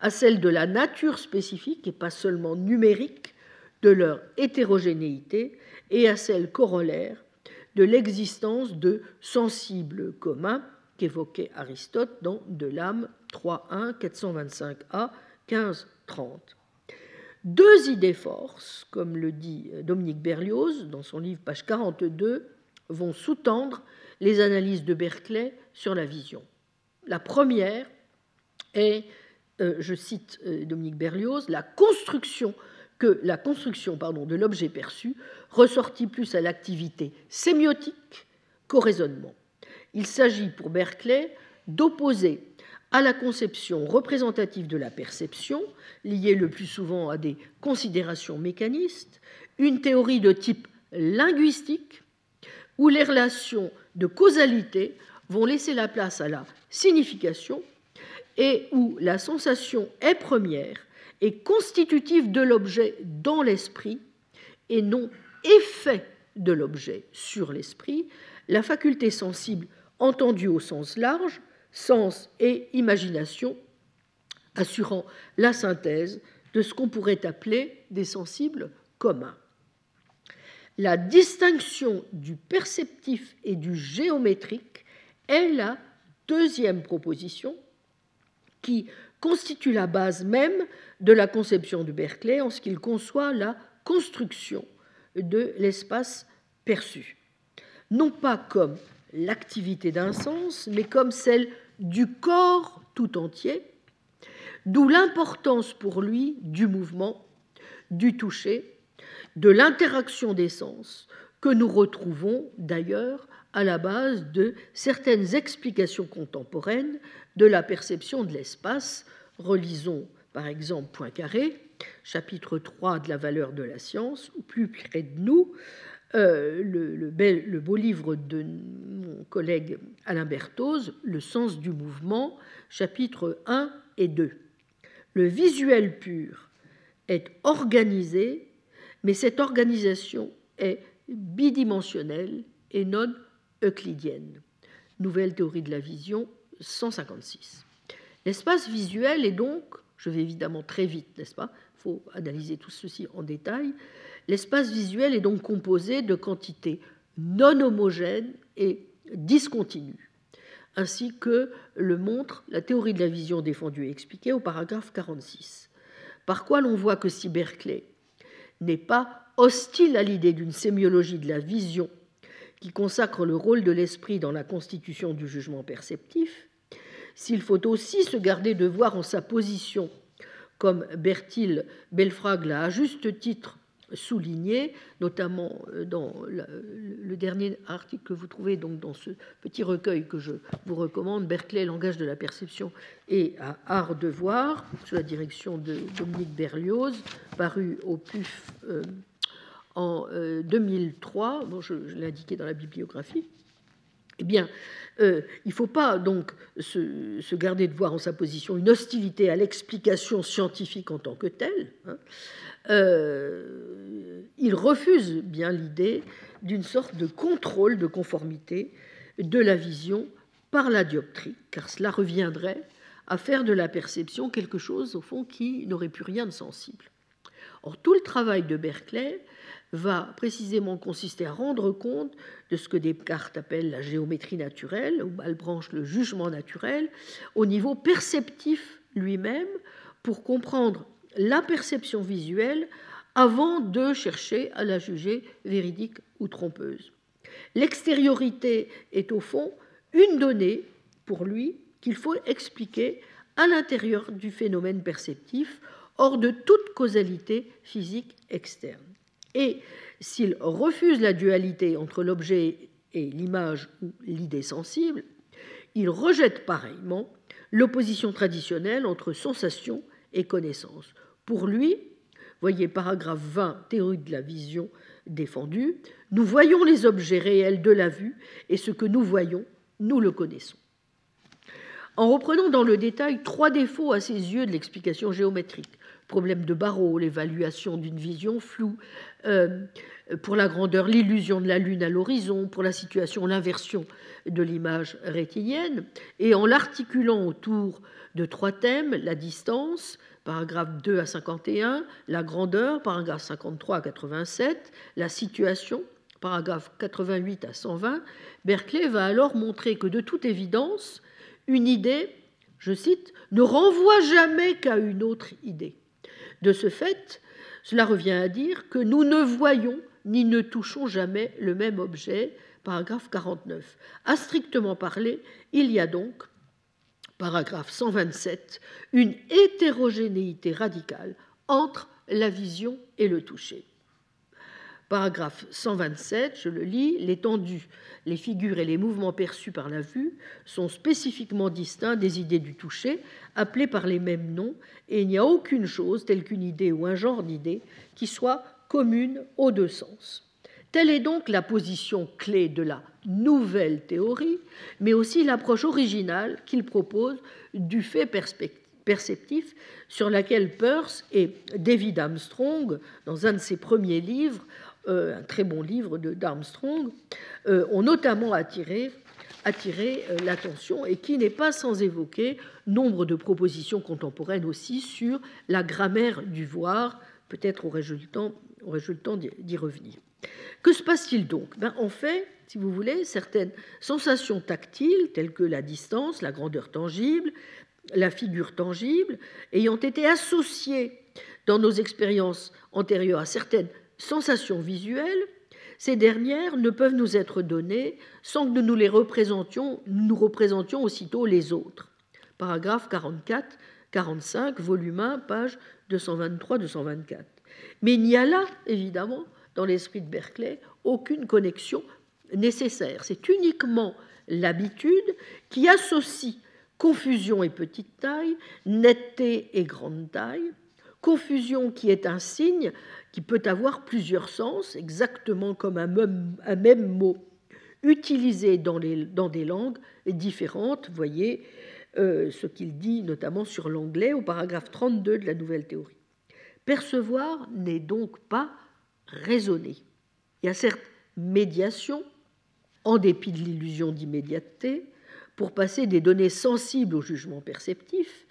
à celle de la nature spécifique et pas seulement numérique de leur hétérogénéité, et à celle corollaire de l'existence de sensibles communs qu'évoquait Aristote dans De l'âme 3.1 425a 1530. Deux idées forces, comme le dit Dominique Berlioz dans son livre page 42, vont sous-tendre les analyses de Berkeley sur la vision. La première est, euh, je cite euh, Dominique Berlioz, la construction que la construction de l'objet perçu ressortit plus à l'activité sémiotique qu'au raisonnement. Il s'agit pour Berkeley d'opposer à la conception représentative de la perception, liée le plus souvent à des considérations mécanistes, une théorie de type linguistique où les relations de causalité vont laisser la place à la signification et où la sensation est première et constitutive de l'objet dans l'esprit et non effet de l'objet sur l'esprit, la faculté sensible entendue au sens large, sens et imagination, assurant la synthèse de ce qu'on pourrait appeler des sensibles communs. La distinction du perceptif et du géométrique est la deuxième proposition qui constitue la base même de la conception de Berkeley en ce qu'il conçoit la construction de l'espace perçu, non pas comme l'activité d'un sens, mais comme celle du corps tout entier, d'où l'importance pour lui du mouvement, du toucher de l'interaction des sens que nous retrouvons d'ailleurs à la base de certaines explications contemporaines de la perception de l'espace. Relisons par exemple Poincaré, chapitre 3 de la valeur de la science, ou plus près de nous, euh, le, le, beau livre de mon collègue Alain Berthoz, Le sens du mouvement, chapitre 1 et 2. Le visuel pur est organisé mais cette organisation est bidimensionnelle et non euclidienne. Nouvelle théorie de la vision, 156. L'espace visuel est donc, je vais évidemment très vite, n'est-ce pas? Il faut analyser tout ceci en détail. L'espace visuel est donc composé de quantités non homogènes et discontinues, ainsi que le montre la théorie de la vision défendue et expliquée au paragraphe 46. Par quoi l'on voit que si Berkeley n'est pas hostile à l'idée d'une sémiologie de la vision qui consacre le rôle de l'esprit dans la constitution du jugement perceptif, s'il faut aussi se garder de voir en sa position, comme Bertil Belfrag l'a à juste titre souligné, notamment euh, dans le dernier article que vous trouvez donc dans ce petit recueil que je vous recommande, Berkeley, langage de la perception et à art de voir, sous la direction de Dominique Berlioz, paru au PUF euh, en 2003, euh, je, l'ai indiqué dans la bibliographie. Eh bien, il ne faut pas donc se, garder de voir en sa position une hostilité à l'explication scientifique en tant que telle. Hein, euh, il refuse bien l'idée d'une sorte de contrôle de conformité de la vision par la dioptrie, car cela reviendrait à faire de la perception quelque chose, au fond, qui n'aurait plus rien de sensible. Or, tout le travail de Berkeley va précisément consister à rendre compte de ce que Descartes appelle la géométrie naturelle, ou Malebranche le jugement naturel, au niveau perceptif lui-même, pour comprendre la perception visuelle avant de chercher à la juger véridique ou trompeuse. L'extériorité est au fond une donnée pour lui qu'il faut expliquer à l'intérieur du phénomène perceptif, hors de toute causalité physique externe. Et s'il refuse la dualité entre l'objet et l'image ou l'idée sensible, il rejette pareillement l'opposition traditionnelle entre sensation et connaissance. Pour lui, voyez paragraphe 20, théorie de la vision défendue, nous voyons les objets réels de la vue et ce que nous voyons, nous le connaissons. En reprenant dans le détail trois défauts à ses yeux de l'explication géométrique, problème de barreau, l'évaluation d'une vision floue, euh, pour la grandeur, l'illusion de la Lune à l'horizon, pour la situation, l'inversion de l'image rétinienne, et en l'articulant autour de trois thèmes, la distance, paragraphe 2 à 51, la grandeur, paragraphe 53 à 87, la situation, paragraphe 88 à 120, Berkeley va alors montrer que de toute évidence, une idée, je cite, ne renvoie jamais qu'à une autre idée. De ce fait, cela revient à dire que nous ne voyons ni ne touchons jamais le même objet, paragraphe 49. À strictement parler, il y a donc paragraphe 127, une hétérogénéité radicale entre la vision et le toucher. Paragraphe 127, je le lis, l'étendue, les figures et les mouvements perçus par la vue sont spécifiquement distincts des idées du toucher, appelées par les mêmes noms, et il n'y a aucune chose, telle qu'une idée ou un genre d'idée, qui soit commune aux deux sens. Telle est donc la position clé de la nouvelle théorie, mais aussi l'approche originale qu'il propose du fait perceptif sur laquelle Peirce et David Armstrong, dans un de ses premiers livres, un très bon livre d'Armstrong, euh, ont notamment attiré, euh, l'attention et qui n'est pas sans évoquer nombre de propositions contemporaines aussi sur la grammaire du voir. Peut-être aurais-je le temps, temps d'y revenir. Que se passe-t-il donc? Ben, En fait, si vous voulez, certaines sensations tactiles, telles que la distance, la grandeur tangible, la figure tangible, ayant été associées dans nos expériences antérieures à certaines sensations visuelles, ces dernières ne peuvent nous être données sans que nous les représentions, nous représentions aussitôt les autres. Paragraphe 44, 45, volume 1, page 223-224. Mais il n'y a là, évidemment, dans l'esprit de Berkeley, aucune connexion nécessaire. C'est uniquement l'habitude qui associe confusion et petite taille, netteté et grande taille, confusion qui est un signe qui peut avoir plusieurs sens, exactement comme un même, mot utilisé dans, des langues différentes. Voyez euh, ce qu'il dit notamment sur l'anglais au paragraphe 32 de la nouvelle théorie. Percevoir n'est donc pas raisonner. Il y a certes médiation, en dépit de l'illusion d'immédiateté, pour passer des données sensibles au jugement perceptif,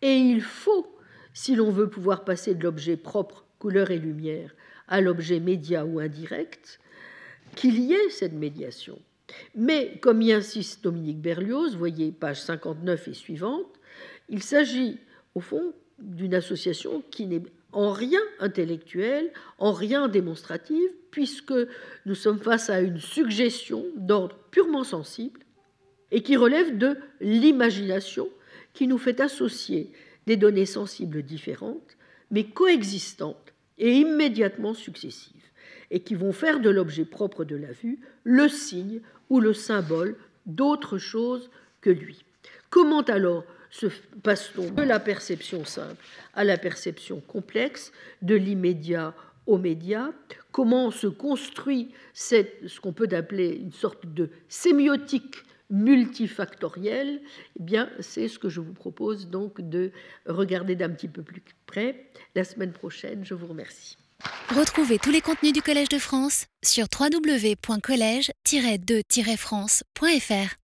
et il faut, si l'on veut pouvoir passer de l'objet propre, couleur et lumière, à l'objet média ou indirect, qu'il y ait cette médiation. Mais, comme y insiste Dominique Berlioz, voyez page 59 et suivante, il s'agit, au fond, d'une association qui n'est en rien intellectuelle, en rien démonstrative, puisque nous sommes face à une suggestion d'ordre purement sensible et qui relève de l'imagination qui nous fait associer des données sensibles différentes, mais coexistantes et immédiatement successives, et qui vont faire de l'objet propre de la vue le signe ou le symbole d'autre chose que lui. Comment alors se passe-t-on de la perception simple à la perception complexe, de l'immédiat au média? Comment se construit ce qu'on peut appeler une sorte de sémiotique multifactorielle Eh bien, c'est ce que je vous propose donc de regarder d'un petit peu plus près la semaine prochaine. Je vous remercie. Retrouvez tous les contenus du Collège de France sur www.colège-2-france.fr.